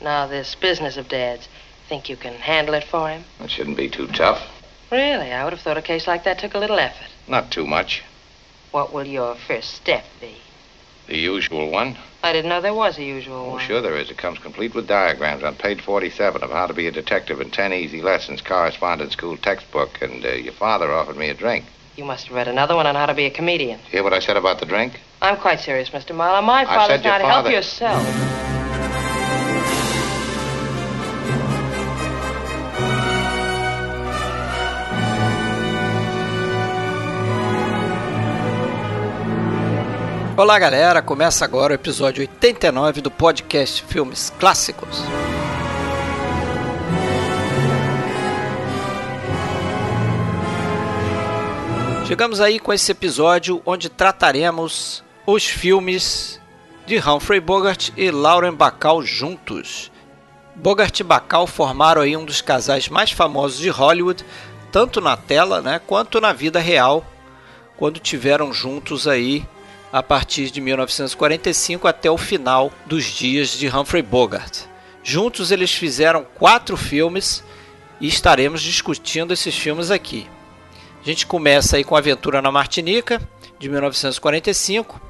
Now, this business of Dad's, think you can handle it for him? It shouldn't be too tough. Really? I would have thought a case like that took a little effort. Not too much. What will your first step be? The usual one. I didn't know there was a usual Oh, one. sure there is. It comes complete with diagrams on page 47 of how to be a detective in 10 easy lessons, correspondence school textbook, and uh, your father offered me a drink. You must have read another one on how to be a comedian. Hear what I said about the drink? I'm quite serious, Mr. Marlowe. My father's not. Help yourself. Olá, galera. Começa agora o episódio 89 do podcast Filmes Clássicos. Chegamos aí com esse episódio onde trataremos os filmes de Humphrey Bogart e Lauren Bacall juntos. Bogart e Bacall formaram aí um dos casais mais famosos de Hollywood, tanto na tela, né, quanto na vida real, quando tiveram juntos aí a partir de 1945 até o final dos dias de Humphrey Bogart. Juntos eles fizeram quatro filmes e estaremos discutindo esses filmes aqui. A gente começa aí com Aventura na Martinica, de 1945.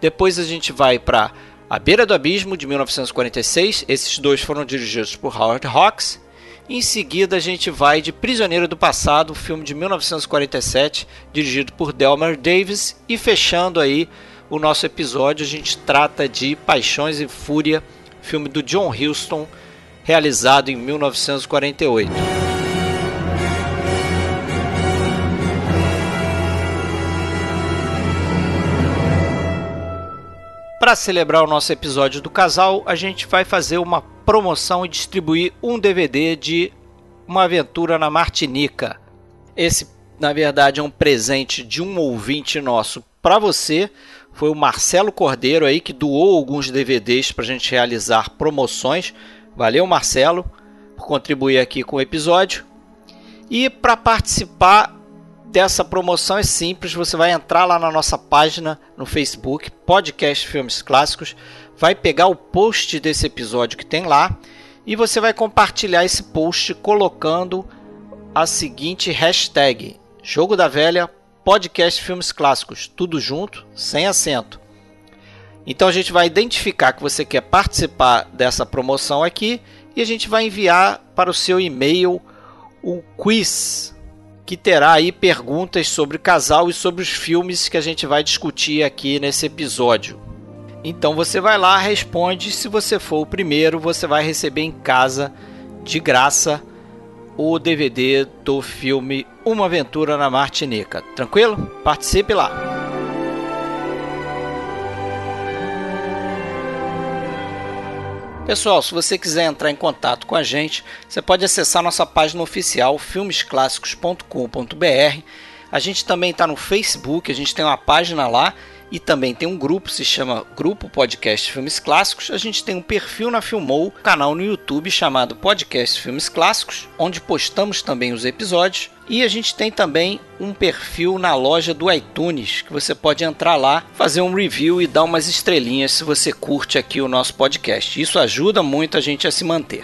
Depois a gente vai para A Beira do Abismo, de 1946. Esses dois foram dirigidos por Howard Hawks. Em seguida a gente vai de Prisioneiro do Passado, filme de 1947, dirigido por Delmer Davis. E fechando aí o nosso episódio, a gente trata de Paixões e Fúria, filme do John Huston, realizado em 1948. Para celebrar o nosso episódio do casal, a gente vai fazer uma promoção e distribuir um DVD de Uma Aventura na Martinica. Esse, na verdade, é um presente de um ouvinte nosso para você. Foi o Marcelo Cordeiro aí que doou alguns DVDs para a gente realizar promoções. Valeu, Marcelo, por contribuir aqui com o episódio. E para participar dessa promoção é simples, você vai entrar lá na nossa página no Facebook, Podcast Filmes Clássicos, vai pegar o post desse episódio que tem lá e você vai compartilhar esse post colocando a seguinte hashtag: Jogo da Velha Podcast Filmes Clássicos, tudo junto, sem acento. Então a gente vai identificar que você quer participar dessa promoção aqui e a gente vai enviar para o seu e-mail um quiz que terá aí perguntas sobre casal e sobre os filmes que a gente vai discutir aqui nesse episódio. Então você vai lá, responde, se você for o primeiro, você vai receber em casa de graça o DVD do filme Uma Aventura na Martinica. Tranquilo? Participe lá. Pessoal, se você quiser entrar em contato com a gente, você pode acessar nossa página oficial filmesclassicos.com.br. A gente também está no Facebook, a gente tem uma página lá e também tem um grupo, se chama Grupo Podcast Filmes Clássicos. A gente tem um perfil na Filmou, canal no YouTube chamado Podcast Filmes Clássicos, onde postamos também os episódios. E a gente tem também um perfil na loja do iTunes, que você pode entrar lá, fazer um review e dar umas estrelinhas se você curte aqui o nosso podcast. Isso ajuda muito a gente a se manter.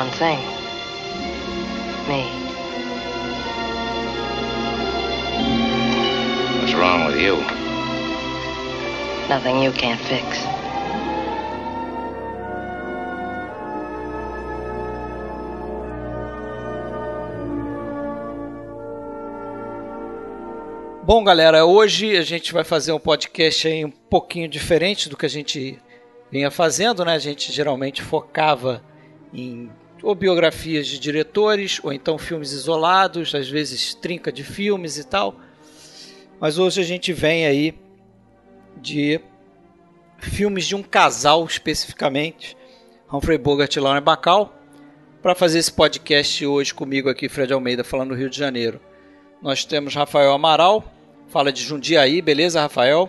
One thing. Me. What's wrong with you? Nothing you can't fix. Bom, galera, hoje a gente vai fazer um podcast aí um pouquinho diferente do que a gente vinha fazendo, né? A gente geralmente focava em ou biografias de diretores, ou então filmes isolados, às vezes trinca de filmes e tal. Mas hoje a gente vem aí de filmes de um casal especificamente, Humphrey Bogart e Lauren Bacall, para fazer esse podcast hoje comigo aqui, Fred Almeida, falando do Rio de Janeiro. Nós temos Rafael Amaral, fala de Jundiaí, beleza, Rafael?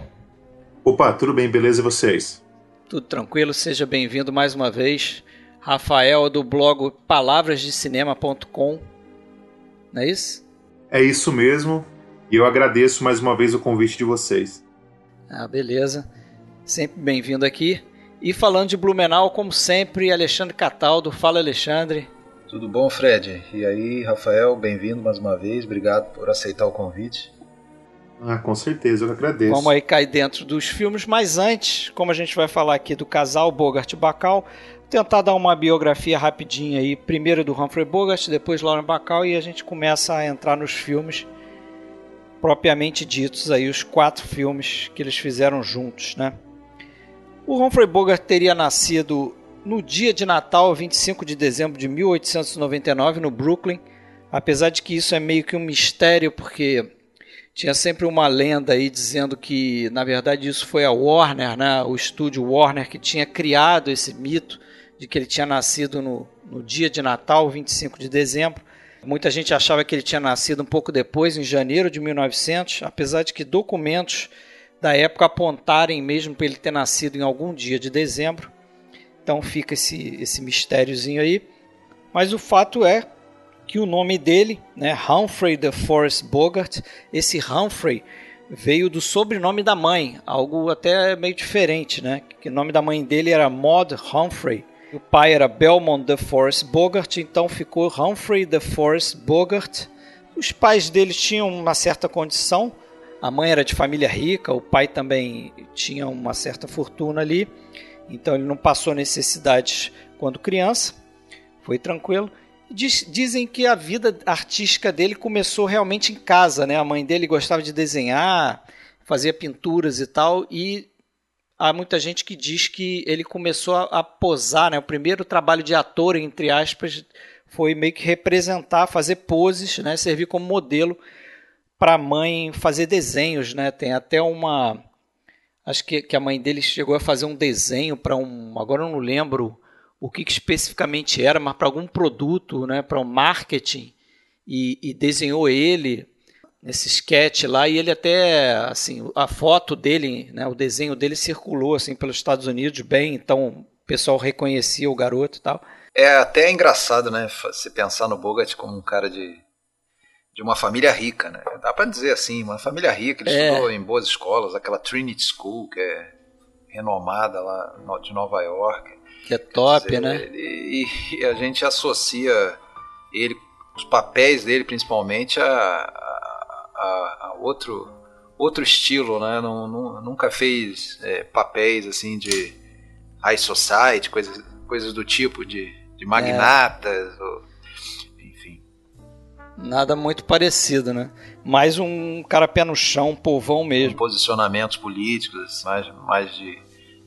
Opa, tudo bem, beleza e vocês? Tudo tranquilo, seja bem-vindo mais uma vez. Rafael do blog palavrasdecinema.com, não é isso? É isso mesmo. E eu agradeço mais uma vez o convite de vocês. Ah, beleza. Sempre bem-vindo aqui. E falando de Blumenau, como sempre, Alexandre Cataldo. Fala, Alexandre. Tudo bom, Fred? E aí, Rafael, bem-vindo mais uma vez. Obrigado por aceitar o convite. Ah, com certeza, eu agradeço. Vamos aí cair dentro dos filmes, mas antes, como a gente vai falar aqui do casal Bogart e Bacall, tentar dar uma biografia rapidinha aí, primeiro do Humphrey Bogart, depois Lauren Bacall e a gente começa a entrar nos filmes propriamente ditos aí, os quatro filmes que eles fizeram juntos, né? O Humphrey Bogart teria nascido no dia de Natal, 25 de dezembro de 1899, no Brooklyn, apesar de que isso é meio que um mistério, porque tinha sempre uma lenda aí dizendo que, na verdade, isso foi a Warner, né, o estúdio Warner, que tinha criado esse mito de que ele tinha nascido no, no dia de Natal, 25 de dezembro. Muita gente achava que ele tinha nascido um pouco depois, em janeiro de 1900, apesar de que documentos da época apontarem mesmo para ele ter nascido em algum dia de dezembro. Então fica esse, esse mistériozinho aí. Mas o fato é que o nome dele, né, Humphrey de Forest Bogart, esse Humphrey veio do sobrenome da mãe, algo até meio diferente, né? Que o nome da mãe dele era Maud Humphrey. O pai era Belmont de Forest Bogart, então ficou Humphrey de Forest Bogart. Os pais dele tinham uma certa condição, a mãe era de família rica, o pai também tinha uma certa fortuna ali, então ele não passou necessidades quando criança, foi tranquilo. Diz, dizem que a vida artística dele começou realmente em casa, né? A mãe dele gostava de desenhar, fazia pinturas e tal, e há muita gente que diz que ele começou a, a posar, né? O primeiro trabalho de ator, entre aspas, foi meio que representar, fazer poses, né? Servir como modelo para a mãe fazer desenhos, né? Tem até uma. Acho que, que a mãe dele chegou a fazer um desenho para um. Agora eu não lembro o que, que especificamente era, mas para algum produto, né? Para um marketing. E, e, desenhou ele nesse sketch lá e ele até assim a foto dele né o desenho dele circulou assim pelos Estados Unidos bem então o pessoal reconhecia o garoto e tal é até engraçado né se pensar no Bogart como um cara de de uma família rica, né? Dá para dizer assim, uma família rica. Ele é. estudou em boas escolas, aquela Trinity School, que é renomada lá de Nova York. Que é top, dizer, né? E, e, a gente associa ele, os papéis dele principalmente a, a, a outro outro estilo, né? Não, não, nunca fez é, papéis assim de high society, coisas, coisas do tipo de, de magnatas. É. Ou, Nada muito parecido, né? Mais um cara pé no chão, um povão mesmo. Posicionamentos políticos, mais, mais de.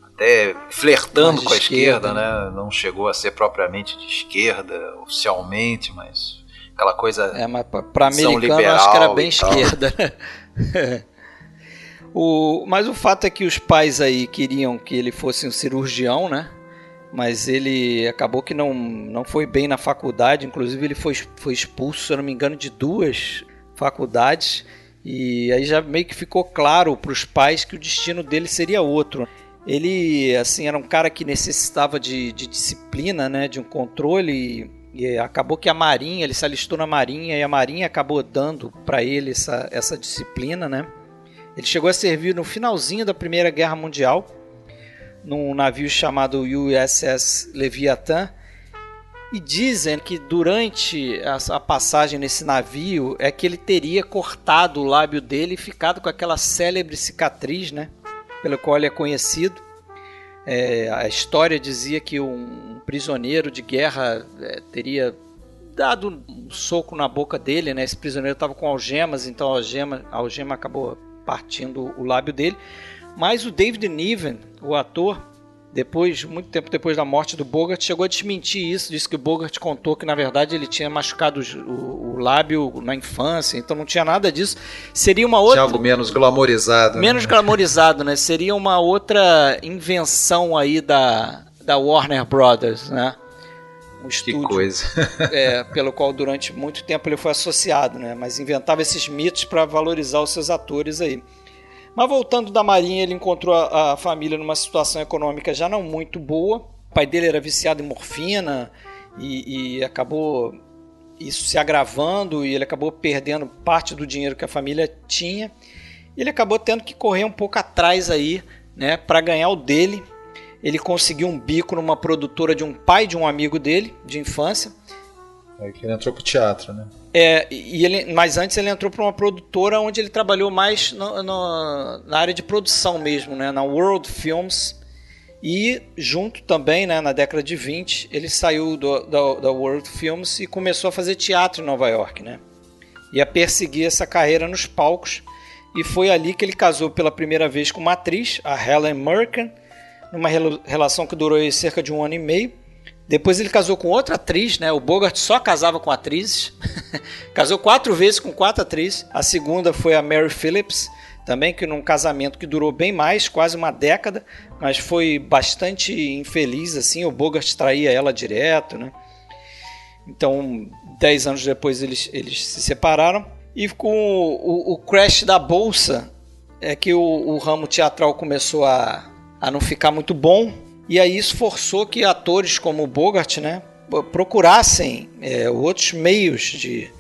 até flertando com a esquerda, esquerda né? Não chegou a ser propriamente de esquerda oficialmente, mas aquela coisa. É, mas para americano acho que era bem esquerda. o, mas o fato é que os pais aí queriam que ele fosse um cirurgião, né? mas ele acabou que não, não foi bem na faculdade, inclusive ele foi, foi expulso, se eu não me engano, de duas faculdades, e aí já meio que ficou claro para os pais que o destino dele seria outro. Ele, assim, era um cara que necessitava de, de disciplina, né, de um controle, e, acabou que a Marinha, ele se alistou na Marinha, e a Marinha acabou dando para ele essa, essa disciplina, né. Ele chegou a servir no finalzinho da Primeira Guerra Mundial, num navio chamado USS Leviathan. E dizem que durante a passagem nesse navio é que ele teria cortado o lábio dele e ficado com aquela célebre cicatriz, né? Pelo qual ele é conhecido. É, a história dizia que um prisioneiro de guerra é, teria dado um soco na boca dele, né? Esse prisioneiro estava com algemas, então a algema, a algema acabou partindo o lábio dele. Mas o David Niven, o ator, depois, muito tempo depois da morte do Bogart, chegou a desmentir isso. Disse que o Bogart contou que, na verdade, ele tinha machucado o, o lábio na infância, então não tinha nada disso. Seria uma outra. Tinha algo menos glamorizado. Né? Menos né? glamorizado, né? Seria uma outra invenção aí da, da Warner Brothers, né? Um estúdio, que coisa. é, pelo qual durante muito tempo ele foi associado, né? Mas inventava esses mitos para valorizar os seus atores aí. Mas voltando da Marinha, ele encontrou a, a família numa situação econômica já não muito boa. O pai dele era viciado em morfina e, e acabou isso se agravando e ele acabou perdendo parte do dinheiro que a família tinha. Ele acabou tendo que correr um pouco atrás aí, né, para ganhar o dele. Ele conseguiu um bico numa produtora de um pai de um amigo dele, de infância. É que ele entrou pro teatro, né? É, e ele, mas antes ele entrou para uma produtora onde ele trabalhou mais no, no, na área de produção mesmo, né, na World Films. E junto também, né, na década de 20, ele saiu do, da, da World Films e começou a fazer teatro em Nova York, né? E a perseguir essa carreira nos palcos. E foi ali que ele casou pela primeira vez com uma atriz, a Helen Mirren, numa relação que durou cerca de um ano e meio. Depois ele casou com outra atriz, né? O Bogart só casava com atrizes. casou quatro vezes com quatro atrizes. A segunda foi a Mary Phillips, também que num casamento que durou bem mais, quase uma década, mas foi bastante infeliz assim, o Bogart traía ela direto, né? Então, dez anos depois eles, eles se separaram e com o, o, crash da bolsa é que o, o, ramo teatral começou a, a não ficar muito bom e aí isso forçou que atores como Bogart, né, procurassem é, outros meios de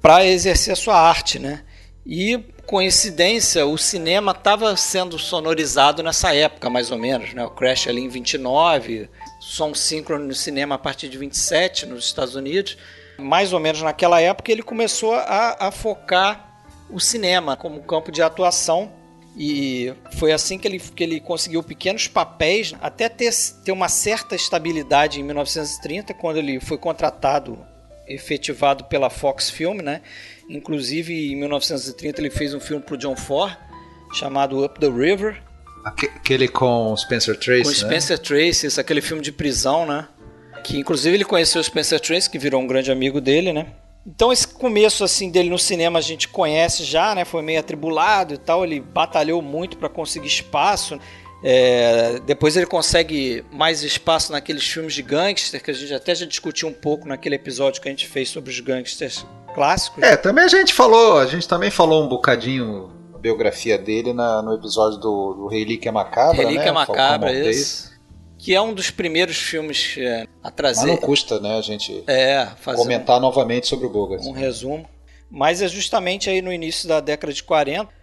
para exercer a sua arte, né? E coincidência, o cinema estava sendo sonorizado nessa época, mais ou menos, né? O Crash ali em 29, som síncrono no cinema a partir de 27 nos Estados Unidos. Mais ou menos naquela época ele começou a, a focar o cinema como campo de atuação e foi assim que ele, que ele conseguiu pequenos papéis, até ter, ter uma certa estabilidade em 1930, quando ele foi contratado, efetivado pela Fox Film, né? Inclusive, em 1930, ele fez um filme para o John Ford, chamado Up the River. Aquele com Spencer Tracy, Com né? Spencer né? Tracy, esse, aquele filme de prisão, né? Que, inclusive, ele conheceu o Spencer Tracy, que virou um grande amigo dele, né? Então esse começo assim dele no cinema a gente conhece já, né? Foi meio atribulado e tal. Ele batalhou muito para conseguir espaço. É, depois ele consegue mais espaço naqueles filmes de gangster que a gente até já discutiu um pouco naquele episódio que a gente fez sobre os gangsters clássicos. É, também a gente falou, a gente também falou um bocadinho a biografia dele na, no episódio do, do Relíquia Macabra, Relíquia né? Macabra, isso. Que é um dos primeiros filmes é, a trazer. Mas não custa, né, a gente é, comentar um, novamente sobre o Bogart. Um resumo. Mas é justamente aí no início da década de 40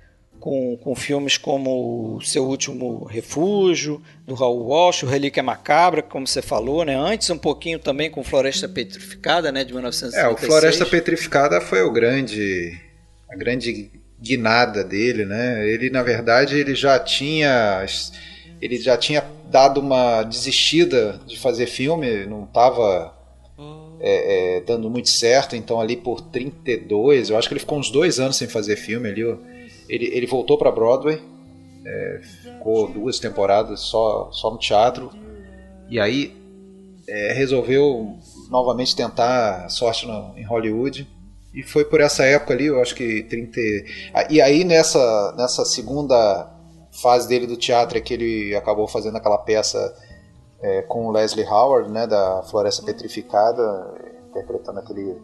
com, com filmes como Seu Último Refúgio, do Raul Walsh, o Relíquia Macabra, como você falou, né? Antes um pouquinho também com Floresta Petrificada, né? De 1956. É, o Floresta Petrificada foi o grande, a grande guinada dele, né? Ele, na verdade, ele já tinha... Ele já tinha dado uma desistida de fazer filme, não estava é, é, dando muito certo, então ali por 32, eu acho que ele ficou uns dois anos sem fazer filme ali, ele, ele voltou para Broadway, é, ficou duas temporadas só, só no teatro, e aí é, resolveu novamente tentar sorte no, em Hollywood. E foi por essa época ali, eu acho que 30. E aí nessa, nessa segunda fase dele do teatro é que ele acabou fazendo aquela peça é, com o Leslie Howard, né, da Floresta Petrificada, interpretando aquele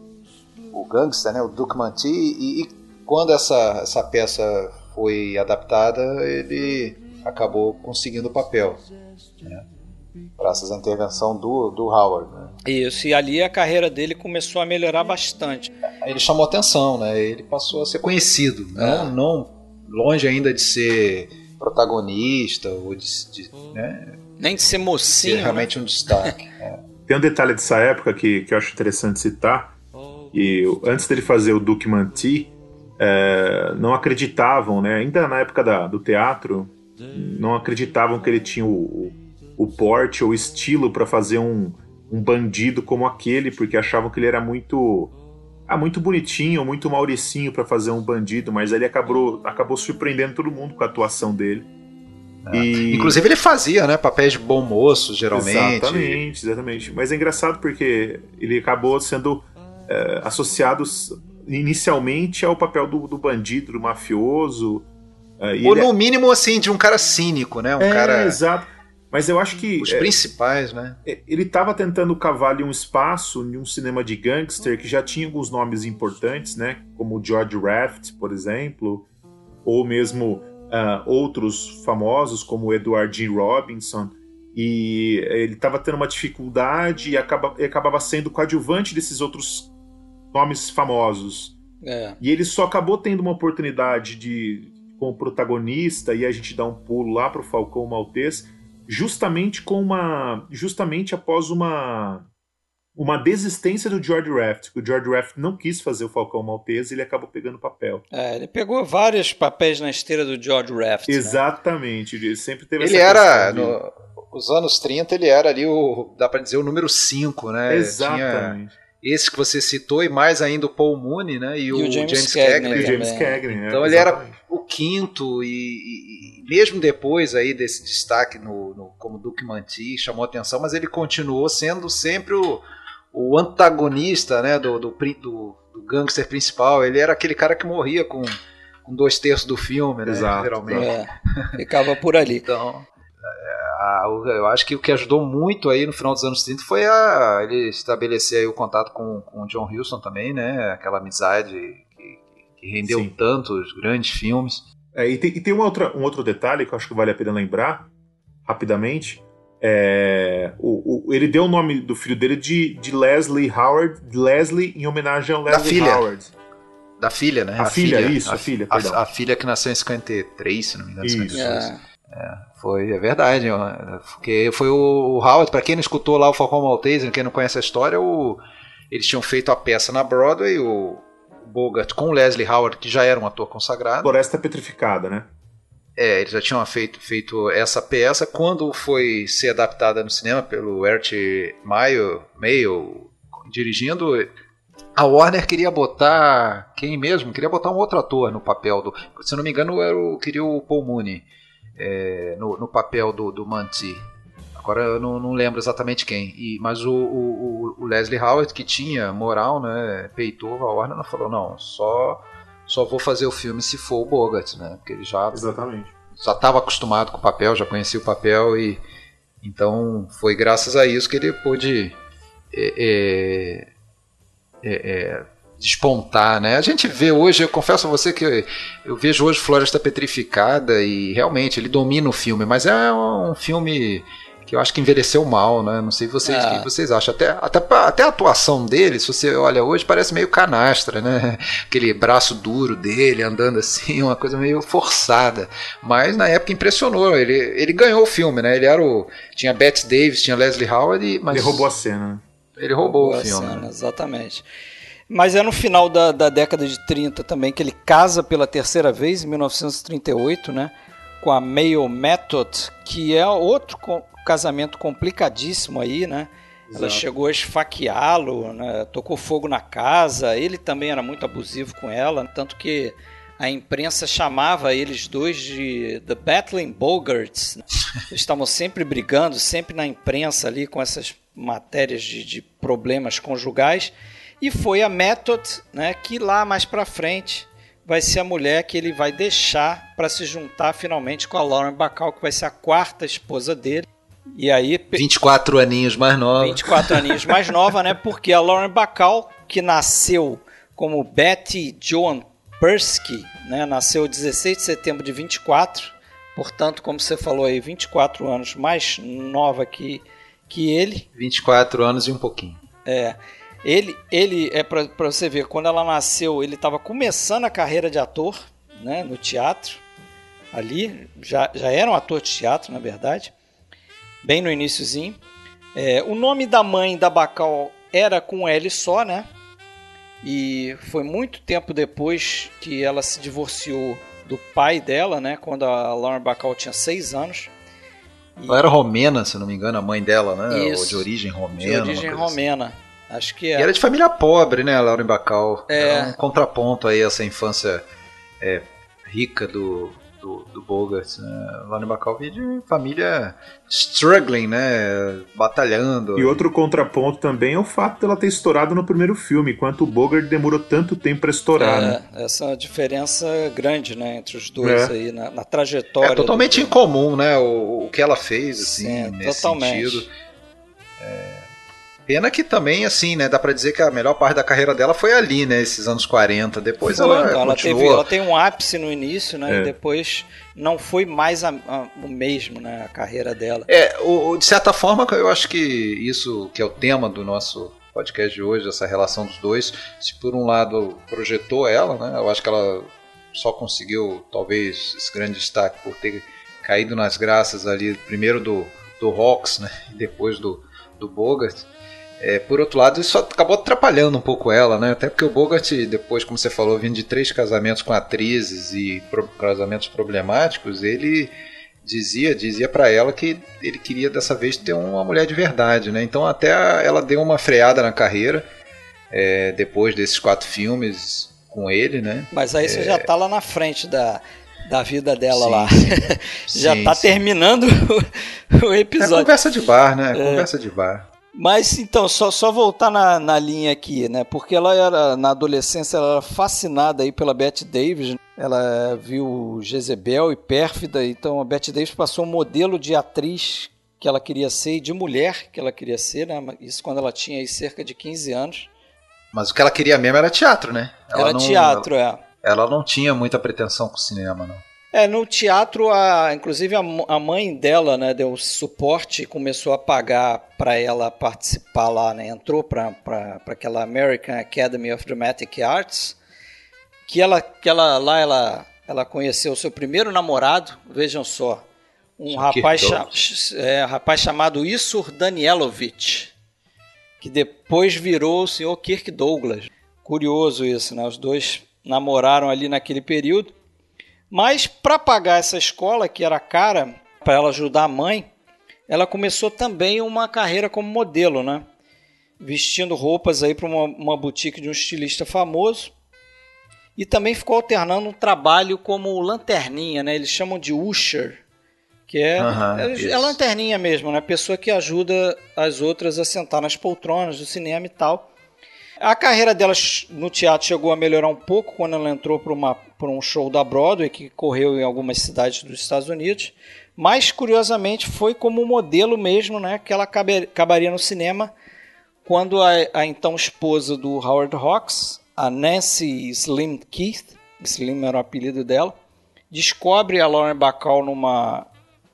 o gangster, né, o Duke Manti, e, e quando essa, essa peça foi adaptada, ele acabou conseguindo o papel. Né? Graças à intervenção do, do Howard. Né? Isso, e ali a carreira dele começou a melhorar bastante. Ele chamou atenção, né? ele passou a ser conhecido. É. Não, não longe ainda de ser protagonista ou de, de né? nem de ser mocinho. Ser realmente né? um destaque. é. Tem um detalhe dessa época que, que eu acho interessante citar. E antes dele fazer o Duke Manti, é, não acreditavam, né? Ainda na época da, do teatro, não acreditavam que ele tinha o, o, o porte ou estilo para fazer um, um bandido como aquele, porque achavam que ele era muito ah, muito bonitinho, muito mauricinho para fazer um bandido, mas ele acabou, acabou surpreendendo todo mundo com a atuação dele. É. E... Inclusive ele fazia, né, papéis de bom moço, geralmente. Exatamente, exatamente. Mas é engraçado porque ele acabou sendo é, associado inicialmente ao papel do, do bandido, do mafioso. Uh, Ou no é... mínimo, assim, de um cara cínico, né? Um é, cara. Exato. Mas eu acho que. Os é, principais, né? É, ele estava tentando cavar um espaço em um cinema de gangster que já tinha alguns nomes importantes, né? Como George Raft, por exemplo, ou mesmo uh, outros famosos, como Edward G. Robinson. E ele estava tendo uma dificuldade e, acaba, e acabava sendo coadjuvante desses outros nomes famosos. É. E ele só acabou tendo uma oportunidade de como protagonista e a gente dá um pulo lá pro Falcão Maltês, justamente com uma justamente após uma uma desistência do George Raft, que o George Raft não quis fazer o Falcão Maltese e ele acabou pegando o papel. É, ele pegou vários papéis na esteira do George Raft. né? Exatamente, ele sempre teve Ele essa era, questão de- no, os anos 30, ele era ali o, dá pra dizer, o número 5, né? Tinha Exatamente. Esse que você citou e mais ainda o Paul Mooney, né? E, o, James James, Cagney Cagney. E o James também. Cagney, Então é, ele era exatamente. o quinto e, e- e mesmo depois aí desse destaque no, no- como Duke Manti chamou atenção, mas ele continuou sendo sempre o, o antagonista, né, do, do, do, do gangster principal. Ele era aquele cara que morria com, com dois terços do filme, né, Exato, geralmente. É, ficava por ali. Então, a- eu acho que o que ajudou muito aí no final dos anos 30 foi a, ele estabelecer aí o contato com, com o John Huston também, né? Aquela amizade que, que rendeu Sim. tantos grandes filmes. É, e tem, e tem uma outra, um outro detalhe que eu acho que vale a pena lembrar, rapidamente. É, o, o- ele deu o nome do filho dele de, de Leslie Howard, Leslie em homenagem ao Da Leslie filha. Howard. Da filha, né? A filha, isso, a filha, perdão. A, a filha que nasceu em 53, se não me engano. Isso. 52. É, Foi, é verdade. Porque foi o Howard, pra quem não escutou lá o Falcão Maltese, quem não conhece a história, o, eles tinham feito a peça na Broadway, o Bogart com o Leslie Howard, que já era um ator consagrado. Floresta Petrificada, né? É, eles já tinham feito, feito essa peça. Quando foi ser adaptada no cinema pelo Ert Mayo, Mayo dirigindo, a Warner queria botar quem mesmo? Queria botar um outro ator no papel do. Se não me engano, era o, queria o Paul Mooney é, no, no papel do, do Manti. Agora eu não, não lembro exatamente quem. E, mas o, o, o Leslie Howard, que tinha moral, né, peitou, a Warner não falou: não, só, só vou fazer o filme se for o Bogart, né? Porque ele já Exatamente. já estava acostumado com o papel, já conhecia o papel e então foi graças a isso que ele pôde é, é, é, é, despontar, né? A gente vê hoje, eu confesso a você que eu, eu vejo hoje Floresta Petrificada e realmente ele domina o filme, mas é um filme que eu acho que envelheceu mal, né? Não sei vocês, Ah. o que vocês acham. Até, até, até a atuação dele, se você olha hoje, parece meio canastra, né? Aquele braço duro dele andando assim, uma coisa meio forçada. Mas na época impressionou. Ele, ele ganhou o filme, né? Ele era o. Tinha Bette Davis, tinha Leslie Howard, e- mas Ele roubou a cena, né? ele roubou boa o filme. cena, exatamente. Mas é no final da, da década de 30 também que ele casa pela terceira vez, em 1938, né? Com a Mayo Method, que é outro co- casamento complicadíssimo aí, né? Ela Exato. chegou a esfaqueá-lo, né? tocou fogo na casa. Ele também era muito abusivo com ela, tanto que a imprensa chamava eles dois de The Battling Bogarts. né? Eles estavam sempre brigando, sempre na imprensa ali com essas matérias de, de problemas conjugais. E foi a Method, né, que lá mais pra frente vai ser a mulher que ele vai deixar para se juntar finalmente com a Lauren Bacall, que vai ser a quarta esposa dele. E aí, pe- 24 aninhos mais nova. 24 aninhos mais nova, né? Porque a Lauren Bacall, que nasceu como Betty Joan Persky, né? Nasceu 16 de setembro de 24. Portanto, como você falou aí, 24 anos mais nova que, que ele. 24 anos e um pouquinho. É. Ele, ele é para você ver, quando ela nasceu, ele estava começando a carreira de ator, né, no teatro. Ali já, já era um ator de teatro, na verdade, bem no iníciozinho. É, o nome da mãe da Bacal era com L só, né? E foi muito tempo depois que ela se divorciou do pai dela, né? Quando a Lauren Bacall tinha seis anos. E- Ela era romena, se não me engano, a mãe dela, né? Isso. Ou de origem romena. de origem coisa assim. Acho que E é. era de família pobre, né, Lauren Bacall? É. Era um contraponto aí a essa infância é, rica do, do, do Bogart. Né? Lauren Bacall veio de família struggling, né? Batalhando. E outro contraponto também é o fato dela ter estourado no primeiro filme, enquanto o Bogart demorou tanto tempo pra estourar, né? É, essa é uma diferença grande, né, entre os dois É. aí na, na trajetória. É totalmente incomum, né? O, o que ela fez, assim, Sim, nesse totalmente. sentido. É, Pena que também, assim, né? Dá pra dizer que a melhor parte da carreira dela foi ali, né? Esses anos 40. Depois Foi, ela então, ela, teve, ela tem um ápice no início, né? É. E depois não foi mais a- a- o mesmo, né? A carreira dela. É, o, o- de certa forma, eu acho que isso que é o tema do nosso podcast de hoje, essa relação dos dois. Se por um lado projetou ela, né? Eu acho que ela só conseguiu talvez esse grande destaque por ter caído nas graças ali primeiro do, do Hawks, né? E depois do, do Bogart. É, por outro lado, isso acabou atrapalhando um pouco ela, né? Até porque o Bogart, depois, como você falou, vindo de três casamentos com atrizes e pro, casamentos problemáticos, ele dizia dizia para ela que ele queria dessa vez ter uma mulher de verdade, né? Então até ela deu uma freada na carreira é, depois desses quatro filmes com ele, né? Mas aí você é... já tá lá na frente da, da vida dela sim, lá. Sim, já sim, tá sim. terminando o, o É episódio. conversa de bar, né? É conversa de bar. Mas então, só, só voltar na, na linha aqui, né? Porque ela era, na adolescência, ela era fascinada aí pela Bette Davis. Ela viu Jezebel e Pérfida, então a Bette Davis passou um modelo de atriz que ela queria ser e de mulher que ela queria ser, né? Isso quando ela tinha aí cerca de 15 anos. Mas o que ela queria mesmo era teatro, né? Ela era não- teatro, é. Ela não tinha muita pretensão com o cinema, não. É, no teatro, a, inclusive a, a mãe dela, né, deu suporte e começou a pagar para ela participar lá, né, entrou para aquela American Academy of Dramatic Arts, que ela, que ela lá ela, ela conheceu o seu primeiro namorado, vejam só, um rapaz, cha- é, rapaz chamado Isur Danielovich, que depois virou o senhor Kirk Douglas. Curioso isso, né? Os dois namoraram ali naquele período. Mas para pagar essa escola, que era cara, para ela ajudar a mãe, ela começou também uma carreira como modelo, né? Vestindo roupas aí para uma, uma boutique de um estilista famoso. E também ficou alternando um trabalho como lanterninha, né? Eles chamam de usher, que é, Aham, é, isso. é lanterninha mesmo, né? Pessoa que ajuda as outras a sentar nas poltronas do cinema e tal. A carreira dela no teatro chegou a melhorar um pouco quando ela entrou para um show da Broadway, que correu em algumas cidades dos Estados Unidos. Mas, curiosamente, foi como modelo mesmo né, que ela acabaria no cinema quando a, a então esposa do Howard Hawks, a Nancy Slim Keith, Slim era o apelido dela, descobre a Lauren Bacall numa,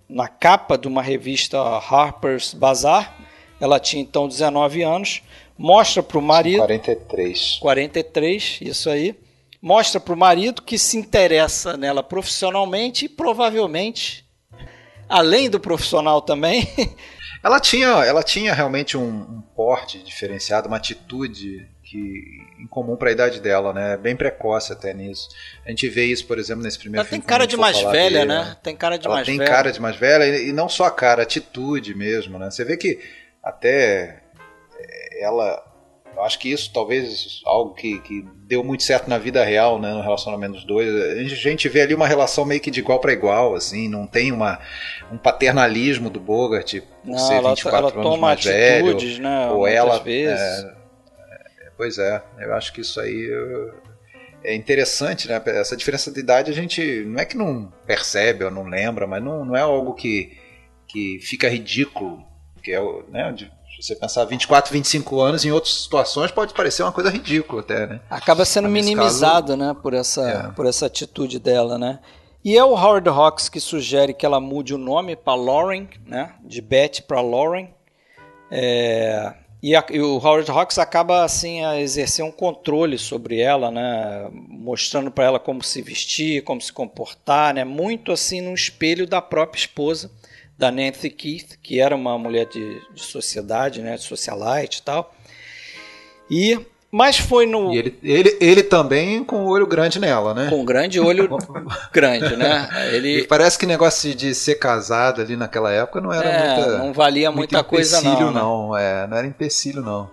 na capa de uma revista Harper's Bazaar. Ela tinha então 19 anos, mostra para o marido. 43. 43, isso aí. Mostra para o marido que se interessa nela profissionalmente e provavelmente, além do profissional também, Ela tinha, ela tinha realmente um, um porte diferenciado, uma atitude que incomum para a idade dela, né? Bem precoce até nisso. A gente vê isso, por exemplo, nesse primeiro ela tem filme. cara quando a de mais velha, dele, né? Tem cara de ela mais tem velha. cara de mais velha e não só a cara, a atitude mesmo, né? Você vê que até ela, eu acho que isso talvez algo que, que deu muito certo na vida real, né, no relacionamento dos dois. A gente, vê ali uma relação meio que de igual para igual, assim, não tem uma um paternalismo do Bogart por Não, ser ela, 24 ela anos toma mais velho. né? ou ela, vezes. é, Pois é, eu acho que isso aí é interessante, né? Essa diferença de idade a gente não é que não percebe ou não lembra, mas não, não é algo que, que fica ridículo. Que é, né? Se você pensar 24, 25 anos em outras situações pode parecer uma coisa ridícula até, né? Acaba sendo Mas minimizado, né, por essa, É. por essa atitude dela, né? E é o Howard Hawks que sugere que ela mude o nome para Lauren, né? De Betty para Lauren. É, e, a- e o Howard Hawks acaba assim a exercer um controle sobre ela, né? Mostrando para ela como se vestir, como se comportar, né? Muito assim no espelho da própria esposa da Nancy Keith, que era uma mulher de, de sociedade, né? De socialite e tal. E mas foi no E ele, ele, ele também com o olho grande nela, né? com um grande olho grande, né? E Ele parece que negócio de ser casado ali naquela época não era é, muita, não valia muita coisa não. né? não. É, não era empecilho, não.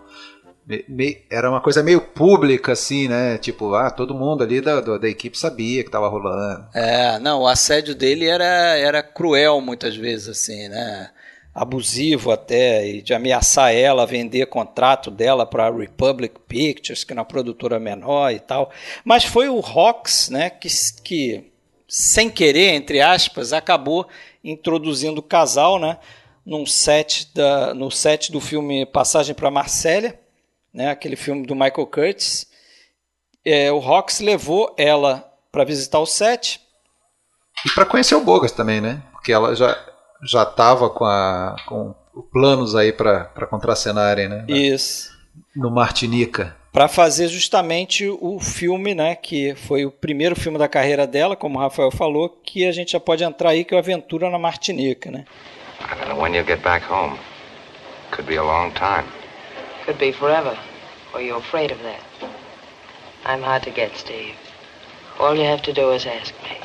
Era uma coisa meio pública, assim, né? Tipo, ah, todo mundo ali da, da, equipe sabia que tava rolando. É, não, o assédio dele era, era cruel muitas vezes, assim, né? Abusivo até, e de ameaçar ela, vender contrato dela para a Republic Pictures, que é uma produtora menor e tal. Mas foi o Hawks, né, que, que sem querer, entre aspas, acabou introduzindo o casal, né, num set da, no set do filme Passagem para Marsella, né, aquele filme do Michael Curtis. É, o Hawks levou ela para visitar o set, E para conhecer o Bogas também, né? Porque ela já, já tava com, a, com planos aí para contracenarem, né? Isso. no Martinica? Para fazer justamente o filme, né, que foi o primeiro filme da carreira dela, como o Rafael falou, que a gente já pode entrar aí, que é o Aventura na Martinica, né? I don't know when you'll get back home. Could be a long time. Could be forever. Or you're afraid of that. I'm hard to get, Steve. All you have to do is ask me.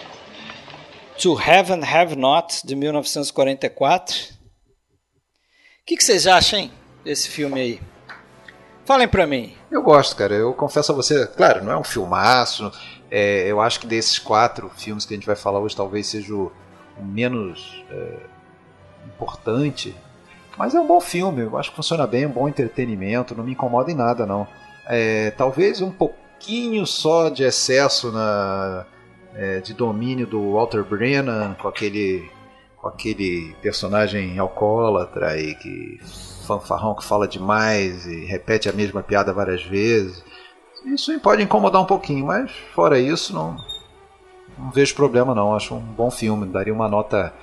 To Have and Have Not, de 1944. O que, que vocês acham, hein, desse filme aí? Falem pra mim. Eu gosto, cara. Eu confesso a você, claro, não é um filmaço. É, eu acho que desses quatro filmes que a gente vai falar hoje, talvez seja o, o menos é, importante. Mas é um bom filme, eu acho que funciona bem, é um bom entretenimento, não me incomoda em nada, não. É, talvez um pouquinho só de excesso na, é, de domínio do Walter Brennan com aquele com aquele personagem alcoólatra e que fanfarrão que fala demais e repete a mesma piada várias vezes. Isso pode incomodar um pouquinho, mas fora isso não não vejo problema não. Acho um bom filme, daria uma nota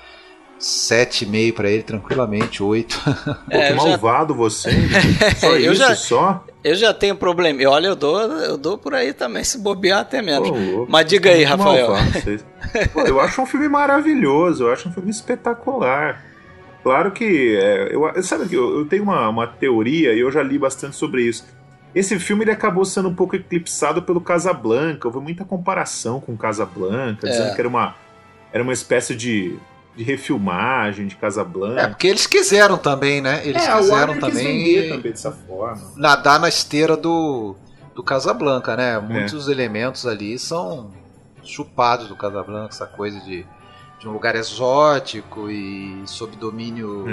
7,5 para ele tranquilamente, 8. Pô, que malvado já... você. Só eu isso, já... só? Eu já tenho problema. E olha, eu dou, eu dou por aí também, se bobear até menos. Pô, Mas diga aí, Rafael. Pô, eu acho um filme maravilhoso, eu acho um filme espetacular. Claro que. É, eu, sabe que eu, eu, tenho uma, uma teoria e eu já li bastante sobre isso. Esse filme ele acabou sendo um pouco eclipsado pelo Casablanca. Houve muita comparação com Casablanca, é. dizendo que era uma, era uma espécie de de refilmagem de Casablanca. É, porque eles quiseram também, né? Eles é, quiseram também, também dessa forma. nadar na esteira do, do Casablanca, né? Muitos é. elementos ali são chupados do Casablanca, essa coisa de, de um lugar exótico e sob domínio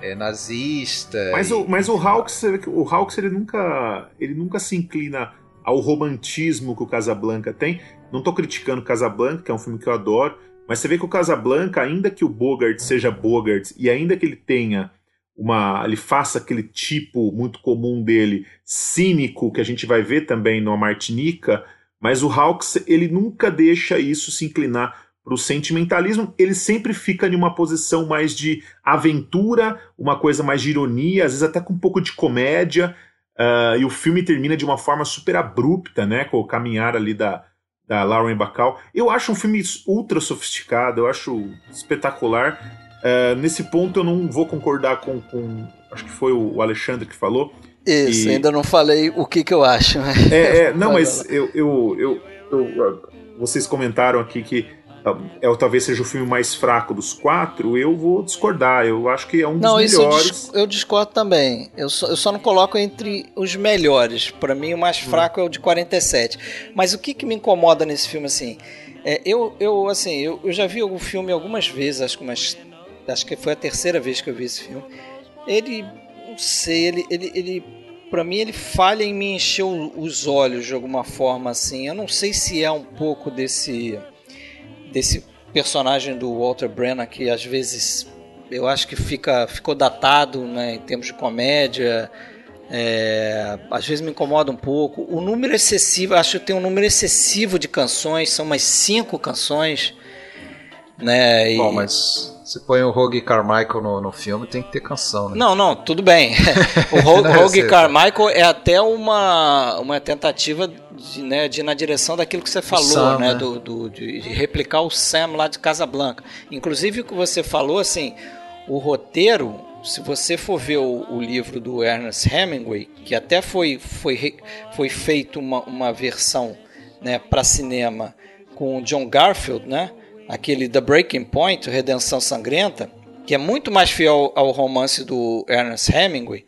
é. É, nazista. Mas, e... o, mas o Hawks, o Hawks ele nunca, ele nunca se inclina ao romantismo que o Casablanca tem. Não estou criticando Casablanca, que é um filme que eu adoro, mas você vê que o Casablanca, ainda que o Bogart seja Bogart e ainda que ele tenha uma, ele faça aquele tipo muito comum dele, cínico, que a gente vai ver também no Martinica, mas o Hawks ele nunca deixa isso se inclinar para o sentimentalismo, ele sempre fica em uma posição mais de aventura, uma coisa mais de ironia, às vezes até com um pouco de comédia, uh, e o filme termina de uma forma super abrupta, né, com o caminhar ali da, da Lauren Bacall. Eu acho um filme ultra sofisticado, eu acho espetacular. Uh, nesse ponto eu não vou concordar com, com acho que foi o Alexandre que falou. Isso, e... ainda não falei o que, que eu acho. Né? É, é não, mas eu, eu, eu, eu, vocês comentaram aqui que é, talvez seja o filme mais fraco dos quatro, eu vou discordar. Eu acho que é um não, dos melhores. Eu, dis eu, discordo também. Eu só, eu só não coloco entre os melhores. Para mim, o mais hum. fraco hum. é o de 47. Mas o que, que me incomoda nesse filme, assim? É, eu, eu, assim, eu, eu já vi o filme algumas vezes, acho que, umas, acho que foi a terceira vez que eu vi esse filme. Ele, não sei, ele, ele, ele para mim ele falha em me encher os olhos de alguma forma assim. Eu não sei se é um pouco desse desse personagem do Walter Brennan que às vezes eu acho que fica ficou datado né, em termos de comédia. É, às vezes me incomoda um pouco. O número excessivo, acho que tem um número excessivo de canções, são umas cinco canções. Né. Bom, mas se põe o Rogue Carmichael no, no filme, tem que ter canção, né? Não, não, tudo bem. o Rogue, Rogue Carmichael é até uma, uma tentativa de, né, de ir na direção daquilo que você falou, Sam, né? né? Do, do, de, de replicar o Sam lá de Casablanca. Inclusive o que você falou, assim, o roteiro, se você for ver o, o, livro do Ernest Hemingway, que até foi, foi, foi feito uma, uma versão né, para cinema com o John Garfield, né? Aquele The Breaking Point, Redenção Sangrenta, que é muito mais fiel ao romance do Ernest Hemingway,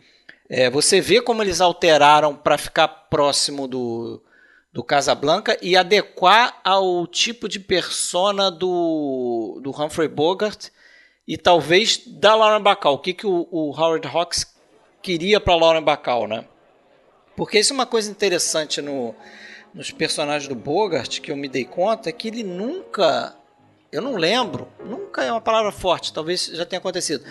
é, você vê como eles alteraram para ficar próximo do, do Casablanca e adequar ao tipo de persona do, do Humphrey Bogart e talvez da Lauren Bacall. O que, que o, o Howard Hawks queria para Lauren Bacall, né? Porque isso é uma coisa interessante no, nos personagens do Bogart que eu me dei conta é que ele nunca eu não lembro, nunca é uma palavra forte, talvez já tenha acontecido.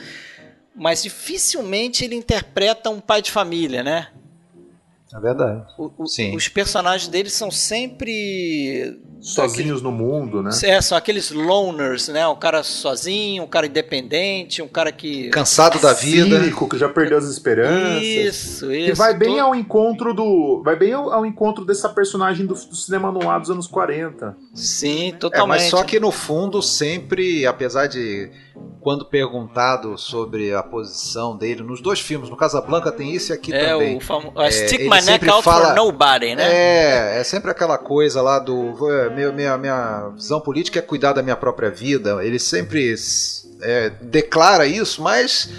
Mas dificilmente ele interpreta um pai de família, né? É verdade. O, o, os personagens deles são sempre sozinhos no mundo, né? É, são aqueles loners, né? Um cara sozinho, um cara independente, um cara que cansado da vida, cínico, que já perdeu as esperanças. Isso, isso. Que vai bem ao encontro do, vai bem ao, ao encontro dessa personagem do, do, cinema noir dos anos 40. Sim, totalmente. É, mas só que no fundo sempre, apesar de quando perguntado sobre a posição dele nos dois filmes, no Casablanca tem isso e aqui é, também. O famo... é, Stick My Neck Out fala... for Nobody, né? É, é sempre aquela coisa lá do minha, minha, minha visão política é cuidar da minha própria vida. Ele sempre é, declara isso, mas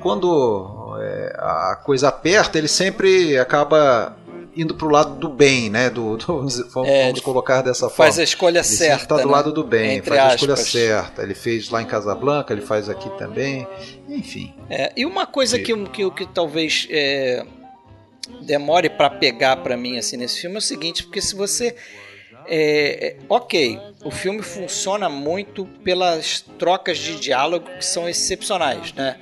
quando é, a coisa aperta, ele sempre acaba indo pro lado do bem, né? Do, do vamos, é, colocar dessa faz forma. Faz a escolha ele certa. Está do né? lado do bem, Entre faz aspas. a escolha certa. Ele fez lá em Casablanca, ele faz aqui também. Enfim. É, e uma coisa que, que, que talvez é, demore para pegar para mim assim nesse filme é o seguinte, porque se você é, ok, o filme funciona muito pelas trocas de diálogo que são excepcionais, né?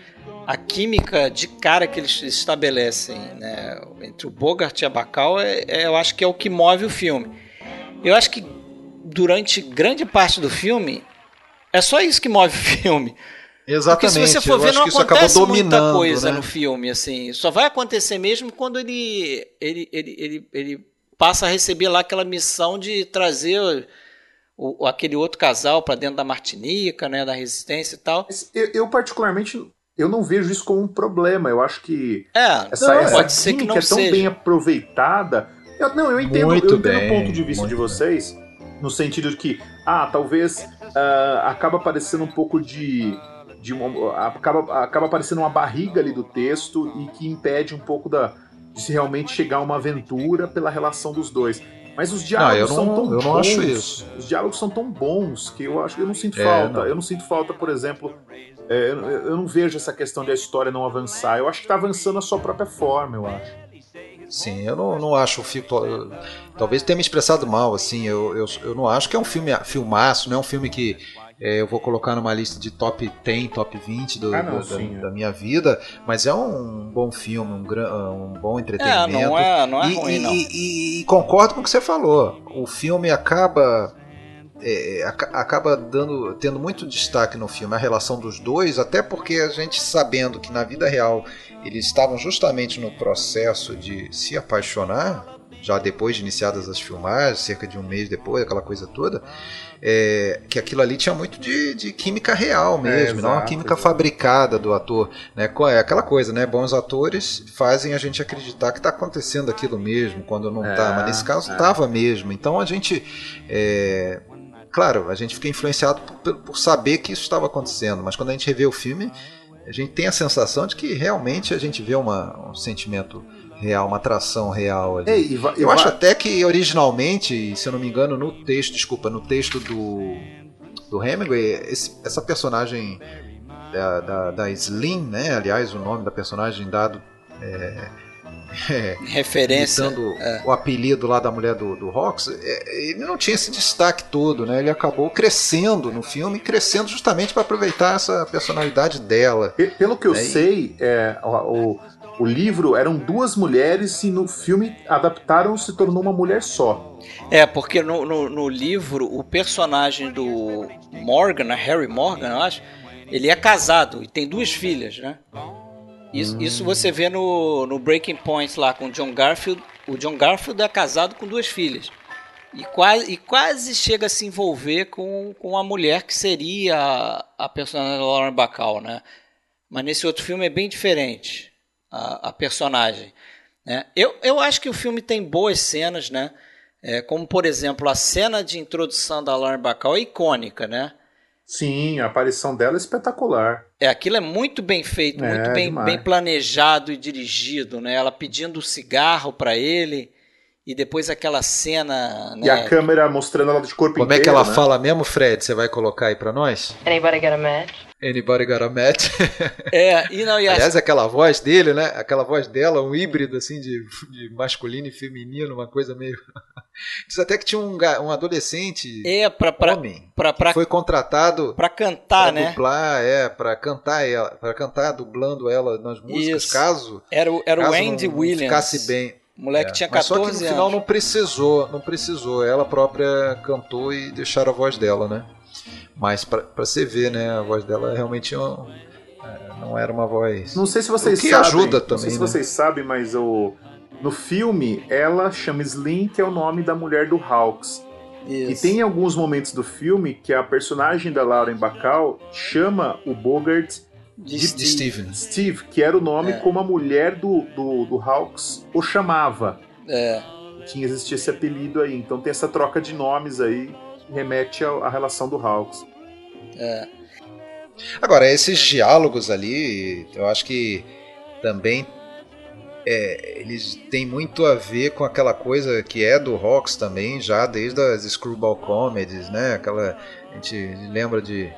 A química de cara que eles estabelecem né, entre o Bogart e a Bacall, é, é, eu acho que é o que move o filme. Eu acho que durante grande parte do filme é só isso que move o filme. Exatamente. Porque se você for ver, não acontece muita coisa né? no filme, assim. Só vai acontecer mesmo quando ele, ele, ele, ele, ele passa a receber lá aquela missão de trazer o, o aquele outro casal para dentro da Martinica, né, da Resistência e tal. Eu, eu, particularmente eu não vejo isso como um problema. Eu acho que é, essa, não, essa pode ser que não é tão seja. bem aproveitada. Eu, não, eu entendo, muito eu entendo bem, o ponto de vista de vocês, bem. no sentido de que, ah, talvez uh, acaba parecendo um pouco de. de uma, acaba, acaba parecendo uma barriga ali do texto e que impede um pouco da, de se realmente chegar a uma aventura pela relação dos dois. Mas os diálogos não, são não, tão eu não bons. acho isso. Os diálogos são tão bons que eu acho que eu não sinto É, falta. não. Eu não sinto falta, por exemplo. É, eu, eu não vejo essa questão de a história não avançar. Eu acho que tá avançando a sua própria forma, eu acho. Sim, eu não, não acho o filme. Talvez tenha me expressado mal, assim. Eu, eu, eu não acho que é um filme filmaço, não é um filme que é, eu vou colocar numa lista de top 10, top 20 do, Ah, não, do- sim, da, é. da minha vida, mas é um bom filme, um, gran- um bom É, entretenimento. não é, não é e, ruim, e- não. e- e concordo com o que você falou. O filme acaba. É, aca- acaba dando, tendo muito destaque no filme a relação dos dois, até porque a gente sabendo que na vida real eles estavam justamente no processo de se apaixonar, já depois de iniciadas as filmagens, cerca de um mês depois, aquela coisa toda, é, que aquilo ali tinha muito de, de química real mesmo, não uma exato, química exato. fabricada do ator. Né? É aquela coisa, né? Bons atores fazem a gente acreditar que está acontecendo aquilo mesmo, quando não está. É, Mas nesse caso é. estava mesmo. Então a gente. Claro, a gente fica influenciado por, por saber que isso estava acontecendo, mas quando a gente revê o filme, a gente tem a sensação de que realmente a gente vê uma, um sentimento real, uma atração real ali. Ei, Eu acho até que originalmente, se eu não me engano, no texto, desculpa, no texto do, do Hemingway, esse- essa personagem da, da, da Slim, né? Aliás, o nome da personagem dado é, é, Referência. é. o apelido lá da mulher do, do Rox, é, ele não tinha esse destaque todo, né? Ele acabou crescendo no filme, crescendo justamente para aproveitar essa personalidade dela. Pe- Pelo que eu É, e- sei, é, o, o, o livro eram duas mulheres e no filme adaptaram se tornou uma mulher só. É, porque no, no, no livro, o personagem do Morgan, né, Harry Morgan, eu acho, ele é casado e tem duas filhas, né? Isso, isso você vê no, no Breaking Point lá com o John Garfield. O John Garfield é casado com duas filhas. E quase, e quase chega a se envolver com, com a mulher que seria a, a personagem da Lauren Bacall, né? Mas nesse outro filme é bem diferente a, a personagem. Né? Eu, eu acho que o filme tem boas cenas, né? É, como, por exemplo, a cena de introdução da Lauren Bacall é icônica, né? Sim, a aparição dela é espetacular. É, aquilo é muito bem feito, É, muito bem, bem planejado e dirigido, né? Ela pedindo o cigarro para ele e depois aquela cena, né? E a câmera mostrando ela de corpo Como é inteiro. que ela né? fala mesmo, Fred? Você vai colocar aí para nós? Anybody got a match? Anybody got a match? É, e não, e a- Aliás, aquela voz dele, né? Aquela voz dela, um híbrido assim de, de masculino e feminino, uma coisa meio. Diz até que tinha um, um adolescente é pra, pra, homem pra, pra, que foi contratado pra cantar, pra né? dublar, é, para cantar ela, para cantar dublando ela nas músicas, Isso. caso Era o, era o Andy não Williams. ficasse bem. O moleque É, tinha mas 14 só que no anos. final não precisou, não precisou. Ela própria cantou e deixaram a voz dela, né? Mas pra, pra você ver, né? A voz dela realmente não, é, não era uma voz. Não sei se vocês O que sabem. ajuda não também, sei se né? vocês sabem, mas o, no filme ela chama Slim, que é o nome da mulher do Hawks. E Isso. tem alguns momentos do filme que a personagem da Lauren Bacall chama o Bogart de de Steve. Steven. Steve, que era o nome É. como a mulher do, do, do Hawks o chamava. É, Tinha existia esse apelido aí. Então tem essa troca de nomes aí que remete ao- à relação do Hawks. é. Agora, esses diálogos ali, eu acho que também é, eles têm muito a ver com aquela coisa que é do Hawks também, já desde as screwball comedies, né? Aquela, a gente lembra de,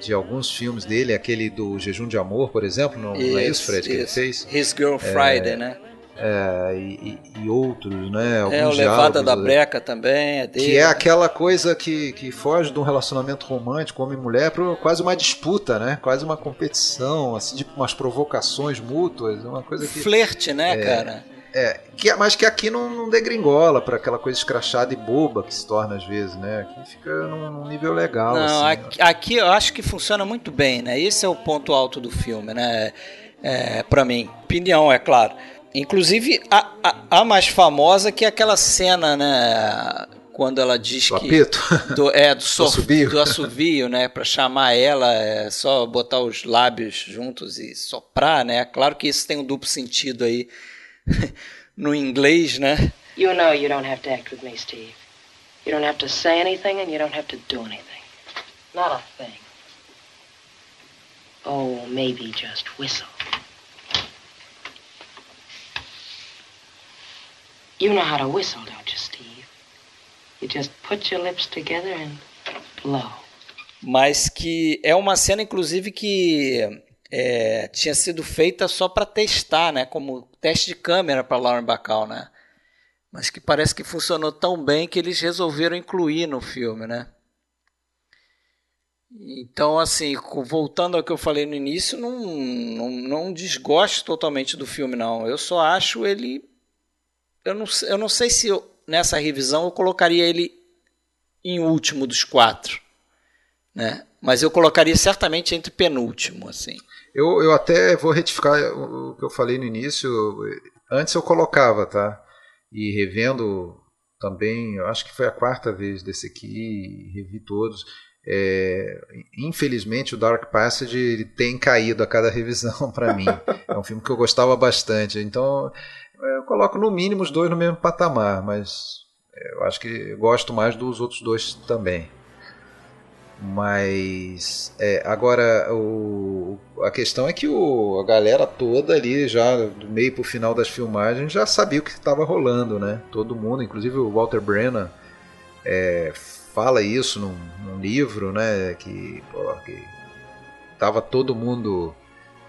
de alguns filmes dele, aquele do Jejum de Amor, por exemplo, não, não é isso, Fred, que ele isso. fez? His Girl Friday, né? É, e, e- outros, né? Alguns É, o Levada da né? Breca também, é dele. Que é aquela coisa que, que foge de um relacionamento romântico homem e mulher para quase uma disputa, né? Quase uma competição, assim, tipo umas provocações mútuas, uma coisa que. Flerte, né, É. cara? É, que, mas que aqui não, não degringola para aquela coisa escrachada e boba que se torna às vezes, né? Aqui fica num, num nível legal. Não, assim, aqui, aqui eu acho que funciona muito bem, né? Esse é o ponto alto do filme, né? É, para mim, opinião, é claro. Inclusive a, a, a mais famosa que é aquela cena, né? Quando ela diz Do que apito. do, é do, sof- assovio. do assovio, né? Para chamar ela é só botar os lábios juntos e soprar, né? Claro que isso tem um duplo sentido aí no inglês, né? You know you don't have to act with me, Steve. You don't have to say anything and you don't have to do anything. Not a thing. Oh, maybe just whistle. You know how to whistle, don't you, Steve? You just put your lips together and blow. mas que é uma cena inclusive que é, tinha sido feita só para testar, né, como teste de câmera para Lauren Bacall, né? Mas que parece que funcionou tão bem que eles resolveram incluir no filme, né? Então, assim, voltando ao que eu falei no início, não, não, não desgosto totalmente do filme, não. Eu só acho ele. Eu não, eu não sei se eu- nessa revisão eu colocaria ele em último dos quatro né? Mas eu colocaria certamente entre penúltimo, assim. Eu, eu até vou retificar o que eu falei no início. Antes eu colocava, tá? E revendo também, eu acho que foi a quarta vez desse aqui, revi todos. É, infelizmente o Dark Passage ele tem caído a cada revisão para mim. É um filme que eu gostava bastante. Então eu coloco no mínimo os dois no mesmo patamar, mas eu acho que gosto mais dos outros dois também. Mas é, agora o, a questão é que o, a galera toda ali, já do meio pro final das filmagens, já sabia o que estava rolando, né? Todo mundo, inclusive o Walter Brennan, é, fala isso num, num livro, né? Que, pô, que tava todo mundo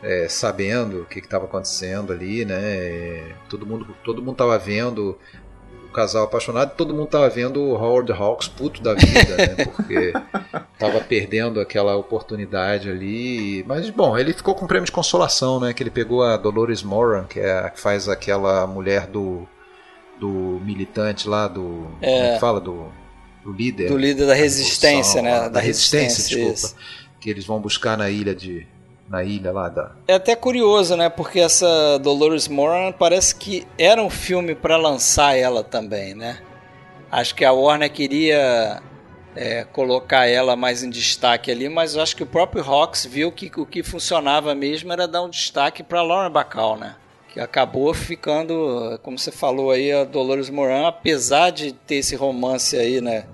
é, sabendo o que estava acontecendo ali, né? É, todo mundo, todo mundo tava vendo casal apaixonado, todo mundo tava vendo o Howard Hawks puto da vida, né? Porque tava perdendo aquela oportunidade ali. Mas bom, ele ficou com um prêmio de consolação, né? Que ele pegou a Dolores Moran, que é a que faz aquela mulher do do militante lá do É. como é que fala do do líder Do líder da resistência, né? da, resistência, isso. desculpa, que eles vão buscar na ilha de na ilha lá da É até curioso, né? Porque essa Dolores Moran parece que era um filme para lançar ela também, né? Acho que a Warner queria é, colocar ela mais em destaque ali, mas eu acho que o próprio Hawks viu que o que funcionava mesmo era dar um destaque para Lauren Bacall, né? Que acabou ficando, como você falou aí, a Dolores Moran, apesar de ter esse romance aí, né?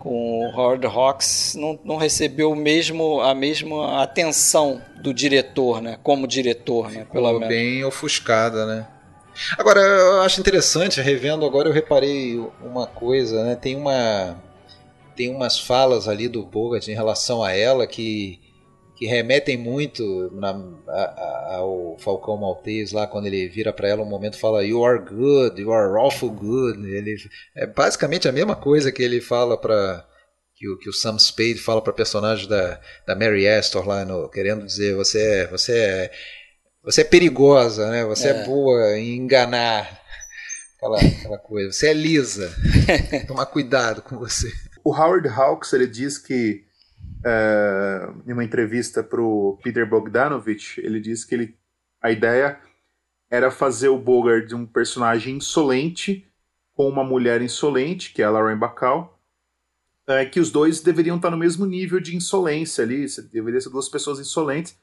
Com o Howard Hawks não, não recebeu mesmo, a mesma atenção do diretor, né? Como diretor, né? Pelo menos. bem ofuscada, né? Agora, eu acho interessante, revendo agora, eu reparei uma coisa, né? Tem uma tem umas falas ali do Bogart em relação a ela que, que remetem muito na, a- a- ao Falcão Maltese lá, quando ele vira para ela um momento e fala You are good, you are awful good. Ele, é basicamente a mesma coisa que ele fala para que o, que o Sam Spade fala para personagem da, da Mary Astor lá, no, querendo dizer você é, você é você é perigosa, né? Você é, É. boa em enganar. Aquela, aquela coisa. Você é lisa. Tomar cuidado com você. O Howard Hawks ele diz que em uma entrevista para o Peter Bogdanovich, ele diz que ele, a ideia era fazer o Bogart de um personagem insolente com uma mulher insolente, que é a Lauren Bacall, é, que os dois deveriam estar no mesmo nível de insolência ali, deveriam ser duas pessoas insolentes,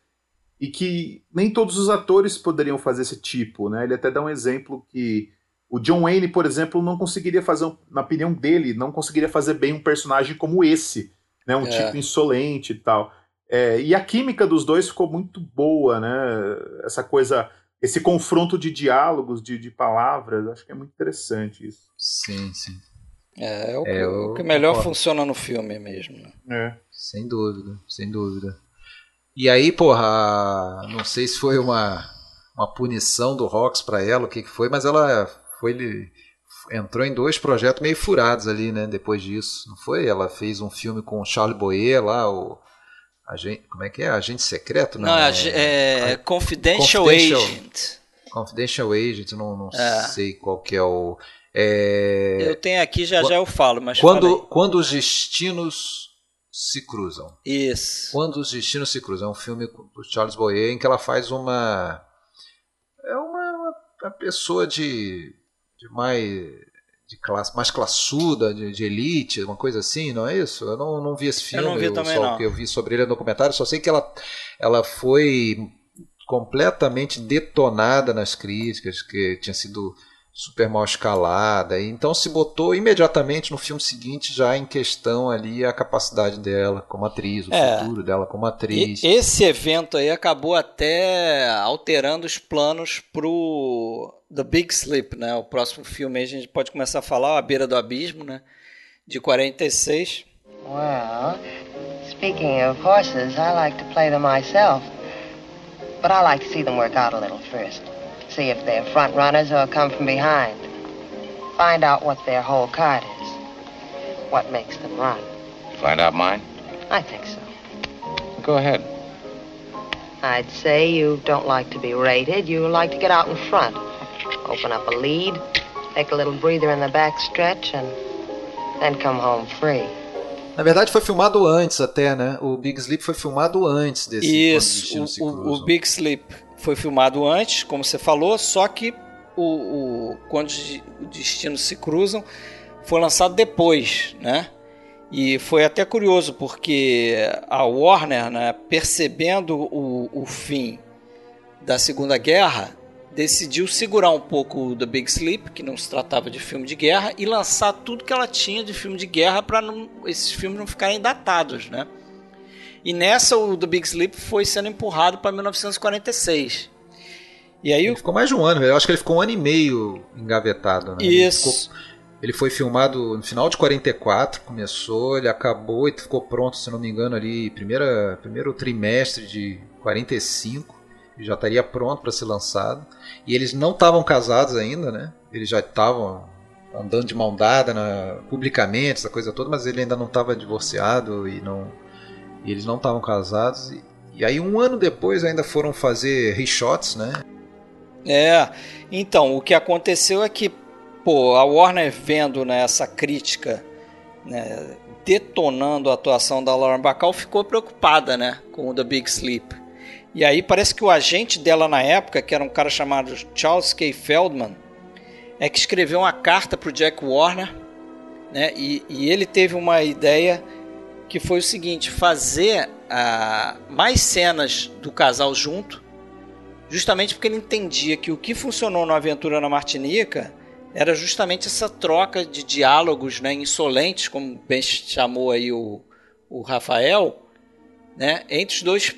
e que nem todos os atores poderiam fazer esse tipo, né? Ele até dá um exemplo que o John Wayne, por exemplo, não conseguiria fazer, na opinião dele, não conseguiria fazer bem um personagem como esse, né? Um é. tipo insolente e tal. É, e a química dos dois ficou muito boa, né? Essa coisa, esse confronto de diálogos, de, de palavras, acho que é muito interessante isso. Sim, sim. É, é o, é, o que melhor funciona no filme mesmo. Né? É. Sem dúvida, sem dúvida. E aí, porra, não sei se foi uma, uma punição do Rox para ela, o que, que foi, mas ela foi entrou em dois projetos meio furados ali, né? Depois disso, não foi? Ela fez um filme com o Charles Boyer lá, o agente, como é que é? Agente secreto, não? Não, é, é, é Confidential, Confidential, Agent. Confidential Agent, não, não é. sei qual que é o. É... Eu tenho aqui já já eu falo, mas quando quando os destinos se cruzam. Isso. Quando os destinos se cruzam, é um filme do Charles Boyer em que ela faz uma é uma, uma pessoa de, de mais de classe mais classuda, de, de, elite, uma coisa assim, não é isso? Eu não, não vi esse filme, eu não vi eu, também só não. que eu vi sobre ele no documentário, só sei que ela ela foi completamente detonada nas críticas, que tinha sido super mal escalada. Então se botou imediatamente no filme seguinte já em questão ali a capacidade dela como atriz, o é, futuro dela como atriz. esse evento aí acabou até alterando os planos pro The Big Sleep, né? O próximo filme aí a gente pode começar a falar, A Beira do Abismo, né? De 46. Well, speaking of horses, I like to play them myself. But I like to see them work out a little first. See if they're front runners or come from behind. Find out what their whole card is. What makes them run. Find out mine? I think so. Go ahead. I'd say you don't like to be rated. You like to get out in front. Open up a lead, take a little breather in the back stretch, and then come home free. Na verdade, foi filmado antes até, né? O Big Sleep foi filmado antes desse. Isso, o, o, o Big Sleep foi filmado antes, como você falou, só que o, o quando os destinos se cruzam foi lançado depois, né? E foi até curioso porque a Warner, né, percebendo o, o fim da Segunda Guerra, decidiu segurar um pouco The Big Sleep, que não se tratava de filme de guerra, e lançar tudo que ela tinha de filme de guerra para esses filmes não ficarem datados, né? E nessa o The Big Sleep foi sendo empurrado para 1946. E aí ele ficou mais de um ano, eu acho que ele ficou um ano e meio engavetado. Né? Isso. Ele, ficou, ele, foi filmado no final de 44, começou, ele acabou e ficou pronto, se não me engano, ali primeira, primeiro trimestre de 45. Já estaria pronto para ser lançado. E eles não estavam casados ainda, né? Eles já estavam andando de mão dada na, publicamente, essa coisa toda, mas ele ainda não estava divorciado e não eles não estavam casados. E, e, aí, um ano depois, ainda foram fazer reshots, né? É, então, o que aconteceu é que, pô, a Warner vendo né, essa crítica, né, detonando a atuação da Lauren Bacall, ficou preocupada, né, com o The Big Sleep. E aí parece que o agente dela na época, que era um cara chamado Charles K. Feldman, é que escreveu uma carta para o Jack Warner, né, e, e ele teve uma ideia que foi o seguinte: fazer uh, mais cenas do casal junto, justamente porque ele entendia que o que funcionou na Aventura na Martinica era justamente essa troca de diálogos né, insolentes, como bem chamou aí o, o Rafael, né, entre os dois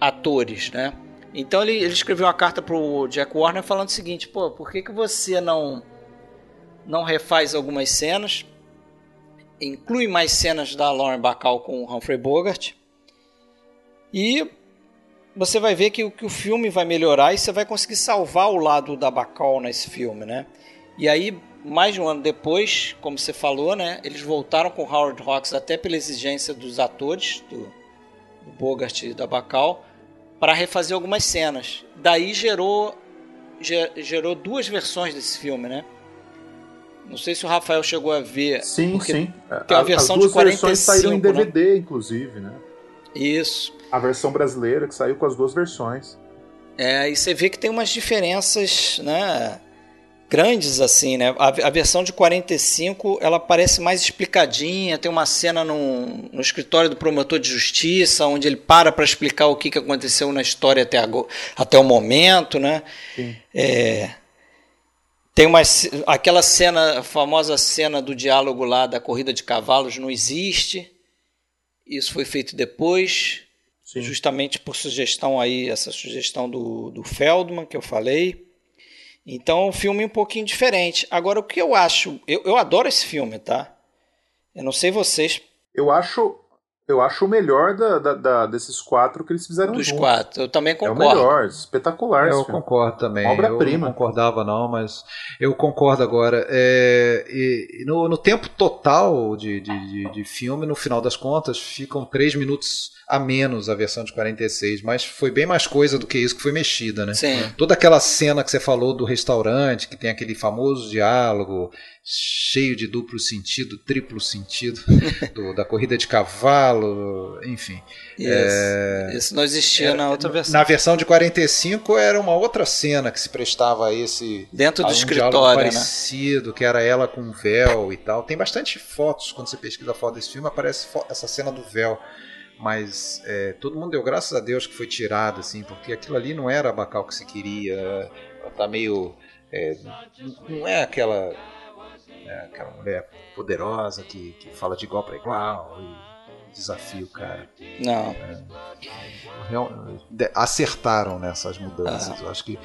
atores, né? Então ele, ele escreveu uma carta para o Jack Warner falando o seguinte: pô, por que, que você não não refaz algumas cenas? Inclui mais cenas da Lauren Bacall com Humphrey Bogart. E você vai ver que, que o filme vai melhorar e você vai conseguir salvar o lado da Bacall nesse filme, né? E aí, mais de um ano depois, como você falou, né? Eles voltaram com Howard Hawks até pela exigência dos atores, do, do Bogart e da Bacall, para refazer algumas cenas. Daí gerou, gerou duas versões desse filme, né? Não sei se o Rafael chegou a ver. Sim, sim. Tem uma versão de 45. As saíram em DVD, né? inclusive, né? Isso. A versão brasileira que saiu com as duas versões. É, e você vê que tem umas diferenças, né? Grandes assim, né? A, a versão de 45 ela parece mais explicadinha. Tem uma cena no, no escritório do promotor de justiça, onde ele para para explicar o que, que aconteceu na história até, agora, até o momento, né? Sim. É, tem uma, aquela cena, a famosa cena do diálogo lá da corrida de cavalos não existe. Isso foi feito depois. Sim. justamente por sugestão aí, essa sugestão do, do Feldman que eu falei. Então, é um filme um pouquinho diferente. Agora, o que eu acho, eu, eu adoro esse filme, tá? Eu não sei vocês. Eu acho, eu acho o melhor da, da, da, desses quatro que eles fizeram Dos juntos. quatro, eu também concordo. É o melhor, espetacular. Eu concordo também. Obra-prima. Eu não concordava não, mas eu concordo agora. É, e, no, no, tempo total de, de, de, de, filme, no final das contas, ficam três minutos a menos a versão de 46, mas foi bem mais coisa do que isso que foi mexida, né? Sim. Toda aquela cena que você falou do restaurante, que tem aquele famoso diálogo cheio de duplo sentido, triplo sentido, do, da corrida de cavalo, enfim. Isso, é, isso não existia era, na outra versão. Na versão de 45 era uma outra cena que se prestava a esse. Dentro do um escritório. Né? parecido, que era ela com véu e tal. Tem bastante fotos, quando você pesquisa a foto desse filme, aparece essa cena do véu mas é, todo mundo deu graças a Deus que foi tirado, assim, porque aquilo ali não era a Bacal que se queria, ela tá meio. É, não é aquela né? Aquela mulher poderosa que, que fala de igual para igual e desafia o cara. Não. É, acertaram nessas mudanças. Ah. Eu acho que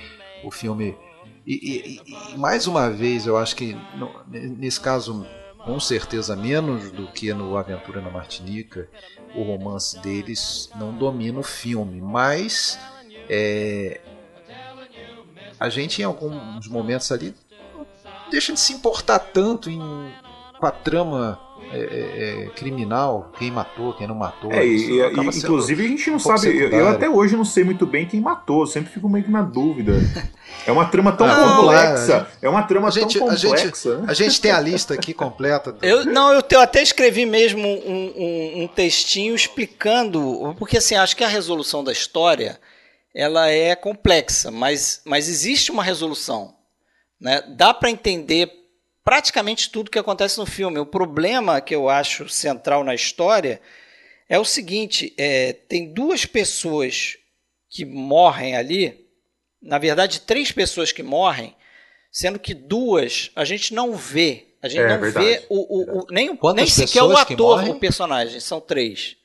o filme. E, e, e, mais uma vez, eu acho que no, nesse caso, com certeza menos do que no Aventura na Martinica, o romance deles não domina o filme, mas é, a gente em alguns momentos ali deixa de se importar tanto em, com a trama é, é, é criminal, quem matou, quem não matou. É, e, e, inclusive a gente não um sabe, eu, eu, até hoje não sei muito bem quem matou, sempre fico meio que na dúvida. É uma trama tão ah, complexa, lá, é uma trama gente, tão complexa. A gente, a gente tem a lista aqui completa. Eu, não, eu, te, eu, até escrevi mesmo um, um, um textinho explicando, porque assim, acho que a resolução da história ela é complexa, mas, mas existe uma resolução. Né? Dá para entender praticamente tudo que acontece no filme. O problema que eu acho central na história é o seguinte: é, tem duas pessoas que morrem ali, na verdade, três pessoas que morrem, sendo que duas a gente não vê. A gente é, não verdade, vê o, o, o nem, nem sequer o ator, o personagem. São três.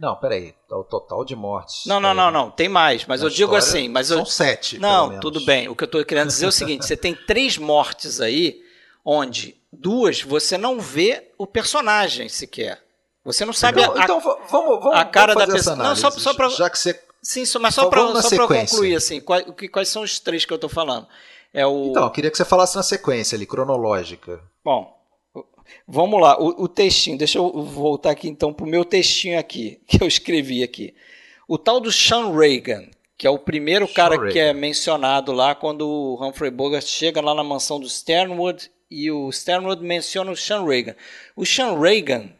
Não, peraí. É o total de mortes. Não, não, é, não, não. Tem mais. Mas eu digo assim. Mas são eu... sete. Não, tudo bem. O que eu estou querendo dizer é o seguinte: você tem três mortes aí, onde duas você não vê o personagem sequer. Você não sabe então, a, então, vamos, vamos, a cara da pessoa. Não, só, só para. Já que você. Sim, mas só para concluir, assim, quais, quais são os três que eu estou falando? É o... Então, eu queria que você falasse na sequência ali, cronológica. Bom, Vamos lá, o, o, textinho, deixa eu voltar aqui então para o meu textinho aqui, que eu escrevi aqui. O tal do Sean Reagan, que é o primeiro Sean cara Reagan. que é mencionado lá quando o Humphrey Bogart chega lá na mansão do Sternwood e o Sternwood menciona o Sean Reagan. O Sean Reagan,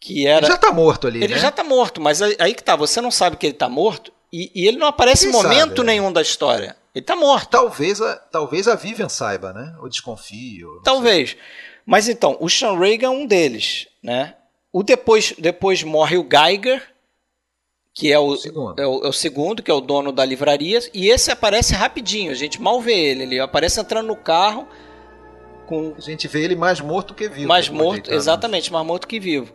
que era... Ele já está morto ali, Ele né? já está morto, mas aí que tá, você não sabe que ele está morto e, e, ele não aparece em momento sabe, é. nenhum da história. Ele está morto. Talvez a, talvez a Vivian saiba, né? Ou desconfie. Ou talvez. Sei. Mas então, o Sean Reagan é um deles, né? O depois, depois morre o Geiger, que é o, é o, é, o, segundo, que é o dono da livraria, e esse aparece rapidinho, a gente mal vê ele, ele aparece entrando no carro com... A gente vê ele mais morto que vivo. Mais morto, exatamente, mais morto que vivo.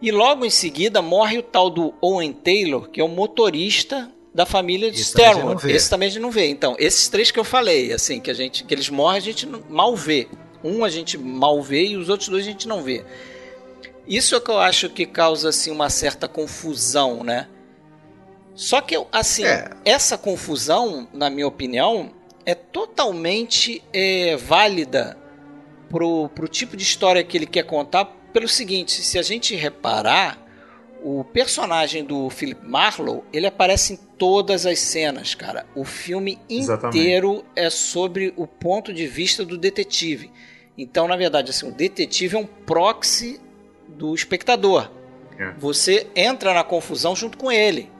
E logo em seguida morre o tal do Owen Taylor, que é o motorista da família de Sternwood. Esse também a gente não vê. Então, esses três que eu falei, assim, que a gente que eles morrem, a gente mal vê. Um a gente mal vê e os outros dois a gente não vê. Isso é que eu acho que causa assim uma certa confusão, né? Só que assim, é. essa confusão, na minha opinião, é totalmente é, válida pro, pro tipo de história que ele quer contar. Pelo seguinte, se a gente reparar, o personagem do Philip Marlowe, ele aparece em todas as cenas, cara. O filme inteiro Exatamente. é sobre o ponto de vista do detetive. Então, na verdade, assim, o detetive é um proxy do espectador. É. Você entra na confusão junto com ele.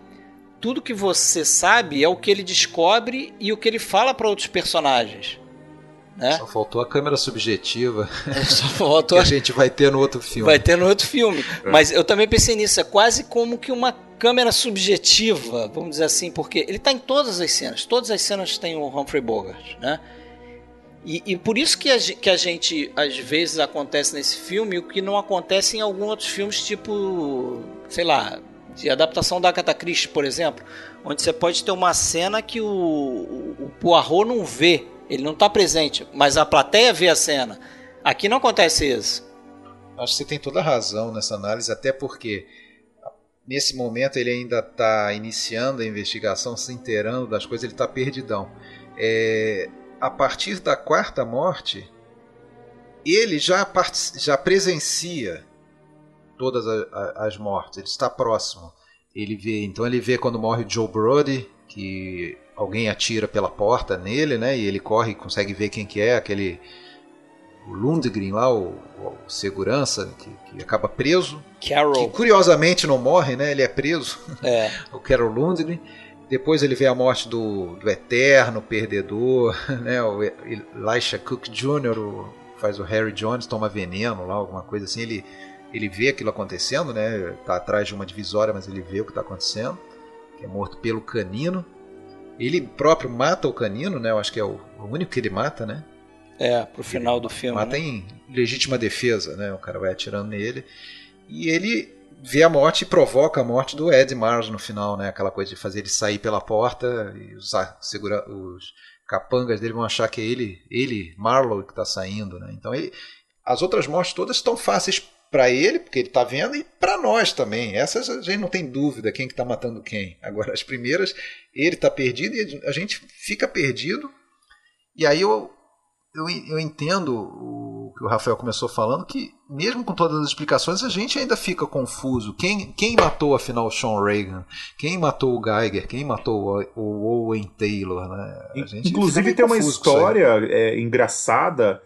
Tudo que você sabe é o que ele descobre e o que ele fala para outros personagens. Né? Só faltou a câmera subjetiva. Só faltou. que a gente vai ter no outro filme. Vai ter no outro filme. É. Mas eu também pensei nisso. É quase como que uma câmera subjetiva, vamos dizer assim, porque ele está em todas as cenas. Todas as cenas tem o Humphrey Bogart, né? E, e, por isso que a, que a gente, às vezes, acontece nesse filme o que não acontece em alguns outros filmes, tipo, sei lá, de adaptação da Agatha Christie, por exemplo, onde você pode ter uma cena que o, o, o Poirot não vê ele não está presente, mas a plateia vê a cena. Aqui não acontece isso. Acho que você tem toda a razão nessa análise, até porque nesse momento ele ainda está iniciando a investigação, se inteirando das coisas, ele está perdidão. É, a partir da quarta morte, ele já, já presencia todas as mortes, ele está próximo. Ele vê, então ele vê quando morre o Joe Brody, que alguém atira pela porta nele, né? E ele corre e consegue ver quem que é, aquele o Lundgren lá, o, o segurança que, que, acaba preso. Carol. Que curiosamente não morre, né? Ele é preso. É. o Carol Lundgren. Depois ele vê a morte do, do Eterno Perdedor, né? O Elisha Cook Jr., o, faz o Harry Jones, toma veneno lá, alguma coisa assim. Ele, ele vê aquilo acontecendo, né? Tá atrás de uma divisória, mas ele vê o que está acontecendo. Que é morto pelo canino. Ele próprio mata o canino, né? Eu acho que é o, único que ele mata, né? É, pro final ele do filme. Mata né? em legítima defesa, né? O cara vai atirando nele. E ele vê a morte e provoca a morte do Ed Mars no final, né? Aquela coisa de fazer ele sair pela porta e os, segura, os capangas dele vão achar que é ele, ele Marlowe, que está saindo, né? Então ele, as outras mortes todas estão fáceis para ele, porque ele está vendo, e para nós também. Essas a gente não tem dúvida quem que está matando quem. Agora, as primeiras, ele está perdido e a gente fica perdido. E aí eu, eu, eu entendo o que o Rafael começou falando, que mesmo com todas as explicações, a gente ainda fica confuso. Quem, quem matou, afinal, o Sean Reagan? Quem matou o Geiger? Quem matou o, Owen Taylor? Né? Inclusive, tem uma história é, engraçada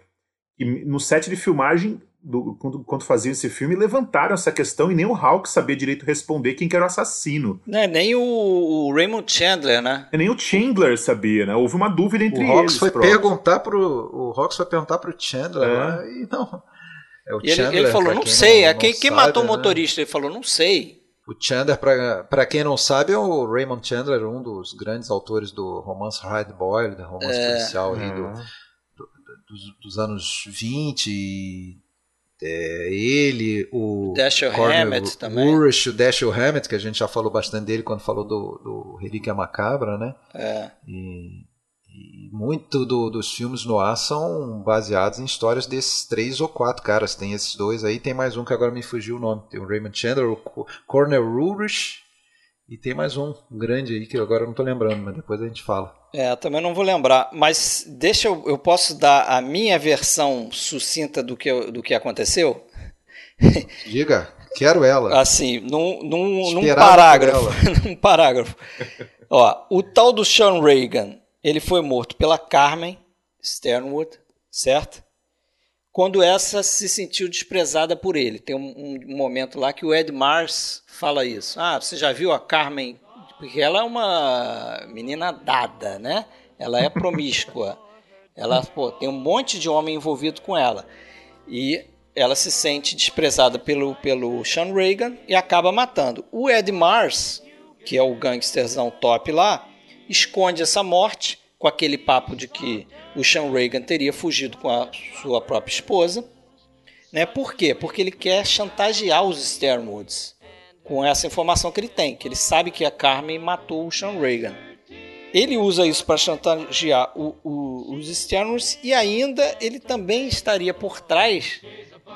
que no set de filmagem do, quando, quando faziam esse filme, levantaram essa questão e nem o Hulk sabia direito responder quem que era o assassino. É, nem o, o Raymond Chandler, né? É, nem o Chandler sabia, né? Houve uma dúvida entre o eles. Foi perguntar pro, o Hawks foi perguntar pro Chandler é. Né? e não. É o e Chandler, ele, ele falou, não sei. Não, é quem, quem sabe, matou o né? motorista? Ele falou, não sei. O Chandler, para quem não sabe, é o Raymond Chandler, um dos grandes autores do romance Hard Boiled, romance é. policial do, do, dos, dos anos 20 e é, ele, o Dashiell Hammett também. Urish, o Dashiell Hammett, que a gente já falou bastante dele quando falou do, do Relíquia Macabra, né? É. E, e muito do, dos filmes no ar são baseados em histórias desses três ou quatro caras. Tem esses dois aí, tem mais um que agora me fugiu o nome. Tem o Raymond Chandler, o Cornel Urish e tem mais um grande aí que agora eu não estou lembrando, mas depois a gente fala. É, também não vou lembrar, mas deixa eu, eu posso dar a minha versão sucinta do que, do que aconteceu? Diga, quero ela. Assim, num, num, num parágrafo. num parágrafo. Ó, o tal do Sean Reagan, ele foi morto pela Carmen Sternwood, certo? Quando essa se sentiu desprezada por ele. Tem um, um momento lá que o Ed Mars fala isso. Ah, você já viu a Carmen porque ela é uma menina dada, né? Ela é promíscua. ela pô, tem um monte de homem envolvido com ela. E ela se sente desprezada pelo, pelo Sean Reagan e acaba matando. O Ed Mars, que é o gangsterzão top lá, esconde essa morte com aquele papo de que o Sean Reagan teria fugido com a sua própria esposa. Né? Por quê? Porque ele quer chantagear os Sternwoods com essa informação que ele tem, que ele sabe que a Carmen matou o Sean Reagan. Ele usa isso para chantagear o, o, os externos e ainda ele também estaria por trás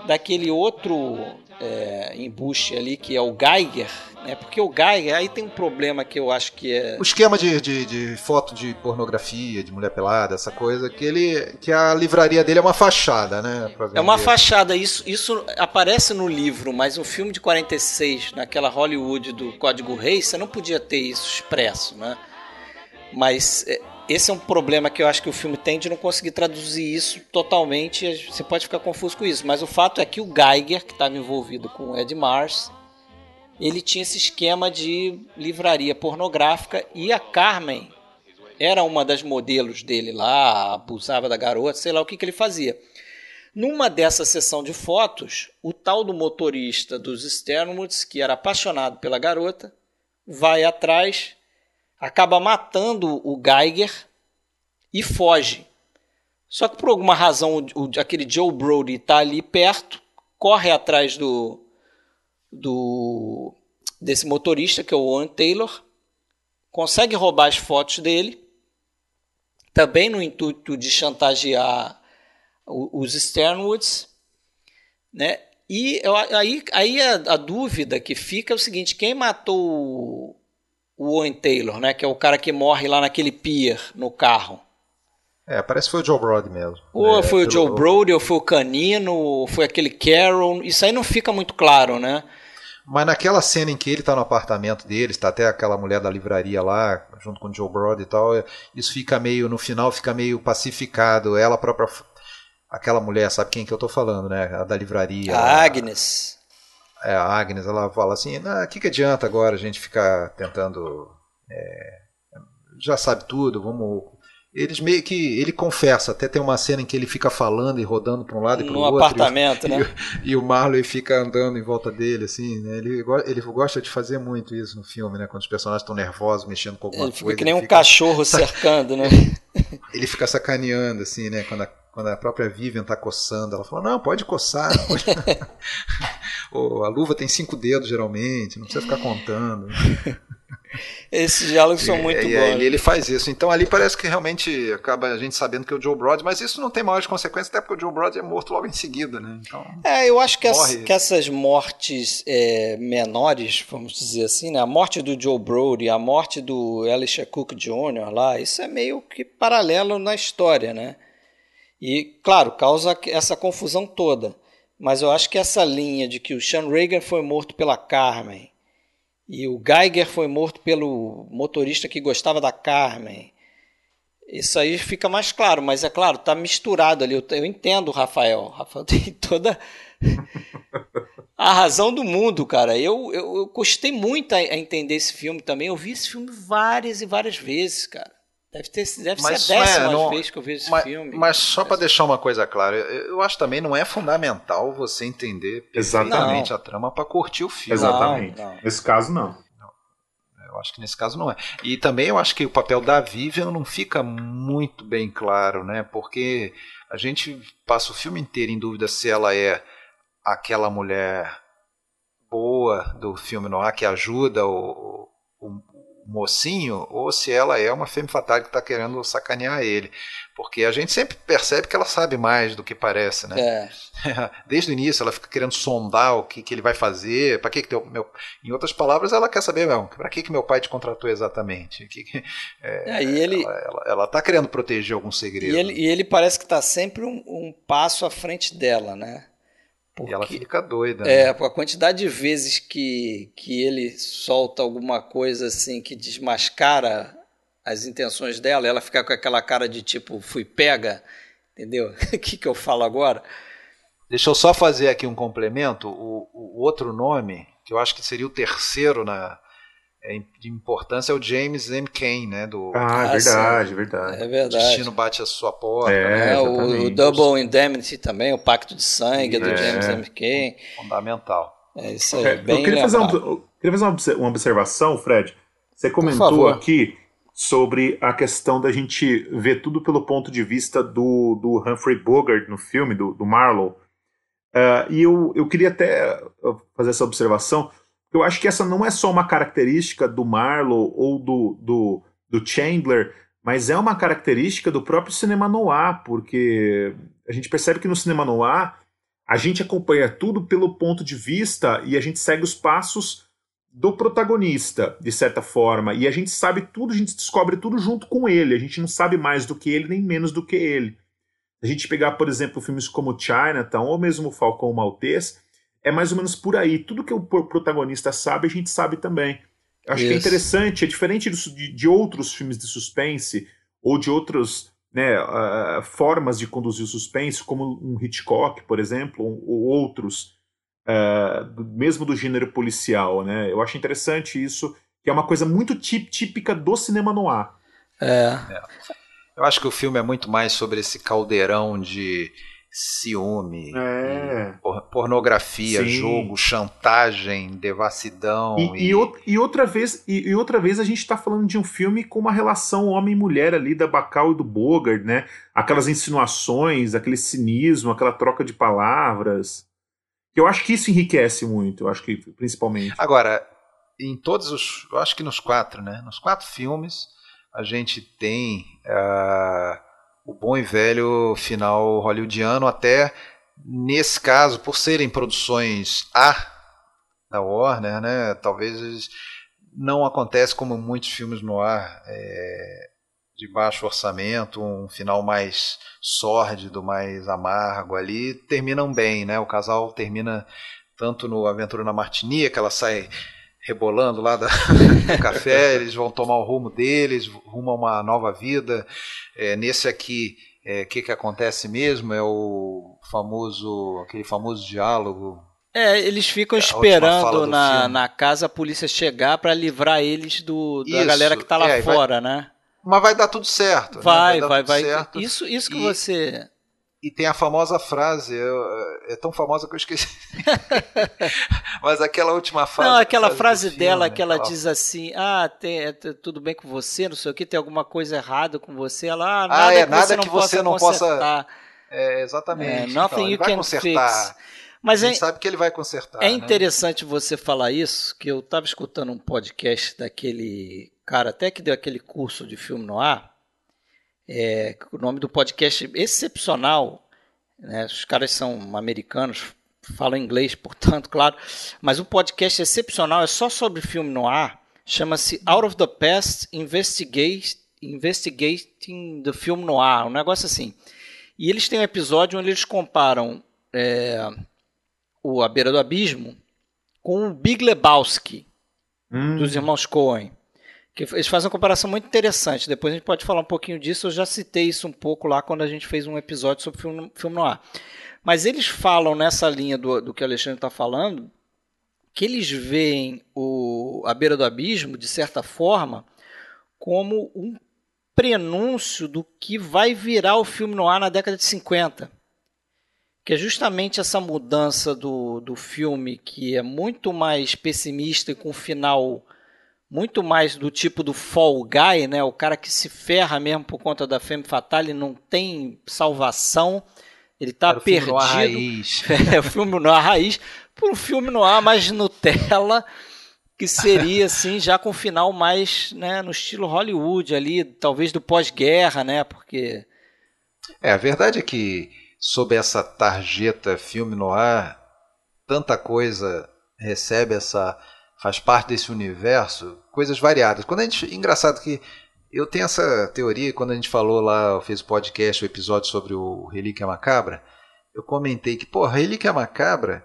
daquele outro é, embuste ali que é o Geiger, né? Porque o Geiger aí tem um problema que eu acho que é o esquema de, de, de, foto de pornografia, de mulher pelada, essa coisa que ele que a livraria dele é uma fachada, né? É uma fachada. Isso isso aparece no livro, mas um filme de 46 naquela Hollywood do Código Rei, você não podia ter isso expresso, né? Mas é, esse é um problema que eu acho que o filme tem de não conseguir traduzir isso totalmente. Você pode ficar confuso com isso, mas o fato é que o Geiger, que estava envolvido com o Ed Mars, ele tinha esse esquema de livraria pornográfica e a Carmen era uma das modelos dele lá, abusava da garota, sei lá o que, que ele fazia. Numa dessa sessão de fotos, o tal do motorista dos Sternwoods, que era apaixonado pela garota, vai atrás, acaba matando o Geiger e foge. Só que por alguma razão o, aquele Joe Brody está ali perto, corre atrás do, do desse motorista que é o Owen Taylor, consegue roubar as fotos dele, também no intuito de chantagear os Sternwoods, né? E aí, aí a, a, dúvida que fica é o seguinte: quem matou o Owen Taylor, né? Que é o cara que morre lá naquele pier no carro? É, parece que foi o Joe Brody mesmo. Ou é, foi o Joe Brody, ou foi o Canino, ou foi aquele Carol. Isso aí não fica muito claro, né? Mas naquela cena em que ele está no apartamento dele, está até aquela mulher da livraria lá, junto com o Joe Brody e tal, isso fica meio, no final, fica meio pacificado. Ela própria aquela mulher, sabe quem que eu tô falando, né? A da livraria. A Agnes. É, a Agnes, ela fala assim, o que, que adianta agora a gente ficar tentando... É, já sabe tudo, vamos... Eles meio que. Ele confessa, até tem uma cena em que ele fica falando e rodando para um lado e para o outro. No apartamento, e, né? E, e, o Marley fica andando em volta dele, assim, né? Ele, ele gosta de fazer muito isso no filme, né? Quando os personagens estão nervosos, mexendo com alguma ele coisa. Fica que nem um fica... cachorro cercando, né? ele fica sacaneando, assim, né? Quando a quando a própria Vivian está coçando, ela fala: Não, pode coçar. Pode... a luva tem cinco dedos, geralmente, não precisa ficar contando. Esses diálogos são muito e, bons. Ele, ele faz isso. Então ali parece que realmente acaba a gente sabendo que é o Joe Brody, mas isso não tem maiores consequências, até porque o Joe Brody é morto logo em seguida, né? Então, é, eu acho que, as, que essas mortes é, menores, vamos dizer assim, né? A morte do Joe Brody, a morte do Elisha Cook Jr. lá, isso é meio que paralelo na história, né? E, claro, causa essa confusão toda. Mas eu acho que essa linha de que o Sean Reagan foi morto pela Carmen e o Geiger foi morto pelo motorista que gostava da Carmen. Isso aí fica mais claro, mas é claro, tá misturado ali. Eu, eu entendo o Rafael. Rafael tem toda a razão do mundo, cara. Eu, eu, eu gostei muito a, a entender esse filme também. Eu vi esse filme várias e várias vezes, cara. Deve, ter, deve mas, ser a décima é, não, vez que eu vejo esse mas, filme. Mas só para deixar uma coisa clara, eu acho também não é fundamental você entender exatamente a trama para curtir o filme. Exatamente. Não, não. Nesse caso, não. Eu acho que nesse caso não é. E também eu acho que o papel da Vivian não fica muito bem claro, né? Porque a gente passa o filme inteiro em dúvida se ela é aquela mulher boa do filme noir que ajuda o, o, mocinho ou se ela é uma femme fatale que está querendo sacanear ele. Porque a gente sempre percebe que ela sabe mais do que parece, né? É. Desde o início ela fica querendo sondar o que, que ele vai fazer, para que, que teu, meu... Em outras palavras, ela quer saber, para que, que meu pai te contratou exatamente? Que, que, é, é, e ele... Ela está querendo proteger algum segredo. E ele, e ele parece que está sempre um, um passo à frente dela, né? Porque, e ela fica doida. É, né? a quantidade de vezes que, que ele solta alguma coisa assim que desmascara as intenções dela, ela fica com aquela cara de tipo, fui pega, entendeu? O que, que eu falo agora? Deixa eu só fazer aqui um complemento. O, o outro nome, que eu acho que seria o terceiro na, é de importância é o James M. Cain, né? Do, ah, é verdade, verdade. É verdade. O destino bate a sua porta. É, né? o, o, Double Indemnity também, o Pacto de Sangue é. do James M. Cain. Fundamental. É isso aí, é, bem eu queria fazer, uma, eu queria fazer uma observação, Fred. Você comentou aqui sobre a questão da gente ver tudo pelo ponto de vista do, do Humphrey Bogart no filme, do, do Marlowe. Uh, e eu, eu queria até fazer essa observação eu acho que essa não é só uma característica do Marlowe ou do, do, do Chandler, mas é uma característica do próprio cinema noir, porque a gente percebe que no cinema noir a gente acompanha tudo pelo ponto de vista e a gente segue os passos do protagonista, de certa forma, e a gente sabe tudo, a gente descobre tudo junto com ele, a gente não sabe mais do que ele, nem menos do que ele. A gente pegar, por exemplo, filmes como Chinatown ou mesmo Falcão Maltês, é mais ou menos por aí. Tudo que o protagonista sabe, a gente sabe também. Acho Isso. que é interessante, é diferente de, de outros filmes de suspense ou de outros né, uh, formas de conduzir o suspense, como um Hitchcock, por exemplo, ou outros, uh, mesmo do gênero policial. Né? Eu acho interessante isso, que é uma coisa muito típica do cinema noir. É. é. Eu acho que o filme é muito mais sobre esse caldeirão de ciúme, é. pornografia, Sim. jogo, chantagem, devassidão. E, e... e, e outra vez, e, outra vez a gente está falando de um filme com uma relação homem-mulher ali da Bacal e do Bogart, né? Aquelas insinuações, aquele cinismo, aquela troca de palavras. Eu acho que isso enriquece muito, eu acho que principalmente. Agora, em todos os. Eu acho que nos quatro, né? Nos quatro filmes, a gente tem. Uh o bom e velho final hollywoodiano, até nesse caso, por serem produções A da Warner, né, talvez não acontece como muitos filmes no ar é, de baixo orçamento, um final mais sórdido, mais amargo ali, terminam bem, né? O casal termina tanto no Aventura na Martinica, ela sai rebolando lá da, do café, eles vão tomar o rumo deles, rumo a uma nova vida. É, nesse aqui, o é, que, que acontece mesmo? É o famoso, aquele famoso diálogo. É, eles ficam esperando na, na casa a polícia chegar para livrar eles do, da isso, galera que tá lá é, fora, vai, né? Mas vai dar tudo certo. Vai, né? vai, vai. vai. Isso, isso que e... você e tem a famosa frase, eu, é tão famosa que eu esqueci. Mas aquela última frase. Não, aquela frase, dela filme, que ela diz assim: Ah, tem, é, tudo bem com você, não sei o que, tem alguma coisa errada com você. Ela, ah, nada, ah, é, que, nada você que você não possa. É, exatamente. É, nothing então, you can consertar. fix. Mas a gente é, sabe que ele vai consertar. É né? interessante você falar isso, que eu estava escutando um podcast daquele cara até que deu aquele curso de filme no ar é, o nome do podcast é excepcional. Né? Os caras são americanos, falam inglês, portanto, claro. Mas o podcast excepcional é só sobre filme no ar. Chama-se Out of the Past Investigate, Investigating the Film Noir. Um negócio assim. E eles têm um episódio onde eles comparam é, o A Beira do Abismo com o Big Lebowski, hum. dos irmãos Coen que eles fazem uma comparação muito interessante. Depois a gente pode falar um pouquinho disso. Eu já citei isso um pouco lá quando a gente fez um episódio sobre filme, filme no ar. Mas eles falam nessa linha do, do que o Alexandre está falando, que eles veem o, a beira do abismo, de certa forma, como um prenúncio do que vai virar o filme no ar na década de 50. Que é justamente essa mudança do, do filme que é muito mais pessimista e com um final muito mais do tipo do fall guy, né? O cara que se ferra mesmo por conta da femme fatale, não tem salvação, ele tá Era perdido. O filme raiz. é, o filme no ar raiz, por um filme no ar mais Nutella, que seria assim, já com um final mais, né, no estilo Hollywood ali, talvez do pós-guerra, né? Porque É, a verdade é que sob essa tarjeta filme no ar, tanta coisa recebe essa faz parte desse universo, coisas variadas. Quando a gente, engraçado que eu tenho essa teoria quando a gente falou lá, fez o podcast, o episódio sobre o Relíquia Macabra, eu comentei que, pô, Relíquia Macabra,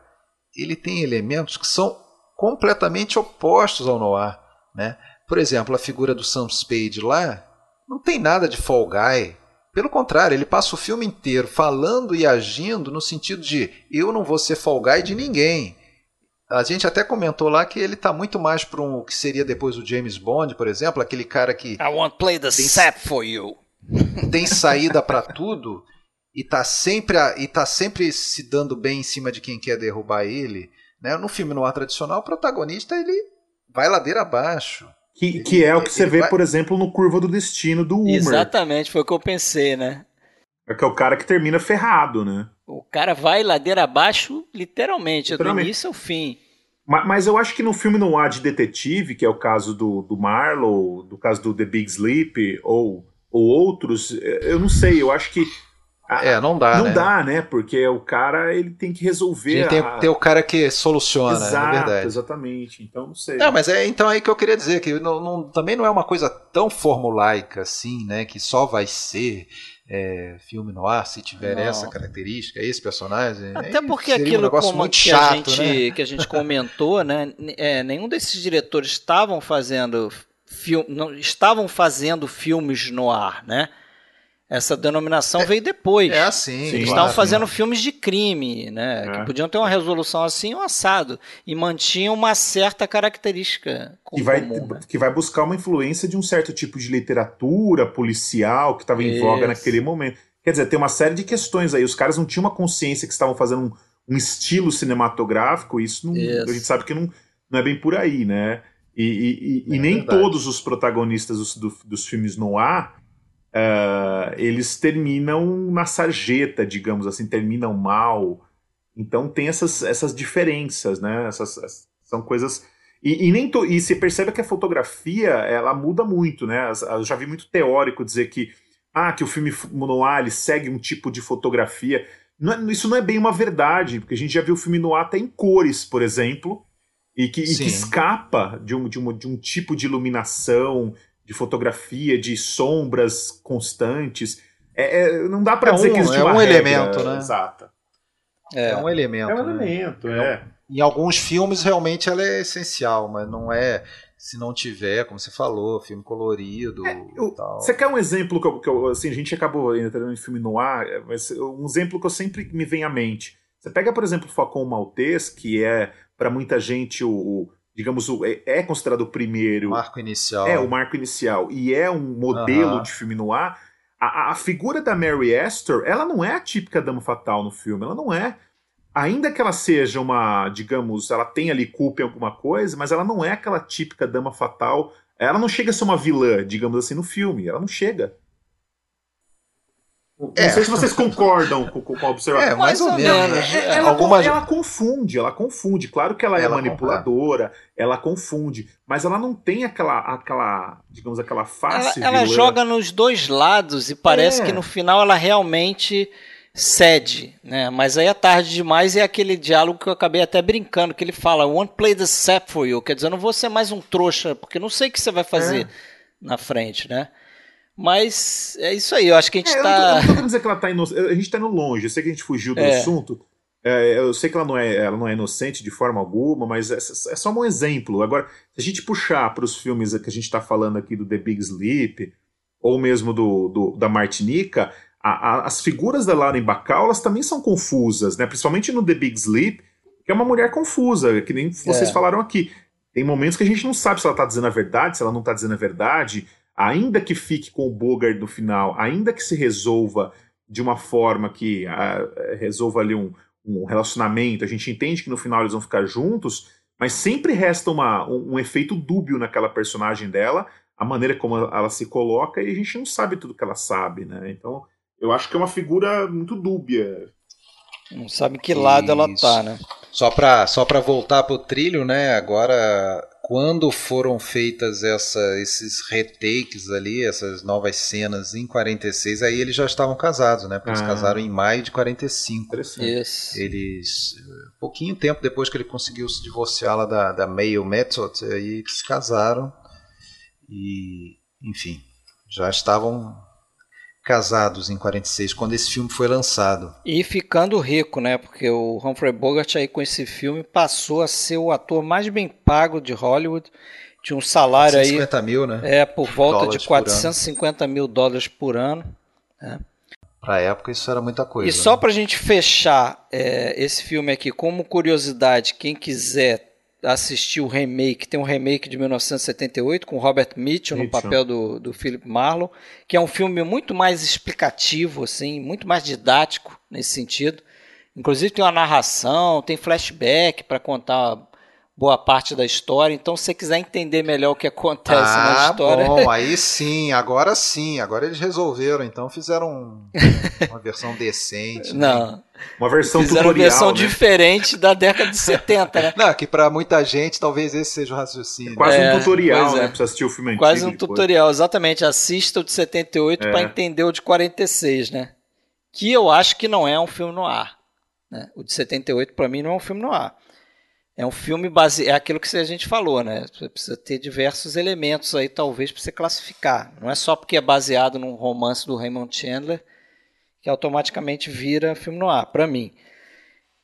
ele tem elementos que são completamente opostos ao Noir, né? Por exemplo, a figura do Sam Spade lá não tem nada de Fall Guy. Pelo contrário, ele passa o filme inteiro falando e agindo no sentido de eu não vou ser Fall Guy de ninguém. A gente até comentou lá que ele tá muito mais para um que seria depois o James Bond, por exemplo, aquele cara que I want play the tem, sap for you. Tem saída para tudo e tá sempre e tá sempre se dando bem em cima de quem quer derrubar ele, né? No filme no ar tradicional, o protagonista ele vai ladeira abaixo. Que, que é o que você vê, vai... por exemplo, no Curva do Destino do Humor. Exatamente, foi o que eu pensei, né? É que é o cara que termina ferrado, né? O cara vai ladeira abaixo, literalmente, literalmente. do início ao fim. Mas, mas, eu acho que no filme não há de detetive, que é o caso do, do Marlowe, do caso do The Big Sleep, ou, ou outros, eu não sei, eu acho que. É, não dá. Não né? dá, né? Porque o cara ele tem que resolver. Tem, a... tem o cara que soluciona, é Exato, é verdade. Exatamente. Então não sei. Não, mas é então aí que eu queria dizer que não, não, também não é uma coisa tão formulaica assim, né? Que só vai ser é, filme no ar se tiver Não. essa característica, esse personagem. Até porque aquilo um como que, chato, a gente, né? que a gente comentou, né? É, nenhum desses diretores estavam fazendo não estavam fazendo filmes no ar, né? Essa denominação é, veio depois. É assim. Eles estavam fazendo filmes de crime, né? É. Que podiam ter uma resolução assim ou assado. E mantinham uma certa característica que vai, comum, né? que vai buscar uma influência de um certo tipo de literatura policial que estava em Isso. voga naquele momento. Quer dizer, tem uma série de questões aí. Os caras não tinham uma consciência que estavam fazendo um, um estilo cinematográfico. Isso, não, Isso. a gente sabe que não, não é bem por aí, né? E, e, e, é e nem verdade. todos os protagonistas dos, do, dos filmes noir uh, eles terminam na sarjeta, digamos assim, terminam mal. Então tem essas, essas diferenças, né? Essas, são coisas. E, e nem to... e se percebe que a fotografia ela muda muito, né? Eu já vi muito teórico dizer que ah, que o filme noir segue um tipo de fotografia. Não é, isso não é bem uma verdade, porque a gente já viu o filme noir até em cores, por exemplo, e que, e que escapa de um, de, um, de um tipo de iluminação, de fotografia, de sombras constantes. É, é não dá para é dizer um, que existe é uma um regra elemento, né? Exata. É, é um elemento. É um né? elemento, é. Em alguns filmes realmente ela é essencial, mas não é se não tiver, como você falou, filme colorido é, eu, Você quer um exemplo que eu, que eu, assim, a gente acabou entrando em filme no ar, mas um exemplo que eu sempre me vem à mente. Você pega, por exemplo, o Facon Maltês, que é para muita gente o, digamos, o, é, é, considerado o primeiro. Marco inicial. É, o marco inicial. E é um modelo de filme no ar. A, a, figura da Mary Astor, ela não é a típica dama fatal no filme, ela não é. Ainda que ela seja uma, digamos, ela tem ali culpa em alguma coisa, mas ela não é aquela típica dama fatal. Ela não chega a ser uma vilã, digamos assim, no filme. Ela não chega. É. Não sei se vocês concordam com, com a observação. É, mais, mais ou, menos. É, ela, Alguma... ela confunde, ela confunde. Claro que ela, é ela é manipuladora, ela confunde, mas ela não tem aquela, aquela digamos, aquela face. Ela, ela joga nos dois lados e parece é. que no final ela realmente cede, né? Mas aí é tarde demais e é aquele diálogo que eu acabei até brincando, que ele fala, "Won't play the sap for you", quer dizer, eu não vou ser mais um trouxa, porque não sei o que você vai fazer é. na frente, né? Mas é isso aí, eu acho que a gente é, tá. Eu não, tô, eu não dizer que ela tá inocente. A gente tá indo longe, eu sei que a gente fugiu do é. assunto. É, eu sei que ela não, é, ela não é inocente de forma alguma, mas é, é só um exemplo. Agora, se a gente puxar para os filmes que a gente está falando aqui do The Big Sleep, ou mesmo do, do da Martinica, a, a, as figuras da Lauren Bacall elas também são confusas, né? principalmente no The Big Sleep, que é uma mulher confusa, que nem vocês é. falaram aqui. Tem momentos que a gente não sabe se ela está dizendo a verdade, se ela não está dizendo a verdade ainda que fique com o Bogart no final, ainda que se resolva de uma forma que uh, resolva ali um, um, relacionamento, a gente entende que no final eles vão ficar juntos, mas sempre resta uma, um, um, efeito dúbio naquela personagem dela, a maneira como ela se coloca, e a gente não sabe tudo que ela sabe, né? Então, eu acho que é uma figura muito dúbia. Não sabe que lado Isso. ela tá, né? Só para só pra voltar pro trilho, né? Agora quando foram feitas essa, esses retakes ali, essas novas cenas em 46, aí eles já estavam casados, né? Porque ah. eles casaram em maio de 45. Isso. Eles, pouquinho tempo depois que ele conseguiu se divorciar lá da, da Mail Method, aí se casaram e, enfim, já estavam casados em 46 quando esse filme foi lançado. E ficando rico, né? Porque o Humphrey Bogart aí com esse filme passou a ser o ator mais bem pago de Hollywood. Tinha um salário 150 aí. mil, né? É, por volta dólares de 450 mil dólares por ano. Né? Para a época isso era muita coisa. E só né? para a gente fechar é, esse filme aqui, como curiosidade, quem quiser assistir o remake, tem um remake de 1978 com Robert Mitchell, Mitchell. no papel do, do Philip Marlowe, que é um filme muito mais explicativo, assim, muito mais didático nesse sentido. Inclusive tem uma narração, tem flashback para contar boa parte da história. Então, se você quiser entender melhor o que acontece ah, na história. Bom, aí sim, agora sim. Agora eles resolveram, então fizeram uma versão decente. Né? Uma versão Fizeram tutorial, uma versão né? diferente da década de 70, né? Não, que para muita gente talvez esse seja o raciocínio. É quase é, um tutorial, né? É. Pra assistir o filme antigo. Quase um depois. tutorial, exatamente. Assista o de 78 é. para entender o de 46, né? Que eu acho que não é um filme no ar. Né? O de 78 para mim não é um filme no ar. É um filme base, é aquilo que a gente falou, né? Você precisa ter diversos elementos aí, talvez, para você classificar. Não é só porque é baseado num romance do Raymond Chandler que automaticamente vira filme no ar, para mim.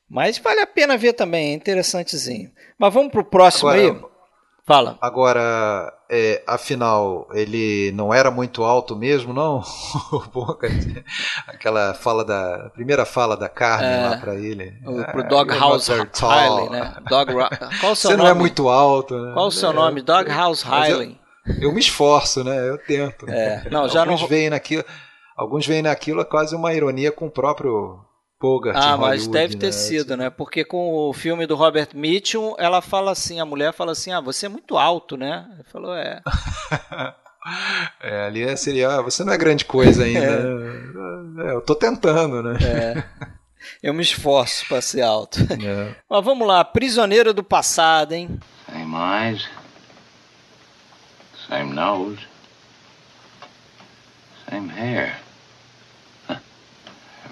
Mas vale a pena ver também, é interessantezinho. Mas vamos pro próximo Agora, aí. Fala. Agora, é, afinal, ele não era muito alto mesmo, não? Aquela fala da. A primeira fala da carne é, lá pra ele. O, pro Dog House Riley, né? Dog, qual o seu Você nome? não é muito alto, né? Qual o seu nome? Dog House Riley. Eu, eu, me esforço, né? Eu tento. É, não, já alguns não. Veem naquilo, alguns veem naquilo quase uma ironia com o próprio Bogart. Ah, mas deve ter né? sido, né? Porque com o filme do Robert Mitchum, ela fala assim, a mulher fala assim, ah, você é muito alto, né? Ele falou, é. é, ali seria, ah, você não é grande coisa ainda. é. É, eu tô tentando, né? É. Eu me esforço para ser alto. É. Mas vamos lá, Prisioneiro do Passado, hein? Same eyes, same nose, same hair.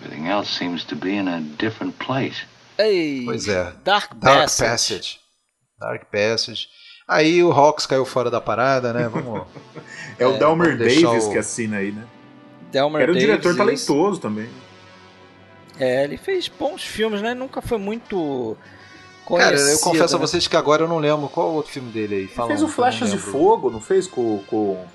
Everything else seems to be in a different place. Ei, pois é. Dark, Dark Passage. Passage. Dark Passage. Aí o Hawks caiu fora da parada, né? Vamos. é o é, Delmer Davis o... que assina aí, né? Delmer Era um diretor talentoso também. É, ele fez bons filmes, né? Nunca foi muito. Cara, eu confesso né? a vocês que agora eu não lembro qual o outro filme dele aí. Ele fez o Flashes de Fogo, não fez com, com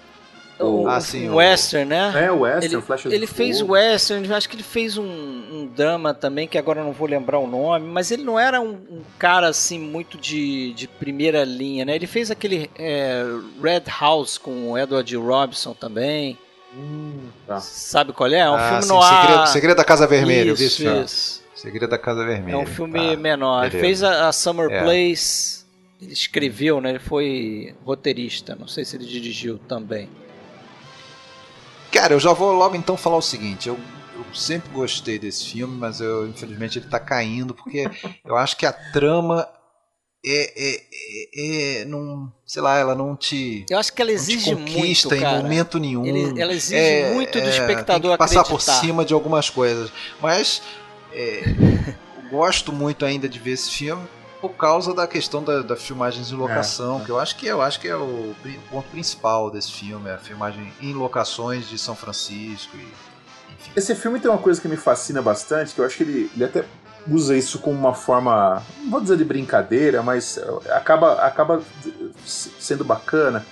o, ah, sim, o Western, né? É, o Western, ele, Flash Ele fez o Western, acho que ele fez um, um, drama também, que agora eu não vou lembrar o nome, mas ele não era um, um cara assim muito de, de primeira linha, né? Ele fez aquele é, Red House com o Edward Robinson também. Hum, tá. Sabe qual é? É um ah, filme sim, no ar. Segredo, Segredo da Casa Vermelha, isso, vi isso. Segredo da Casa Vermelha. É um filme tá, menor. Ele fez a, a Summer é. Place. Ele escreveu, né? Ele foi roteirista. Não sei se ele dirigiu também. Cara, eu já vou logo então falar o seguinte. Eu, eu sempre gostei desse filme, mas eu, infelizmente ele tá caindo, porque eu acho que a trama é, é, é, é, não, sei lá, ela não te. Eu acho que ela exige conquista muito, cara. em momento nenhum. Ele, ela exige é, muito do é, espectador passar por cima de algumas coisas. Mas é, gosto muito ainda de ver esse filme por causa da questão da, da filmagens em locação, é, é. que eu acho que eu acho que é o ponto principal desse filme, é a filmagem em locações de São Francisco e enfim. Esse filme tem uma coisa que me fascina bastante, que eu acho que ele, ele até usa isso como uma forma, não vou dizer de brincadeira, mas acaba acaba sendo bacana,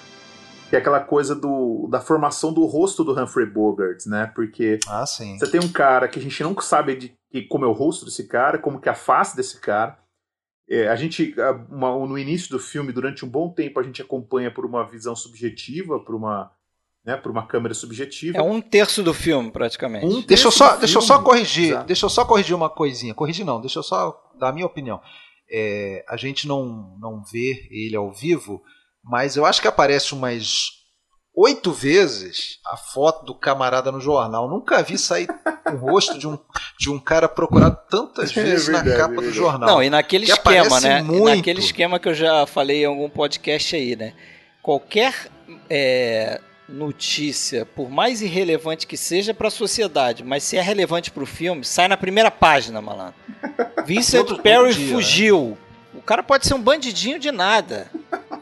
que é aquela coisa do, da formação do rosto do Humphrey Bogart, né? Porque ah, você tem um cara que a gente não sabe de, de como é o rosto desse cara, como que é a face desse cara, é, a gente, uma, no início do filme, durante um bom tempo, a gente acompanha por uma visão subjetiva, por uma, né, por uma câmera subjetiva. É um terço do filme, praticamente. Um deixa eu só, deixa eu só corrigir, Exato. deixa eu só corrigir uma coisinha. Corrigir não, deixa eu só dar a minha opinião. É, a gente não, não vê ele ao vivo, mas eu acho que aparece umas oito vezes a foto do camarada no jornal. Nunca vi sair o rosto de um, de um cara procurado tantas é vezes é verdade, na capa é do jornal. Não, e naquele que esquema, né? Muito. Naquele esquema que eu já falei em algum podcast aí, né? Qualquer é, notícia, por mais irrelevante que seja para a sociedade, mas se é relevante para o filme, sai na primeira página, malandro. Vincent Perry dia, fugiu. Né? O cara pode ser um bandidinho de nada.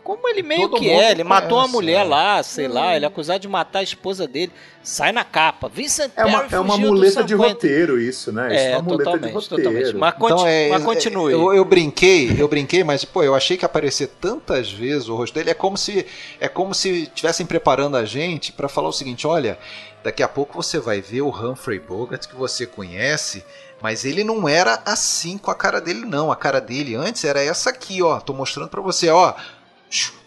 Como ele meio Todo que é, ele matou a mulher é. lá, sei hum. lá, ele é acusado de matar a esposa dele, sai na capa. Vincent é uma, é uma muleta de roteiro isso, né? Isso é, é uma muleta de roteiro. Totalmente. Mas, então, é, mas continue. Eu, eu, brinquei, eu brinquei, mas pô, eu achei que aparecer tantas vezes o rosto dele é como se é como se estivessem preparando a gente para falar o seguinte, olha, daqui a pouco você vai ver o Humphrey Bogart que você conhece mas ele não era assim com a cara dele, não. A cara dele antes era essa aqui, ó. Tô mostrando para você, ó.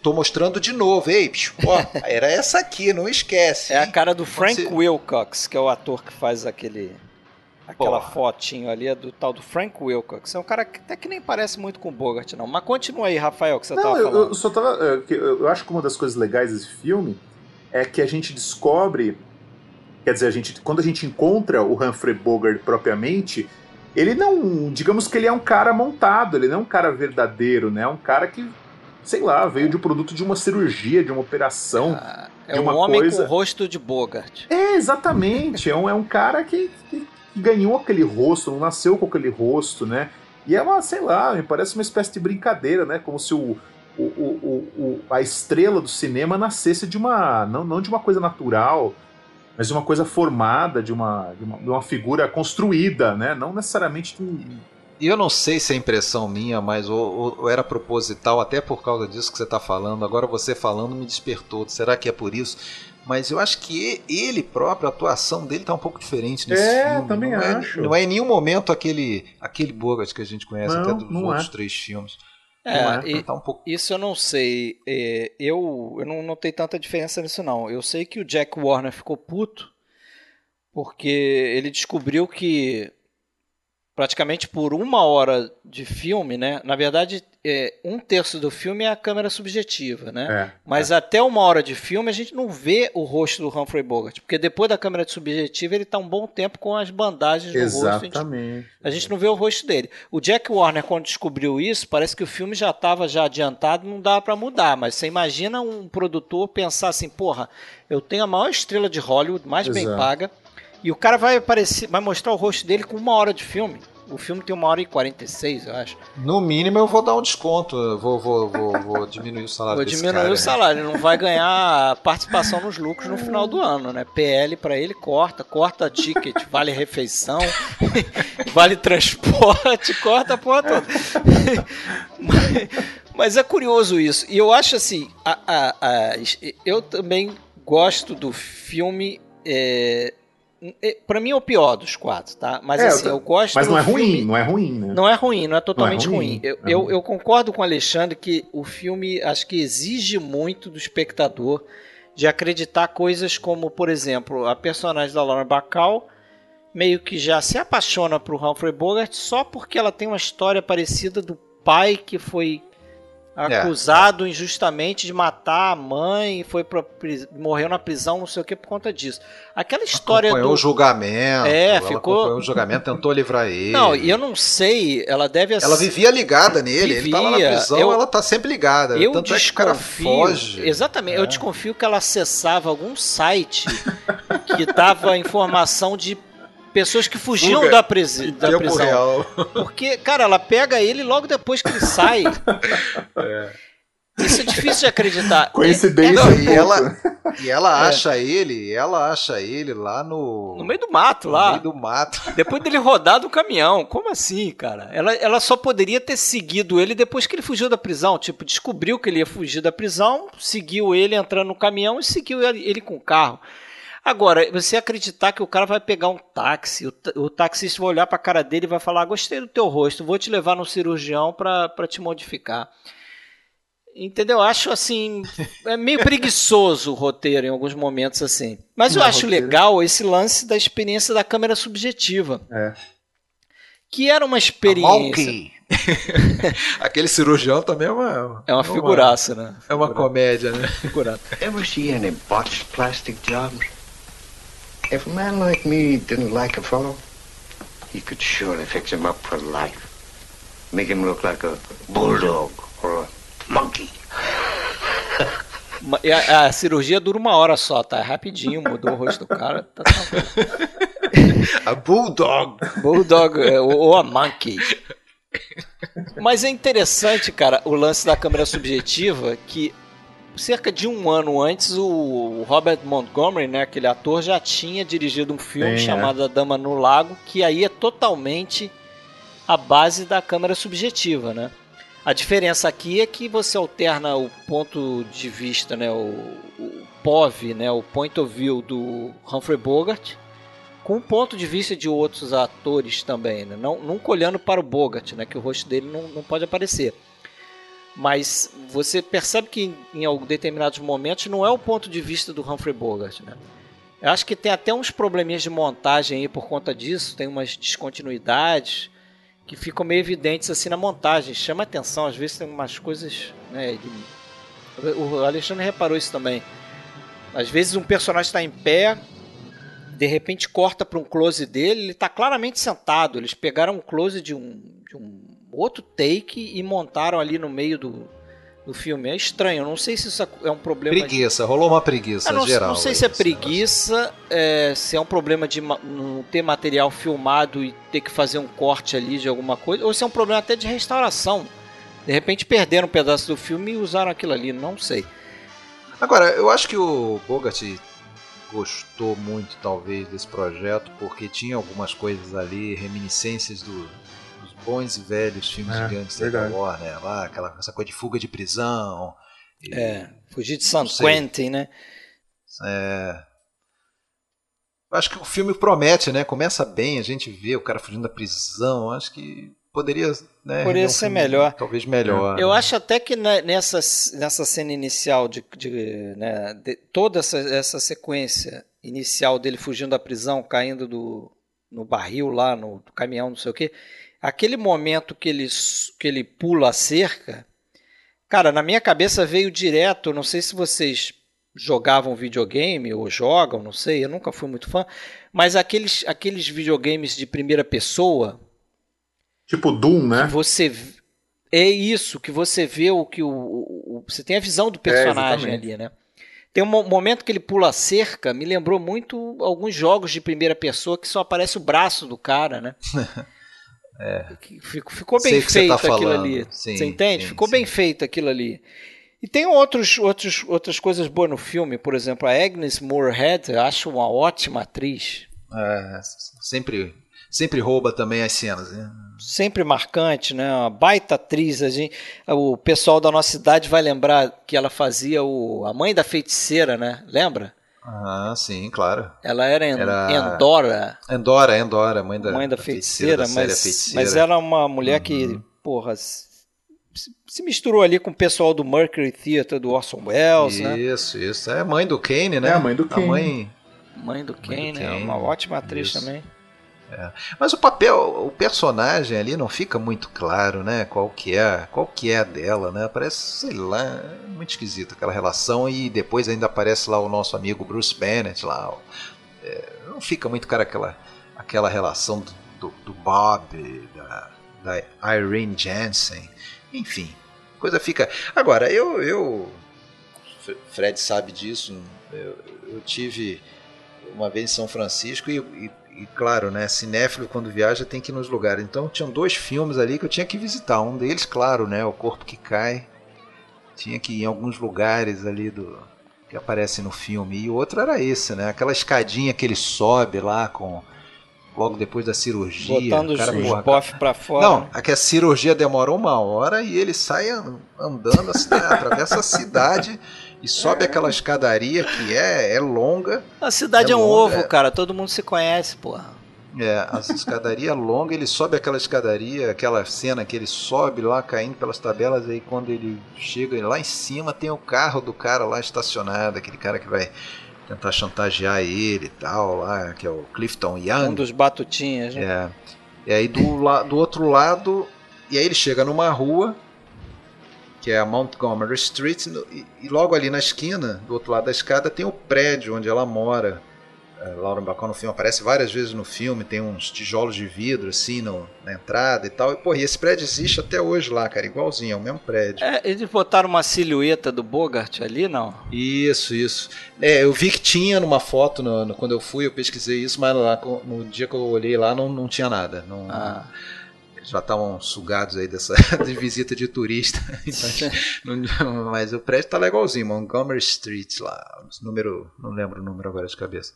Tô mostrando de novo, ei, ó, era essa aqui, não esquece. É a cara do Frank você... Wilcox, que é o ator que faz aquele aquela Porra. fotinho ali é do tal do Frank Wilcox. É um cara que até que nem parece muito com o Bogart, não. Mas continua aí, Rafael, que você não, tava falando. Eu, só tava. É, eu acho que uma das coisas legais desse filme é que a gente descobre. Quer dizer, a gente, quando a gente encontra o Humphrey Bogart propriamente, ele não. Digamos que ele é um cara montado, ele não é um cara verdadeiro, né? É um cara que sei lá, veio de um produto de uma cirurgia, de uma operação. Ah, é um homem coisa... com rosto de Bogart. É, exatamente. é, um, é um cara que, que, que, ganhou aquele rosto, não nasceu com aquele rosto, né? E é uma, sei lá, me parece uma espécie de brincadeira, né? Como se o, o, o, o, a estrela do cinema nascesse de uma. Não, não de uma coisa natural, mas de uma coisa formada, de uma, de uma, de uma figura construída, né? Não necessariamente de um E eu não sei se é impressão minha, mas ou, ou, ou, era proposital, até por causa disso que você está falando. Agora você falando me despertou. Será que é por isso? Mas eu acho que ele próprio, a atuação dele tá um pouco diferente nesse é, filme. também não acho. É, não é em nenhum momento aquele, aquele Bogart que a gente conhece não, até dos outros é. três filmes. É, é e, tá um pouco... isso eu não sei. É, eu, eu não notei tanta diferença nisso, não. Eu sei que o Jack Warner ficou puto porque ele descobriu que praticamente por uma hora de filme, né? Na verdade, é, um terço do filme é a câmera subjetiva, né? É, Mas até uma hora de filme a gente não vê o rosto do Humphrey Bogart, porque depois da câmera subjetiva ele está um bom tempo com as bandagens no rosto. Exatamente. a gente não vê o rosto dele. O Jack Warner quando descobriu isso, parece que o filme já estava já adiantado, não dava para mudar. Mas você imagina um produtor pensar assim, porra, eu tenho a maior estrela de Hollywood, mais bem Exato. paga. E o cara vai aparecer, vai mostrar o rosto dele com uma hora de filme. O filme tem uma hora e 46, eu acho. No mínimo eu vou dar um desconto, vou, vou, vou, vou diminuir o salário Vou diminuir cara. o salário, ele não vai ganhar participação nos lucros no final do ano, né? PL pra ele corta, corta ticket, vale refeição, vale transporte, corta a porra toda. Mas, mas é curioso isso. E eu acho assim, a, a, a- eu também gosto do filme. É, é, para mim é o pior dos quatro, tá? Mas É, assim, eu eu gosto Mas não é filme- ruim, não é ruim, né? não é ruim, não é totalmente Não é ruim. ruim, Eu, é eu, ruim. eu concordo com o Alexandre que o filme acho que exige muito do espectador de acreditar coisas como, por exemplo, a personagem da Lauren Bacall meio que já se apaixona por Humphrey Bogart só porque ela tem uma história parecida do pai que foi É. acusado injustamente de matar a mãe, foi pra, morreu na prisão, não sei o que por conta disso. Aquela história acompanhou do o julgamento. É, ficou- acompanhou o julgamento, tentou livrar ele. Não, e eu não sei, ela deve Ela vivia ligada nele, ele tava na Vivia. prisão, Eu- ela tá sempre ligada. Eu Tanto é que o cara desconfio. foge. Exatamente, É. eu desconfio que ela acessava algum site que dava informação de pessoas que fugiam Fuga da, presi- da tempo prisão. real. Porque, cara, ela pega ele logo depois que ele sai. É. Isso é difícil de acreditar. Coincidência. Não, e puta. ela, e ela É. acha ele, ela acha ele lá no, No meio do mato no lá. meio do mato. Depois dele rodar do caminhão. Como assim, cara? Ela, ela só poderia ter seguido ele depois que ele fugiu da prisão. Tipo, descobriu que ele ia fugir da prisão, seguiu ele entrando no caminhão e seguiu ele, ele com o carro. Agora, você acreditar que o cara vai pegar um táxi, o, o taxista vai olhar pra cara dele e vai falar: Gostei do teu rosto, vou te levar no cirurgião pra pra te modificar. Entendeu? Acho assim. É meio preguiçoso o roteiro em alguns momentos assim. Mas eu Não, acho roteiro. legal esse lance da experiência da câmera subjetiva. É. Que era uma experiência. Monkey. Aquele cirurgião também é uma. É uma figuraça, né? É uma comédia, né? Figuraça. Ever see any botched plastic jobs? If a man like me didn't like a fellow, he could surely fix him up for life. Make him look like a bulldog or a monkey. Ma- e A, a cirurgia dura uma hora só, tá? É rapidinho, mudou o rosto do cara. Tá, tá. A Bulldog. Bulldog é, ou, ou a Monkey. Mas é interessante, cara, o lance da câmera subjetiva, que cerca de um ano antes o Robert Montgomery, né, aquele ator, já tinha dirigido um filme é. chamado A Dama no Lago, que aí é totalmente a base da câmera subjetiva, né? A diferença aqui é que você alterna o ponto de vista, né, o, o POV, né, o point of view do Humphrey Bogart, com o ponto de vista de outros atores também, né? não, nunca olhando para o Bogart, né? que o rosto dele não, não pode aparecer. Mas você percebe que em, em determinados momentos não é o ponto de vista do Humphrey Bogart. Né? Eu acho que tem até uns probleminhas de montagem aí por conta disso, tem umas descontinuidades que ficam meio evidentes assim na montagem. Chama atenção, às vezes tem umas coisas. Né, de- o Alexandre reparou isso também. Às vezes um personagem está em pé, de repente corta para um close dele, ele está claramente sentado. Eles pegaram um close de um, de um outro take e montaram ali no meio do, do filme. É estranho, eu não sei se isso é um problema. de- Preguiça, rolou uma preguiça eu não, geral. não sei se é preguiça, é, se é um problema de não ter material filmado e ter que fazer um corte ali de alguma coisa, ou se é um problema até de restauração. De repente perderam um pedaço do filme e usaram aquilo ali, não sei. Agora, eu acho que o Bogart gostou muito, talvez, desse projeto, porque tinha algumas coisas ali, reminiscências do- bons e velhos filmes É, de gangster da Warner, lá, aquela, essa coisa de fuga de prisão. e- É, fugir de San. Quentin, né? É. Eu Acho que o filme promete, né? Começa bem, a gente vê o cara fugindo da prisão. Acho que poderia, né, Poderia um ser filme melhor. Talvez melhor. Eu né? acho até que nessa, nessa cena inicial de, de, né, de- toda essa, essa sequência inicial dele fugindo da prisão, caindo do, no barril lá, no, do caminhão, não sei o quê, aquele momento que ele, que ele pula a cerca, cara, na minha cabeça veio direto, não sei se vocês jogavam videogame ou jogam, não sei, eu nunca fui muito fã, mas aqueles, aqueles videogames de primeira pessoa, Tipo Doom, né? que você é isso que você vê o que o, o- o- você tem a visão do personagem exatamente. ali, né? Tem um mo- momento que ele pula a cerca, me lembrou muito alguns jogos de primeira pessoa que só aparece o braço do cara, né? Que Ficou, bem feito tá aquilo falando. ali. Sim, você entende? sim, ficou sim. bem feito aquilo ali. E tem outros, outros, outras coisas boas no filme, por exemplo, a Agnes Moorehead, eu acho uma ótima atriz. É, sempre, sempre rouba também as cenas. Né? sempre marcante, né? Uma baita atriz. A gente, o pessoal da nossa cidade vai lembrar que ela fazia o, a mãe da feiticeira, né? Lembra? Ah, sim, claro. Ela era, en, Era- Endora, Endora, Endora, mãe da, mãe da, feiticeira, da série mas, A Feiticeira. mas era uma mulher que, Uhum. porra, se, misturou ali com o pessoal do Mercury Theatre do Orson Welles, né? Isso, isso. É a mãe do Kane, né? É a mãe do Kane. mãe... Mãe do Kane, é Kane, uma ótima atriz isso. também. Mas o papel, o personagem ali não fica muito claro, né? Qual que é, qual que é a dela, né? Parece, sei lá, é muito esquisito aquela relação e depois ainda aparece lá o nosso amigo Bruce Bennett lá. É, não fica muito cara aquela, aquela relação do, do, do Bob, da, da Irene Jensen, enfim, coisa fica. Agora eu, eu Fred sabe disso. Eu, eu tive uma vez em São Francisco e, e- e, claro, né, cinéfilo quando viaja tem que ir nos lugares. Então tinham dois filmes ali que eu tinha que visitar. Um deles, claro, né, O Corpo que Cai. Tinha que ir em alguns lugares ali do que aparece no filme. E o outro era esse, né? Aquela escadinha que ele sobe lá com logo depois da cirurgia. Botando cara, os, porra, os pra fora. não, é que a cirurgia demora uma hora e ele sai an- andando, assim, né, atravessa a cidade e sobe aquela escadaria que é, é longa. A cidade É é, um longa, ovo, é. cara. Todo mundo se conhece, porra. É, a escadaria longa, ele sobe aquela escadaria, aquela cena que ele sobe lá caindo pelas tabelas, aí quando ele chega lá em cima tem o carro do cara lá estacionado, aquele cara que vai tentar chantagear ele e tal, lá, que é o Clifton Young. Um dos batutinhas, né? É. E aí do, do outro lado, e aí ele chega numa rua, que é a Montgomery Street, e, logo ali na esquina, do outro lado da escada, tem o prédio onde ela mora. É, Lauren Bacall no filme aparece várias vezes no filme, tem uns tijolos de vidro assim no- na entrada e tal. E, pô, e esse prédio existe até hoje lá, cara, igualzinho, é o mesmo prédio. É, eles botaram uma silhueta do Bogart ali, não? Isso, isso. É, eu vi que tinha numa foto no- no- quando eu fui, eu pesquisei isso, mas lá, no dia que eu olhei lá não, não tinha nada. Não, Ah. Eles já estavam sugados aí dessa de visita de turista. Então, mas o prédio tá legalzinho, Montgomery Street lá. Número. Não lembro o número agora de cabeça.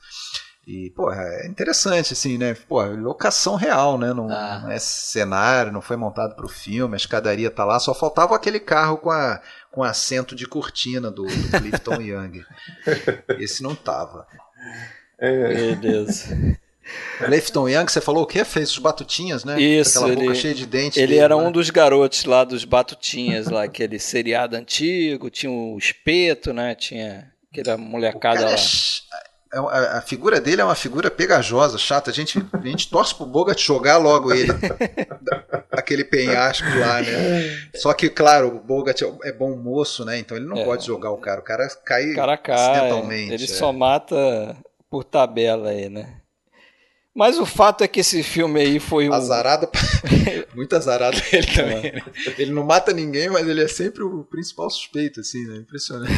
E, pô, é interessante, assim, né? Pô, locação real, né? Não, Ah. não é cenário, não foi montado pro filme, a escadaria tá lá, só faltava aquele carro com, a, com assento de cortina do, do Clifton Young. Esse não tava. É, Beleza. Clifton Young, você falou o quê? Fez os batutinhas, né? Isso, Aquela boca ele- cheia de dentes. Ele dele, era né? um dos garotos lá dos Batutinhas, lá, aquele seriado antigo, tinha o espeto, né? Tinha aquela molecada cara lá. é é a, a figura dele é uma figura pegajosa, chata. A gente, a gente torce pro Bogart jogar logo ele daquele penhasco lá, né? Só que, claro, o Bogart é- é bom moço, né? Então ele não É. pode jogar o cara. O cara cai O cara cai, acidentalmente. ele é. só mata por tabela aí, né? Mas o fato é que esse filme aí foi o. Azarado, muito azarado ele É. também. né? Ele não mata ninguém, mas ele é sempre o principal suspeito, assim, né? Impressionante.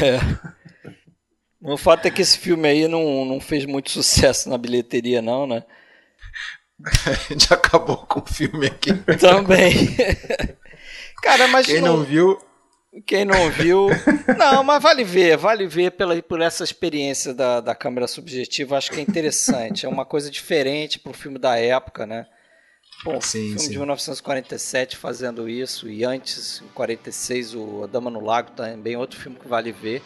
O fato é que esse filme aí não, não fez muito sucesso na bilheteria, não, né? A gente acabou com o filme aqui. Também. Cara, mas Quem não, não viu, quem não viu. Não, mas vale ver, vale ver pela, por essa experiência da, da câmera subjetiva. Acho que é interessante. É uma coisa diferente pro filme da época, né? Pô, sim, filme sim. de 1947 fazendo isso, e antes, em 46, o A Dama no Lago também, outro filme que vale ver.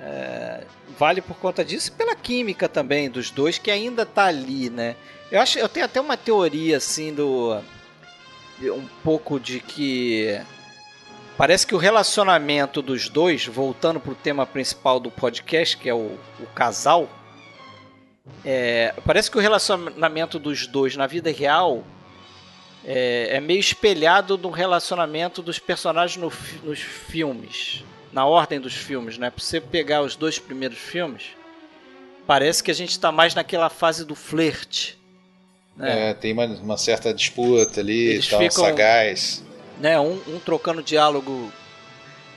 É, vale por conta disso e pela química também dos dois, que ainda tá ali, né? Eu acho, eu tenho até uma teoria assim do um pouco de que parece que o relacionamento dos dois, voltando pro tema principal do podcast, que é o, o casal, é, parece que o relacionamento dos dois na vida real é, é meio espelhado do relacionamento dos personagens no, nos filmes, na ordem dos filmes, né? Pra você pegar os dois primeiros filmes, parece que a gente está mais naquela fase do flerte. Né? É, tem uma, uma, certa disputa ali, Eles tal, ficam, sagaz. Né, um, um trocando diálogo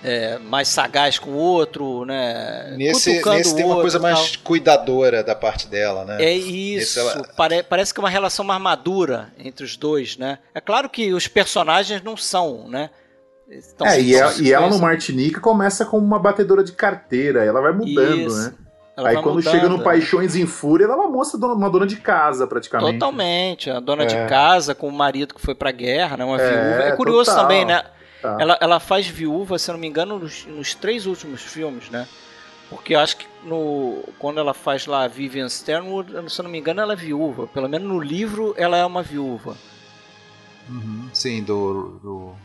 é, mais sagaz com o outro, né? Nesse, nesse tem uma coisa mais cuidadora da parte dela, né? É isso. Ela... Pare, parece que é uma relação mais madura entre os dois, né? É claro que os personagens não são, né? Estão é, e, ela, e ela no Martinica começa como uma batedora de carteira, ela vai mudando, isso. né? Ela Aí quando mudando, chega no Paixões em Fúria, ela é uma moça, uma dona de casa, praticamente. Totalmente, a dona é. de casa com o marido que foi pra guerra, né? Uma é, viúva. É curioso total. também, né? Tá. Ela, ela faz viúva, se eu não me engano, nos, nos três últimos filmes, né? Porque eu acho que no, quando ela faz lá a Vivian Sternwood, se eu não me engano, ela é viúva. Pelo menos no livro ela é uma viúva. Uhum, sim, do, do.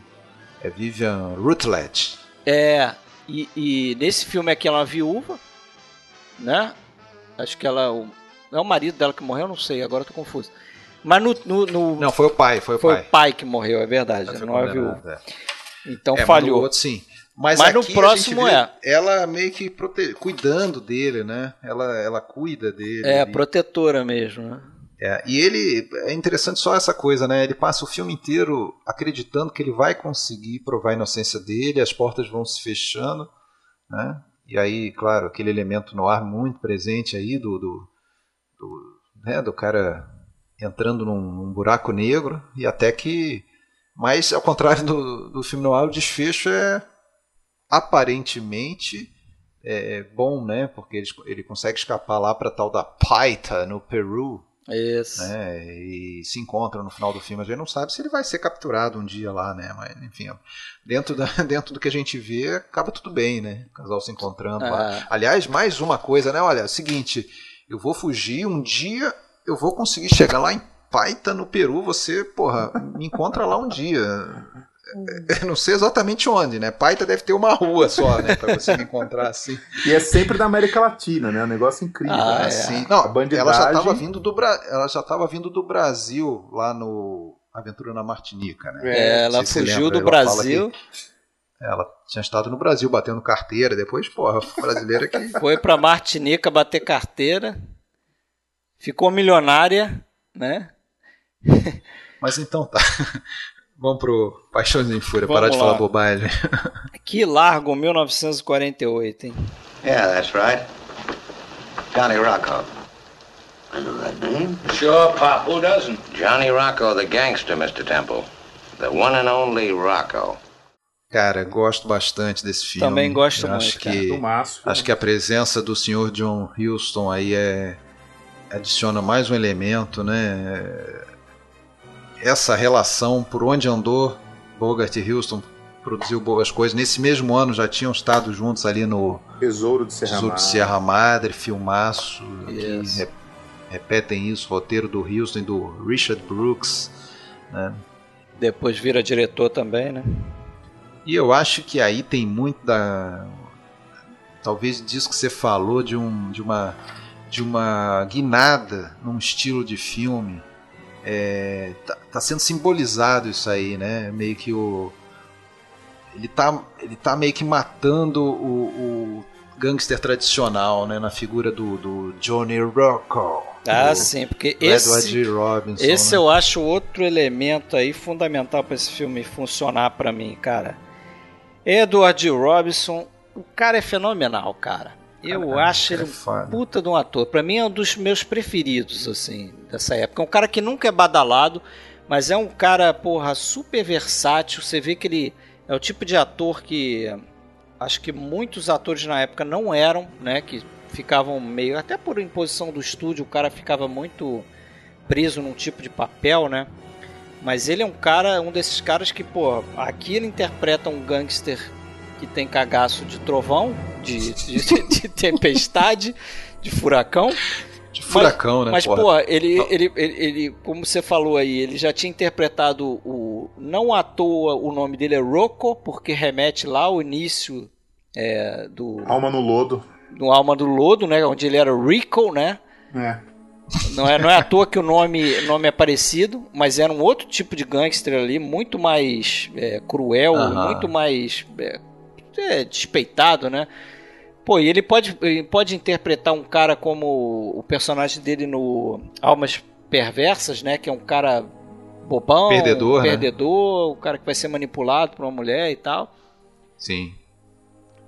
É Vivian Rutledge. É, e, e, nesse filme aqui ela é uma viúva, né? Acho que ela. É, é o marido dela que morreu, não sei, agora tô confuso. Mas no, no, no, Não, foi o pai, foi o foi pai. O pai que morreu, é verdade, não é viúva. É. Então é, falhou. outro, sim. Mas, mas no próximo é. Ela meio que prote... cuidando dele, né? Ela, ela cuida dele. É, ali. protetora mesmo, né? É, e ele é interessante só essa coisa, né? Ele passa o filme inteiro acreditando que ele vai conseguir provar a inocência dele, as portas vão se fechando, né? E aí, claro, aquele elemento no ar muito presente aí do, do, do, né, do cara entrando num, num buraco negro e até que mas, ao contrário do, do filme noir, o desfecho é aparentemente é, bom, né? Porque ele, ele consegue escapar lá para tal da Paita, no Peru. Isso. Né? E se encontra no final do filme. A gente não sabe se ele vai ser capturado um dia lá, né? Mas, enfim, dentro, da, dentro do que a gente vê, acaba tudo bem, né? O casal se encontrando lá. É. Aliás, mais uma coisa, né? Olha, é o seguinte, eu vou fugir, um dia eu vou conseguir chegar lá em Paita no Peru, você, porra, me encontra lá um dia. Eu não sei exatamente onde, né? Paita deve ter uma rua só, né? Pra você encontrar assim. E é sempre da América Latina, né? Um negócio incrível. Ah, né? é. Sim. Não, ela já estava vindo do Bra... ela já estava vindo do Brasil lá no Aventura na Martinica, né? É, ela fugiu do ela Brasil. Ela tinha estado no Brasil batendo carteira, depois, porra, brasileira que. Foi pra Martinica bater carteira, ficou milionária, né? Mas então tá. Vamos pro Paixões em Fúria, Vamos parar de lá. falar bobagem. Que largo, 1948, hein? Yeah, that's right. Johnny Rocco. I know that name. Sure, Pop. Who doesn't? Johnny Rocco, the gangster, Mr. Temple. The one and only Rocco. Cara, gosto bastante desse filme. Também gosto muito. Acho que, acho que a presença do senhor John Huston aí é adiciona mais um elemento, né? Essa relação, por onde andou, Bogart e Houston produziu boas coisas. Nesse mesmo ano já tinham estado juntos ali no Tesouro de Serra, Tesouro Madre. De Serra Madre, filmaço. Yes. Que repetem isso, roteiro do Houston e do Richard Brooks. Né? Depois vira diretor também, né? E eu acho que aí tem muito da. Talvez disso que você falou, de, um, de, uma, de uma guinada num estilo de filme é, tá, tá, sendo simbolizado isso aí, né? Meio que o ele tá, ele tá meio que matando o, o gangster tradicional, né? Na figura do, do Johnny Rocco. Ah, sim, porque esse, Robinson, esse né? eu acho outro elemento aí fundamental para esse filme funcionar para mim, cara. Edward Robinson, o cara é fenomenal, cara. Eu acho ele um puta de um ator. Pra mim é um dos meus preferidos, assim, dessa época. É um cara que nunca é badalado, mas é um cara, porra, super versátil. Você vê que ele é o tipo de ator que acho que muitos atores na época não eram, né? Que ficavam meio. Até por imposição do estúdio, o cara ficava muito preso num tipo de papel, né? Mas ele é um cara, um desses caras que, pô, aqui ele interpreta um gangster que tem cagaço de trovão, de, de, de tempestade, de furacão. De furacão, mas, né? Mas, pô, ele, ele, ele, ele, como você falou aí, ele já tinha interpretado o. Não à toa o nome dele é Rocco, porque remete lá ao início é, do. Alma no Lodo. Do Alma do Lodo, né? Onde ele era Rico, né? É. Não é, não é à toa que o nome, nome é parecido, mas era um outro tipo de gangster ali, muito mais é, cruel, muito mais é, despeitado, né? Pô, e ele pode, ele pode interpretar um cara como o personagem dele no Almas Perversas, né? Que é um cara bobão, perdedor, um perdedor, né? o cara que vai ser manipulado por uma mulher e tal. Sim.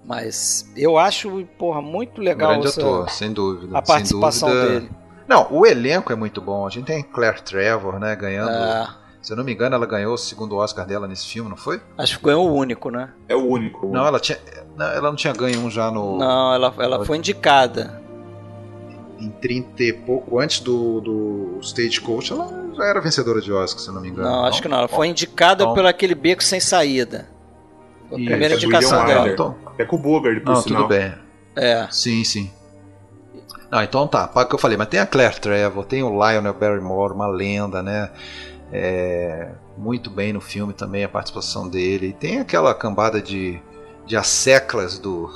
Mas eu acho, porra, muito legal Grande essa, ator, sem dúvida. a participação dúvida. dele. Não, o elenco é muito bom. A gente tem Claire Trevor, né, ganhando. É. Se eu não me engano, ela ganhou o segundo Oscar dela nesse filme, não foi? Acho que ganhou o único, né? É o único. Não, ela tinha. não, Ela não tinha ganho um já no. Não, ela, ela foi indicada. Em 30 e pouco antes do, do Stagecoach, ela já era vencedora de Oscar, se eu não me engano. Não, acho que não. Ela foi indicada Então- pelo aquele beco sem saída. Foi a Isso, primeira é indicação William dela. Então, É com o Bogart, por não, sinal. tudo bem. É. Sim, sim. Não, então tá, para o que eu falei, mas tem a Claire Trevor, tem o Lionel Barrymore, uma lenda, né? É, muito bem no filme também a participação dele. E tem aquela cambada de, de asseclas do,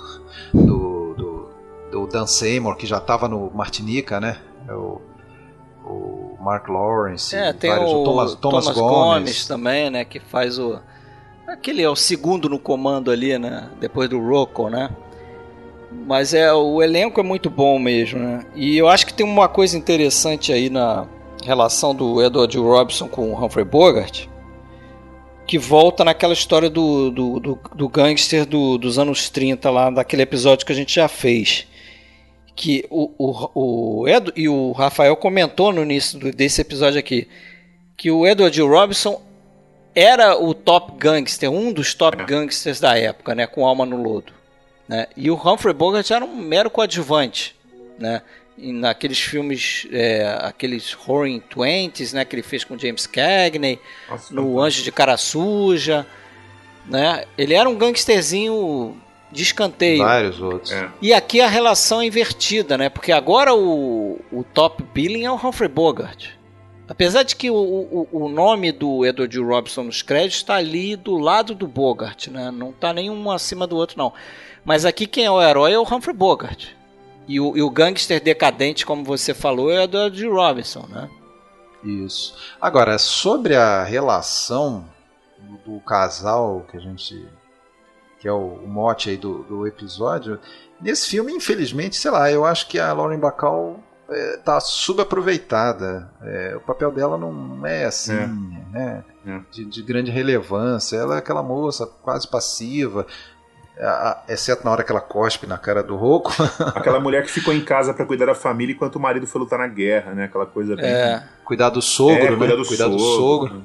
do, do, do Dan Seymour, que já estava no Martinica, né? É o, o Mark Lawrence, É, tem vários- o Thomas, Thomas, Gomes. Gomes. também, né? Que faz o. Aquele é o segundo no comando ali, né? Depois do Rocco, né? Mas é o elenco é muito bom mesmo, né? E eu acho que tem uma coisa interessante aí na relação do Edward Robinson com o Humphrey Bogart, que volta naquela história do, do, do, do gangster do, dos anos 30 lá, daquele episódio que a gente já fez. Que o, o, o Edu e o Rafael comentou no início desse episódio aqui que o Edward Robinson era o top gangster, um dos top gangsters da época, né, com alma no lodo, né? E o Humphrey Bogart era um mero coadjuvante, né? Naqueles filmes, é, aqueles Roaring Twenties, né, que ele fez com James Cagney, Nossa, no Anjo de Cara Suja, né? Ele era um gangsterzinho de escanteio. Vários outros. É. E aqui a relação é invertida, né? Porque agora o, o top billing é o Humphrey Bogart. Apesar de que o, o, o nome do Edward Robinson nos créditos está ali do lado do Bogart, né? Não está nenhum acima do outro, não. Mas aqui quem é o herói é o Humphrey Bogart. E o, e o gangster decadente, como você falou, é o Edward Robinson, né? Isso. Agora, sobre a relação do, do casal que a gente. que é o, o mote aí do, do episódio, nesse filme, infelizmente, sei lá, eu acho que a Lauren Bacall é, tá subaproveitada. É, o papel dela não é assim, É. né? É. De, de grande relevância. Ela é aquela moça quase passiva. A- a- exceto na hora que ela cospe na cara do Rocco. Aquela mulher que ficou em casa pra cuidar da família enquanto o marido foi lutar na guerra, né? Aquela coisa bem. É. Cuidar do sogro, É, né? cuidar do sogro. sogro.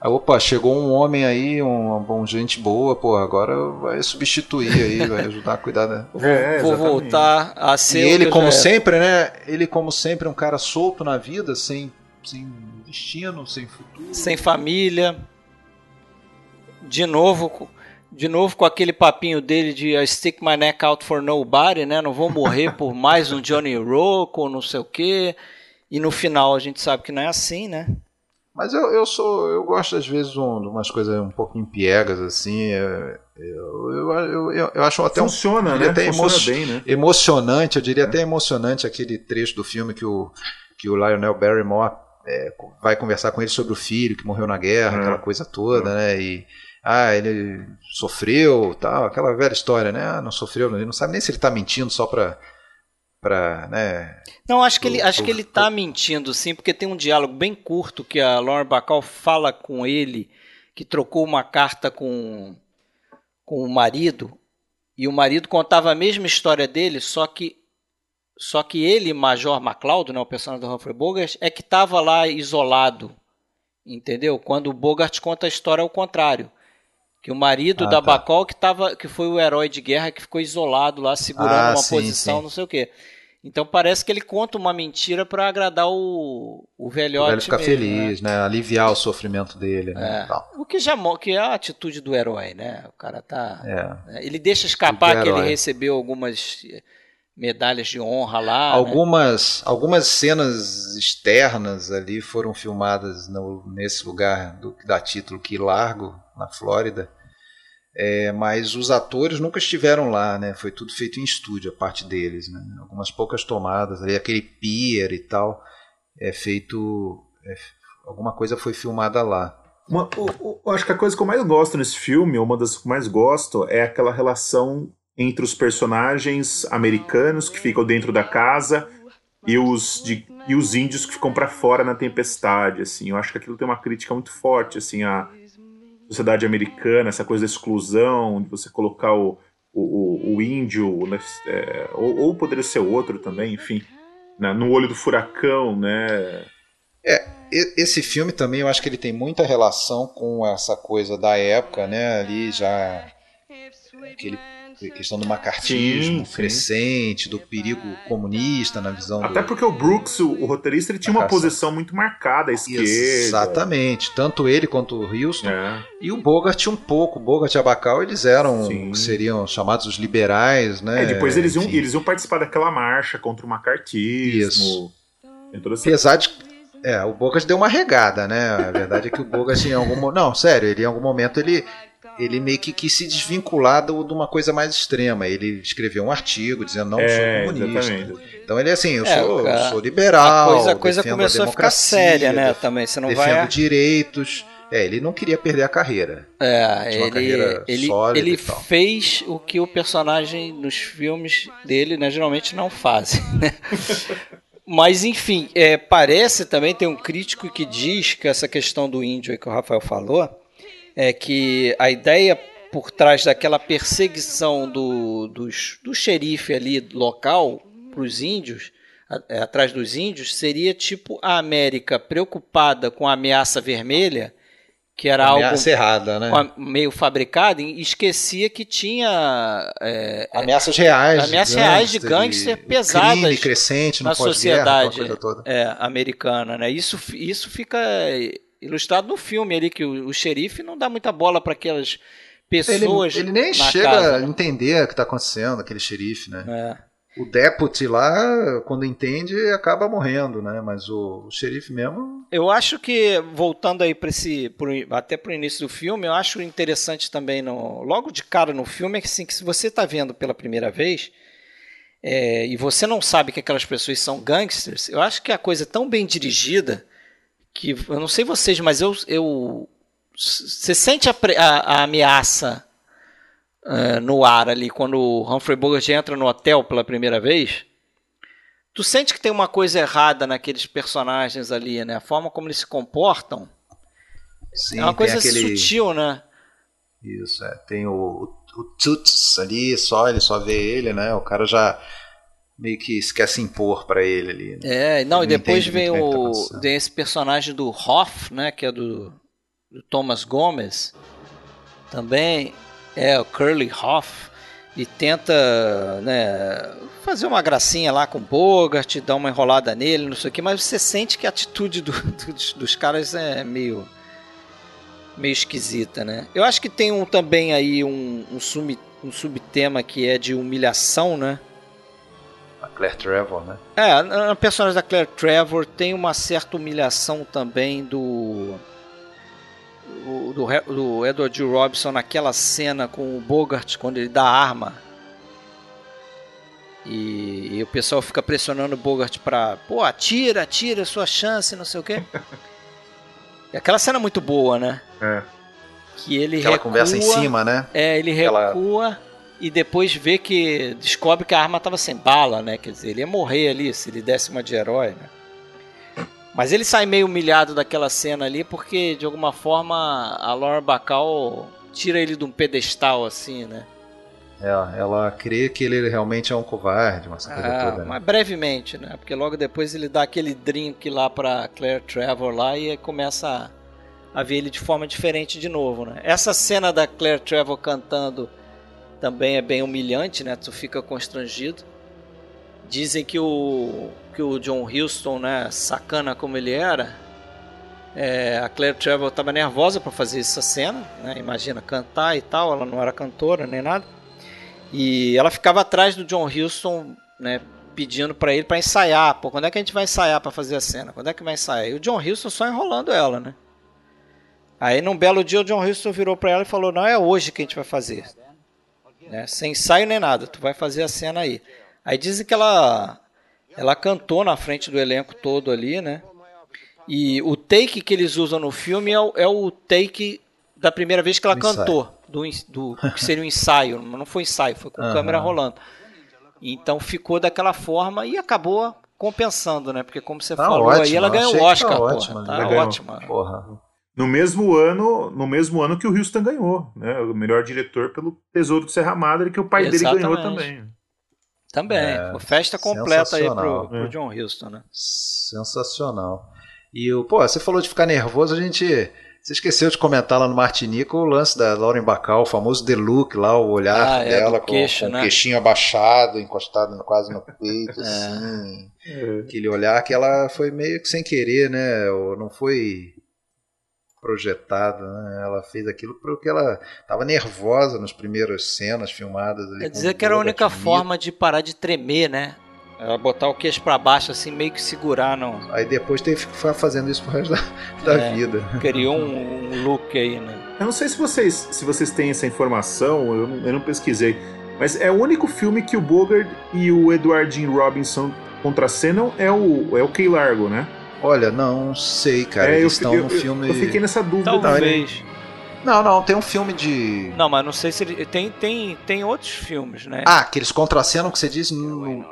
Aí, opa, chegou um homem aí, um, um gente boa, pô, agora vai substituir aí, vai ajudar a cuidar da. Vou, É, vou voltar a E ser. que ele, como sempre, né? Ele, como sempre, é um cara solto na vida, sem, sem destino, sem futuro. sem família. De novo, de novo com aquele papinho dele de I stick my neck out for nobody, né? Não vou morrer por mais um Johnny Rocco, não sei o quê. E no final a gente sabe que não é assim, né? Mas eu, eu sou. Eu gosto, às vezes, um, de umas coisas um pouco impiegas, assim. é, Eu, eu, eu, eu, eu acho até um Funciona, ele né? até Funciona emo- bem, né? emocionante, eu diria até emocionante aquele trecho do filme que o, que o Lionel Barrymore é, vai conversar com ele sobre o filho que morreu na guerra, É. aquela coisa toda, né? E ah, ele sofreu, tal, aquela velha história, né? Ah, não sofreu, ele não sabe nem se ele tá mentindo só pra, pra né? Não, acho que ele, acho que ele tá mentindo, sim, porque tem um diálogo bem curto que a Lauren Bacall fala com ele, que trocou uma carta com, com o marido, e o marido contava a mesma história dele, só que só que ele, Major MacLeod, né, o personagem do Humphrey Bogart, é que estava lá isolado, entendeu? Quando o Bogart conta a história ao contrário. Que o marido Ah, da tá. Bacall que, tava, que foi o herói de guerra que ficou isolado lá, segurando Ah, uma sim, posição, sim. não sei o quê. Então parece que ele conta uma mentira para agradar o, o velhote. Ele ficar mesmo, feliz, né? Aliviar o sofrimento dele, né? É. O que já que é a atitude do herói, né? O cara tá. É. Ele deixa escapar que ele recebeu algumas medalhas de honra lá. Né? Algumas, né? algumas cenas externas ali foram filmadas no, nesse lugar do, que dá título que Largo, na Flórida. É, mas os atores nunca estiveram lá, né? Foi tudo feito em estúdio, a parte deles, né? Algumas poucas tomadas ali, aquele pier e tal, é feito, é, alguma coisa foi filmada lá. Uma, eu, eu acho que a coisa que eu mais gosto nesse filme, ou uma das que eu mais gosto, é aquela relação entre os personagens americanos que ficam dentro da casa e os, de, e os índios que ficam para fora na tempestade, assim. Eu acho que aquilo tem uma crítica muito forte, assim, à sociedade americana, essa coisa da exclusão, de você colocar o, o, o índio, né, é, ou, ou, poderia ser outro também, enfim, né, no olho do furacão, né? É, esse filme também eu acho que ele tem muita relação com essa coisa da época, né? Ali já aquele questão do macartismo sim, crescente, sim. do perigo comunista na visão Até do, porque o Brooks, o, o roteirista, ele tinha uma posição muito marcada à esquerda. Exatamente, tanto ele quanto o Houston. É. E o Bogart um pouco, o Bogart e Abacal, eles eram, sim. seriam chamados os liberais, né? É, depois eles iam, eles iam participar daquela marcha contra o macartismo. Isso. Apesar de é, o Bogart deu uma regada, né? A verdade é que o Bogart em algum não, sério, ele em algum momento ele ele meio que quis se desvincular de uma coisa mais extrema. Ele escreveu um artigo dizendo não, eu sou é, comunista. Exatamente. Então ele é assim, eu é, sou, cara, sou liberal. A coisa, a coisa começou a, a, ficar séria, né? Também você não defendo vai. direitos. É, ele não queria perder a carreira. É, ele, ele, ele fez o que o personagem nos filmes dele, né, geralmente não fazem. Né? Mas enfim, é, parece também tem um crítico que diz que essa questão do índio que o Rafael falou é que a ideia por trás daquela perseguição do, dos, do xerife ali local para os índios, é, atrás dos índios, seria tipo a América preocupada com a ameaça vermelha, que era ameaça algo errada, né? meio fabricado, e esquecia que tinha é, ameaças reais, ameaças de reais de gangster pesadas crime crescente na sociedade é, americana, né? Isso, isso fica ilustrado no filme ali, que o, o xerife não dá muita bola para aquelas pessoas. Ele, ele nem chega casa, a né? entender o que está acontecendo, aquele xerife, né? É. O deputy lá, quando entende, acaba morrendo, né? Mas o, o xerife mesmo. Eu acho que, voltando aí para esse. Pro, até para o início do filme, eu acho interessante também, no, logo de cara no filme, é que, assim, que se você está vendo pela primeira vez. É, e você não sabe que aquelas pessoas são gangsters, eu acho que a coisa é tão bem dirigida que eu não sei vocês, mas eu, eu você sente a, a, a ameaça uh, no ar ali quando o Humphrey Bogart entra no hotel pela primeira vez. Tu sente que tem uma coisa errada naqueles personagens ali, né? A forma como eles se comportam. Sim, é uma coisa aquele... sutil, né? Isso, é. Tem o, o, o Toots ali, só ele só vê ele, né? O cara já meio que se quer se impor para ele ali. Né? É, não, ele e depois vem o tá vem esse personagem do Hoff, né, que é do, do Thomas Gomes, também é o Curly Hoff e tenta, né, fazer uma gracinha lá com o Bogart, dar uma enrolada nele, não sei o que, mas você sente que a atitude do, dos, dos caras é meio meio esquisita, né? Eu acho que tem um também aí um, um, sub, um subtema que é de humilhação, né? Claire Trevor, né? É, a personagem da Claire Trevor tem uma certa humilhação também do. Do, do Edward G. Robson naquela cena com o Bogart quando ele dá a arma. E, e, o pessoal fica pressionando o Bogart pra. Pô, atira, atira, sua chance, não sei o quê. e aquela cena é muito boa, né? É. Que ele Aquela recua, conversa em cima, né? É, ele recua e depois vê que descobre que a arma estava sem bala, né? Quer dizer, ele ia morrer ali se ele desse uma de herói, né? Mas ele sai meio humilhado daquela cena ali porque de alguma forma a Laura Bacall tira ele de um pedestal assim, né? É, ela crê que ele realmente é um covarde, uma coisa ah, toda. Né? Mas brevemente, né? Porque logo depois ele dá aquele drink lá pra Claire Trevor lá e começa a, a ver ele de forma diferente de novo, né? Essa cena da Claire Trevor cantando também é bem humilhante, né? Tu fica constrangido. Dizem que o, que o John Huston, né, sacana como ele era, é, a Claire Trevor estava nervosa para fazer essa cena, né, imagina cantar e tal, ela não era cantora nem nada. E ela ficava atrás do John Huston, né, pedindo para ele para ensaiar. Pô, quando é que a gente vai ensaiar para fazer a cena? Quando é que vai ensaiar? E o John Huston só enrolando ela, né? Aí num belo dia o John Huston virou para ela e falou: "Não é hoje que a gente vai fazer. Né? Sem ensaio nem nada, tu vai fazer a cena aí". Aí dizem que ela ela cantou na frente do elenco todo ali, né? E o take que eles usam no filme é o, é o take da primeira vez que ela cantou, do, do que seria um ensaio, não foi ensaio, foi com uhum. câmera rolando. Então ficou daquela forma e acabou compensando, né? Porque como você tá falou ótimo, aí, ela ganhou o Oscar, tá ótima, tá ótima. Porra. No mesmo ano, no mesmo ano que o Houston ganhou, né? O melhor diretor pelo Tesouro do Serra Madre, que o pai Exatamente. dele ganhou também. Também. É, festa completa aí pro, pro John Houston, né? Sensacional. E o, pô, você falou de ficar nervoso, a gente você esqueceu de comentar lá no Martinico o lance da Lauren Bacall, o famoso The Look lá, o olhar ah, é, dela com, queixo, com né? o queixinho abaixado, encostado quase no peito, é. assim. É. Aquele olhar que ela foi meio que sem querer, né? Ou não foi projetada, né? Ela fez aquilo porque ela estava nervosa nas primeiras cenas filmadas. Ali Quer dizer que era a única forma de parar de tremer, né? Ela botar o queixo para baixo, assim, meio que segurar, não. Aí depois teve que ficar fazendo isso pro resto da, da é, vida. Criou um, um, look aí, né? Eu não sei se vocês, se vocês têm essa informação, eu não, eu não pesquisei. Mas é o único filme que o Bogart e o Edwardine Robinson contracenam é o, é o Key Largo, né? Olha, não sei, cara. É, Eles eu, estão eu, no filme. Eu fiquei nessa dúvida. Talvez. Não, não, tem um filme de. Não, mas não sei se ele. Tem, tem, tem outros filmes, né? Ah, que eles contracenam que você diz no,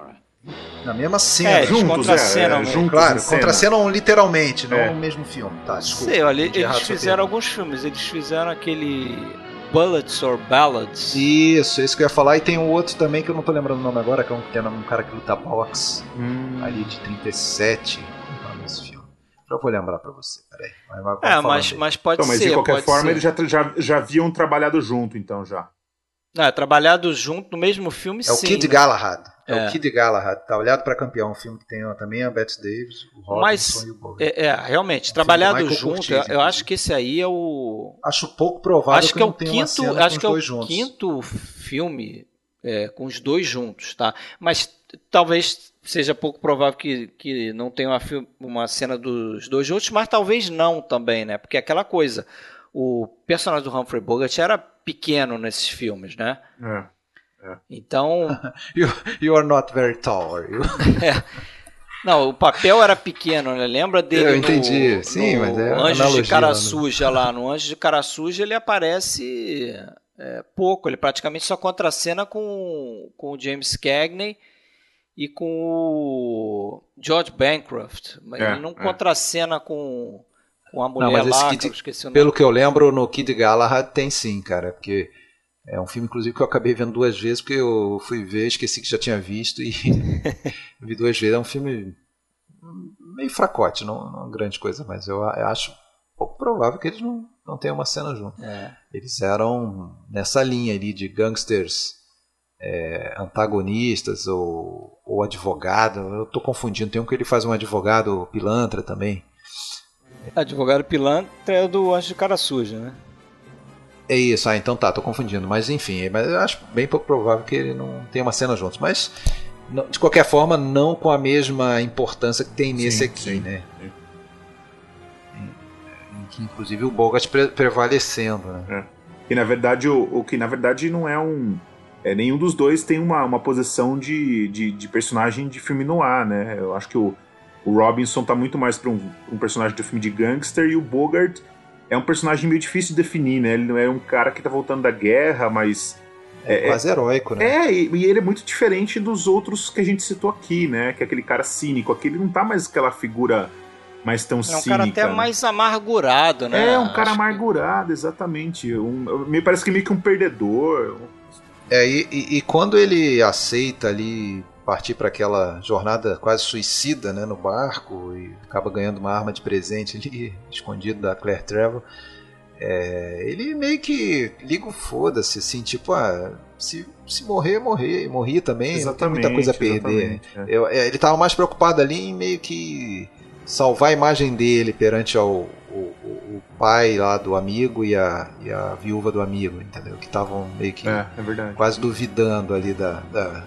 na mesma cena. É, juntos, contracenam. É, é, juntos claro, contracenam literalmente, não é. no mesmo filme. Tá, desculpa. Sei, olha, eles fizeram alguns filmes. Eles fizeram aquele Bullets or Ballads. Isso, isso que eu ia falar. E tem um outro também que eu não tô lembrando o nome agora, que é um, tem um cara que luta boxe. Hum. Ali de 37. É? Já vou lembrar pra você, peraí. Mas, é, mas, mas pode então, mas ser. Mas de qualquer forma, ser. eles já, já, já haviam trabalhado junto, então já. É, trabalhado junto no mesmo filme, é sim. É o Kid né? Galahad. É, é, o Kid Galahad. Tá olhado para campeão, um filme que tem ó, também a Bette Davis, o Robinson Mas, e o Bowie. É, é, realmente, um trabalhado junto, eu, eu, acho que esse aí é o... Acho pouco provável acho que, que é o quinto, Acho que é o juntos. quinto filme é, com os dois juntos, tá? Mas talvez seja pouco provável que, que não tenha uma, uma cena dos dois juntos, mas talvez não também, né? Porque é aquela coisa o personagem do Humphrey Bogart era pequeno nesses filmes, né? É. é. Então. you, you are not very tall, are you? é. Não, o papel era pequeno, né? Lembra dele? Eu entendi, no, sim, no mas é. Anjos de Cara né? Suja lá. No Anjos de Cara Suja ele aparece é, pouco, ele praticamente só contracena com, com o James Cagney e com o George Bancroft. Mas é, ele não é. contracena com com a mulher não, lá, Kid, que Pelo que eu lembro, no Kid Galahad tem sim, cara, porque é um filme, inclusive, que eu acabei vendo duas vezes, porque eu fui ver, esqueci que já tinha visto e vi duas vezes. É um filme meio fracote, não, não é grande coisa, mas eu, eu acho pouco provável que eles não, não tenham uma cena junto. É. Eles eram nessa linha ali de gangsters é, antagonistas ou, ou advogado. Eu estou confundindo, tem um que ele faz um advogado pilantra também. Advogado pilantra é do Anjo de Cara Suja, né? É isso, ah, então tá, tô confundindo. Mas enfim, mas eu acho bem pouco provável que ele não tenha uma cena juntos. Mas, de qualquer forma, não com a mesma importância que tem nesse sim, aqui, sim, né? Que inclusive o Bogart pre prevalecendo, né? É. E na verdade, o, o, que na verdade não é um. É, nenhum dos dois tem uma, uma posição de, de, de personagem de filme no ar, né? Eu acho que o, o Robinson tá muito mais para um, um, personagem de filme de gangster e o Bogart é um personagem meio difícil de definir, né? Ele não é um cara que tá voltando da guerra, mas. É, é quase heróico, né? É, e, e, ele é muito diferente dos outros que a gente citou aqui, né? Que é aquele cara cínico. Aqui ele não tá mais aquela figura mais tão cínica. É um cara até né? mais amargurado, né? É, um cara Acho amargurado, que... exatamente. Um, me parece que meio que um perdedor. É, e, e, e quando ele aceita ali partir para aquela jornada quase suicida né, no barco e acaba ganhando uma arma de presente ali, escondido da Claire Trevor. é, ele meio que liga o foda-se, assim, tipo, ah, se, se morrer, morrer, morri também, exatamente, não tem muita coisa a perder. É. Eu, é, ele tava mais preocupado ali em meio que salvar a imagem dele perante ao, o, o, pai lá do amigo e a, e a viúva do amigo, entendeu? Que estavam meio que é, é quase duvidando ali da, da,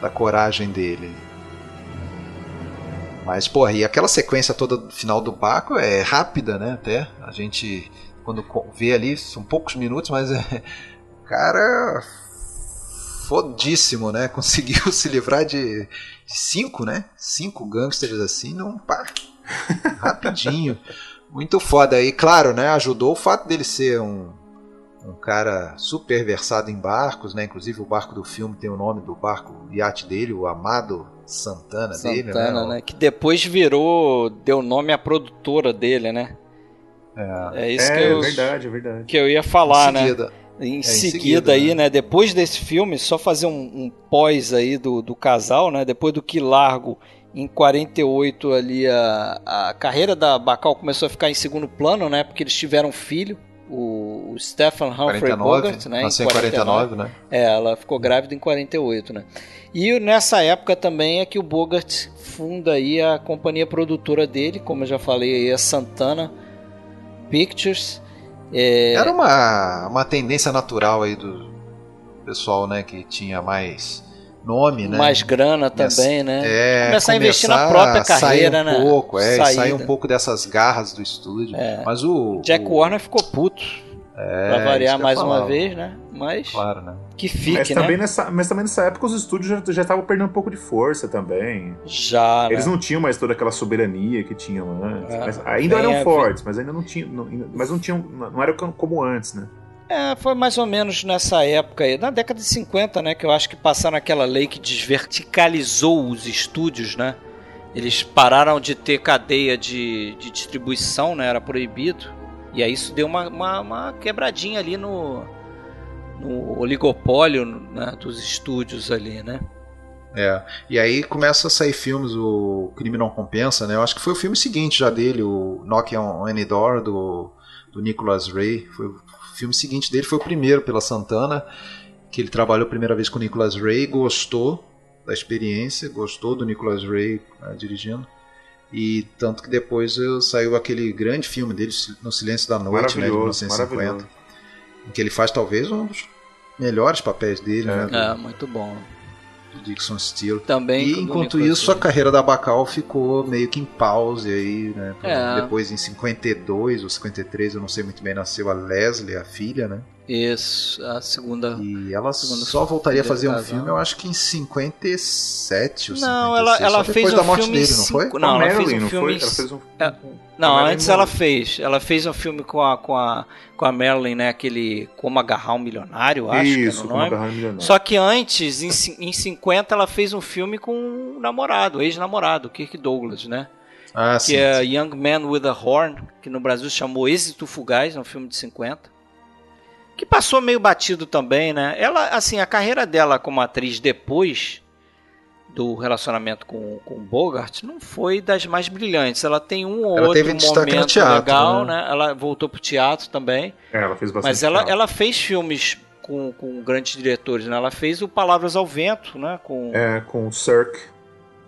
da coragem dele. Mas, porra, e aquela sequência toda do final do Baco é rápida, né? Até. A gente, quando vê ali, são poucos minutos, mas é. Cara. Fodíssimo, né? Conseguiu se livrar de, de cinco, né? Cinco gangsters assim, num pá. Rapidinho. Muito foda. E claro, né? Ajudou o fato dele ser um, um cara super versado em barcos, né? Inclusive o barco do filme tem o nome do barco, o iate dele, o Amado Santana, Santana dele, né? né? Que depois virou, deu nome à produtora dele, né? É, é isso é, que eu, verdade, é verdade. Que eu ia falar, em né? seguida. né? Em, é, seguida, em seguida, aí, né? né? Depois desse filme, só fazer um, um pós aí do, do casal, né? Depois do que largo em 48 ali a, a carreira da Bacal começou a ficar em segundo plano, né? Porque eles tiveram filho o, o Stephen Humphrey 49, Bogart, né? Nasceu em 49, 49, né? É, ela ficou grávida em 48, né? E nessa época também é que o Bogart funda aí a companhia produtora dele, como eu já falei aí, a Santana Pictures. É... Era uma, uma tendência natural aí do pessoal, né, que tinha mais nome, né? Mais grana também, né? É, começar a investir na própria carreira, sair um né? Pouco, é, sair um pouco dessas garras do estúdio. É. Mas o Jack o... Warner ficou puto. É, pra variar mais uma vez, né? Mas claro, né? que fique, mas né? Também nessa, mas também nessa época os estúdios já estavam perdendo um pouco de força também. Já, Eles né? não tinham mais toda aquela soberania que tinham antes. É, ainda eram fortes, mas ainda não tinham. Mas não tinham. Não era como antes, né? É, foi mais ou menos nessa época aí, na década de 50, né, que eu acho que passaram aquela lei que desverticalizou os estúdios, né? Eles pararam de ter cadeia de, de distribuição, né? Era proibido. E aí isso deu uma, uma, uma quebradinha ali no, no oligopólio né, dos estúdios ali, né? É, e aí começa a sair filmes, o Crime Não Compensa, né? Eu acho que foi o filme seguinte já dele, o Knocking on Any Door, do, do Nicholas Ray. Foi, filme seguinte dele foi o primeiro pela Santana, que ele trabalhou a primeira vez com o Nicholas Ray, gostou da experiência, gostou do Nicholas Ray né, dirigindo. E tanto que depois saiu aquele grande filme dele, No Silêncio da Noite, né, de 1950, em que ele faz talvez um dos melhores papéis dele. É, né, é muito bom do Dixon Steele. Também. E enquanto isso, a carreira da Bacal ficou meio que em pause aí, né? É. Depois em 52 ou 53, eu não sei muito bem, nasceu a Leslie, a filha, né? Isso, a segunda. E ela segunda só voltaria a fazer um filme, eu acho que em 57 ou Não, ela, ela fez um filme dele, não foi? Não, ela fez um filme. Ela fez um... É, não, antes ela fez. Ela fez um filme com a, com a, com a Marilyn, né? Aquele Como Agarrar um Milionário, acho Isso, que Como Agarrar um Milionário. Só que antes, em, em 50, ela fez um filme com um namorado, ex-namorado, Kirk Douglas, né? Ah, que sim, é sim. Young Man with a Horn, que no Brasil chamou Êxito Fugaz, é um filme de 50 que passou meio batido também, né? Ela, assim, a carreira dela como atriz depois do relacionamento com, com Bogart não foi das mais brilhantes. Ela tem um ou ela outro momento teatro, legal, né? né? Ela voltou pro teatro também. É, ela fez bastante Mas ela, ela fez filmes com, com grandes diretores, né? Ela fez o Palavras ao Vento, né? Com, é, com o Cirque.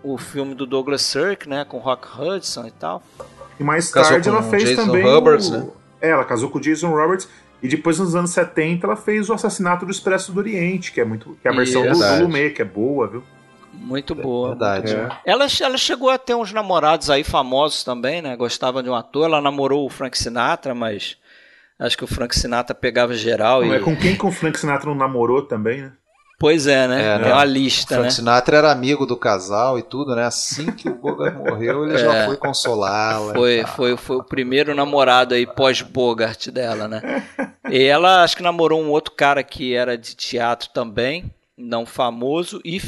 O filme do Douglas Sirk, né? Com Rock Hudson e tal. E mais tarde ela fez Jason também Roberts, o... né? É, ela casou com o Jason Roberts e depois, nos anos 70, ela fez o Assassinato do Expresso do Oriente, que é muito. que é a versão do, do Lumet, que é boa, viu? Muito boa. Verdade. Muito boa. Ela, ela chegou a ter uns namorados aí famosos também, né? Gostava de um ator. Ela namorou o Frank Sinatra, mas acho que o Frank Sinatra pegava geral. Não, e... é com quem que o Frank Sinatra não namorou também, né? Pois é, né? É, é uma lista, o Frank né? Sinatra era amigo do casal e tudo, né? Assim que o Bogart morreu, ele é, já foi consolá-la. Foi, foi, foi o primeiro namorado aí pós-Bogart dela, né? E ela acho que namorou um outro cara que era de teatro também, não famoso, e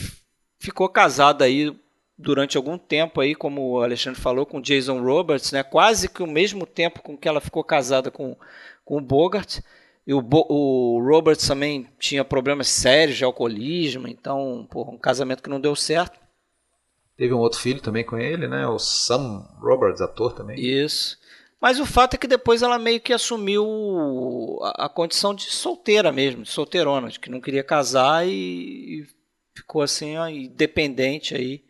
ficou casada aí durante algum tempo aí, como o Alexandre falou, com Jason Roberts, né? Quase que o mesmo tempo com que ela ficou casada com, com o Bogart. E o, Bo o Roberts também tinha problemas sérios de alcoolismo, então, porra, um casamento que não deu certo. Teve um outro filho também com ele, né? O Sam Roberts, ator também. Isso. Mas o fato é que depois ela meio que assumiu a, a condição de solteira mesmo, de solteirona, de que não queria casar e, e ficou assim, ó, independente aí.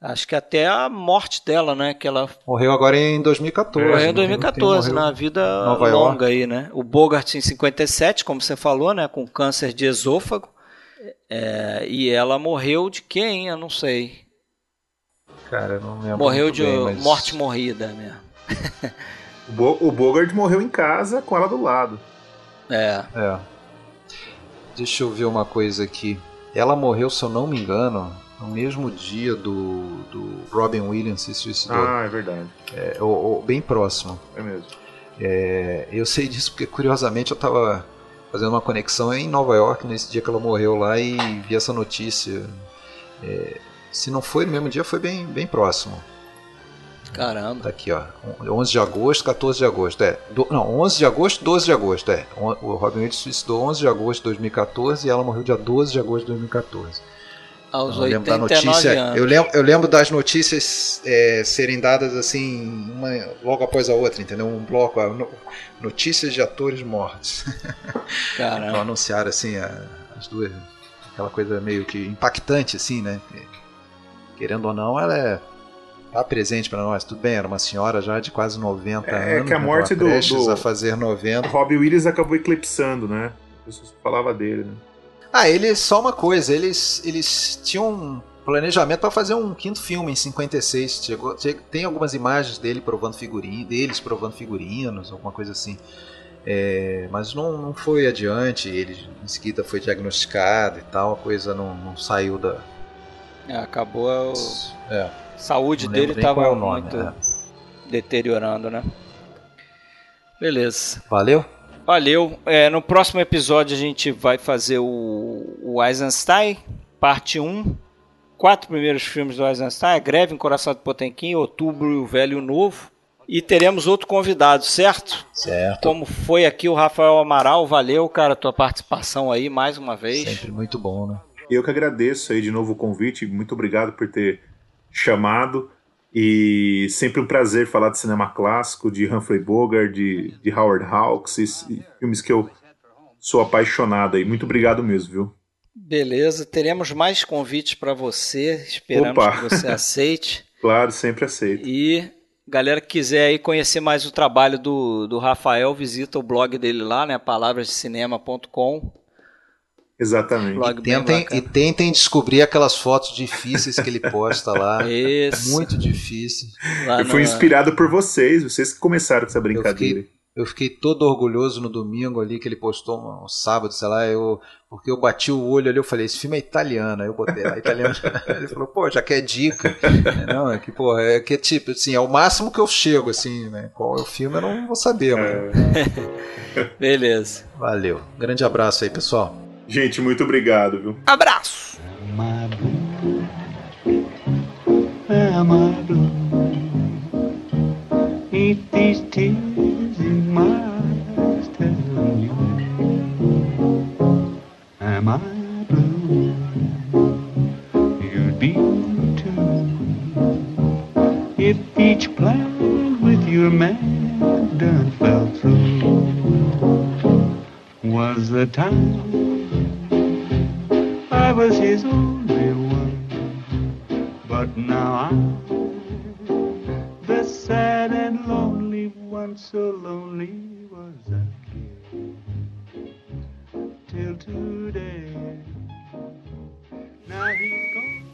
Acho que até a morte dela, né? Que ela morreu agora em 2014. Morreu em 2014, na vida Nova longa York. aí, né? O Bogart em 57, como você falou, né? Com câncer de esôfago. É, e ela morreu de quem? Eu não sei. Cara, eu não lembro. Morreu de bem, mas... morte morrida mesmo o, Bo o Bogart morreu em casa com ela do lado. É. É. Deixa eu ver uma coisa aqui. Ela morreu, se eu não me engano, no mesmo dia do, do Robin Williams se suicidou. Ah, é verdade. É, ou, ou, bem próximo. É mesmo. É, eu sei disso porque, curiosamente, eu estava fazendo uma conexão em Nova York nesse dia que ela morreu lá e vi essa notícia. É, se não foi no mesmo dia, foi bem, bem próximo. Caramba. Tá aqui, ó. 11 de agosto, 14 de agosto. É. Do, não, 11 de agosto, 12 de agosto. É. O Robin Williams suicidou 11 de agosto de 2014 e ela morreu dia 12 de agosto de 2014. Aos então, eu lembro da notícia. Eu lembro, eu lembro das notícias é, serem dadas assim, uma logo após a outra, entendeu? Um bloco, notícias de atores mortos. Caramba. então, anunciaram assim as duas, aquela coisa meio que impactante assim, né? Querendo ou não, ela é tá presente para nós. Tudo bem, era uma senhora já de quase 90 é, anos. É que a né? morte do, do a fazer 90. Robbie Williams acabou eclipsando, né? As pessoas falavam dele, né? Ah, eles só uma coisa, eles eles tinham um planejamento para fazer um quinto filme em 56. Chegou, tem algumas imagens dele provando figurinhas, deles provando figurinos, alguma coisa assim. É, mas não, não foi adiante, ele em seguida foi diagnosticado e tal, a coisa não, não saiu da. É, acabou. O... É saúde dele estava é muito é. deteriorando, né? Beleza. Valeu? Valeu. É, no próximo episódio a gente vai fazer o, o Eisenstein, parte 1. Quatro primeiros filmes do Eisenstein, a Greve, Encoraçado Potemkin, Outubro e o Velho e o Novo. E teremos outro convidado, certo? Certo. Como foi aqui o Rafael Amaral, valeu, cara, tua participação aí mais uma vez. Sempre muito bom, né? Eu que agradeço aí de novo o convite, muito obrigado por ter chamado. E sempre um prazer falar de cinema clássico, de Humphrey Bogart, de, de Howard Hawks, e, filmes que eu sou apaixonado aí. Muito obrigado mesmo, viu? Beleza, teremos mais convites para você, esperamos Opa. que você aceite. claro, sempre aceito. E galera que quiser aí conhecer mais o trabalho do, do Rafael, visita o blog dele lá, né, palavrasdecinema.com. Exatamente. E tentem, e tentem descobrir aquelas fotos difíceis que ele posta lá. Isso. Muito difícil. Lá eu fui inspirado por vocês, vocês que começaram com essa brincadeira. Eu fiquei, eu fiquei, todo orgulhoso no domingo ali que ele postou, um sábado, sei lá, eu, porque eu bati o olho ali, eu falei, esse filme é italiano. Aí eu botei lá, italiano. ele falou, pô, já quer dica. não, é que, pô, é que é tipo, assim, é o máximo que eu chego, assim, né? Qual é o filme eu não vou saber, mas... É. Beleza. Valeu. Grande abraço aí, pessoal. Gente, muito obrigado, viu? Abraço! Eat these tears in my eyes telling you Am I blue? You'd be too If each plan with your man done fell through Was the time I was his only one, but now I'm the sad and lonely one. So lonely was I till today. Now he's gone.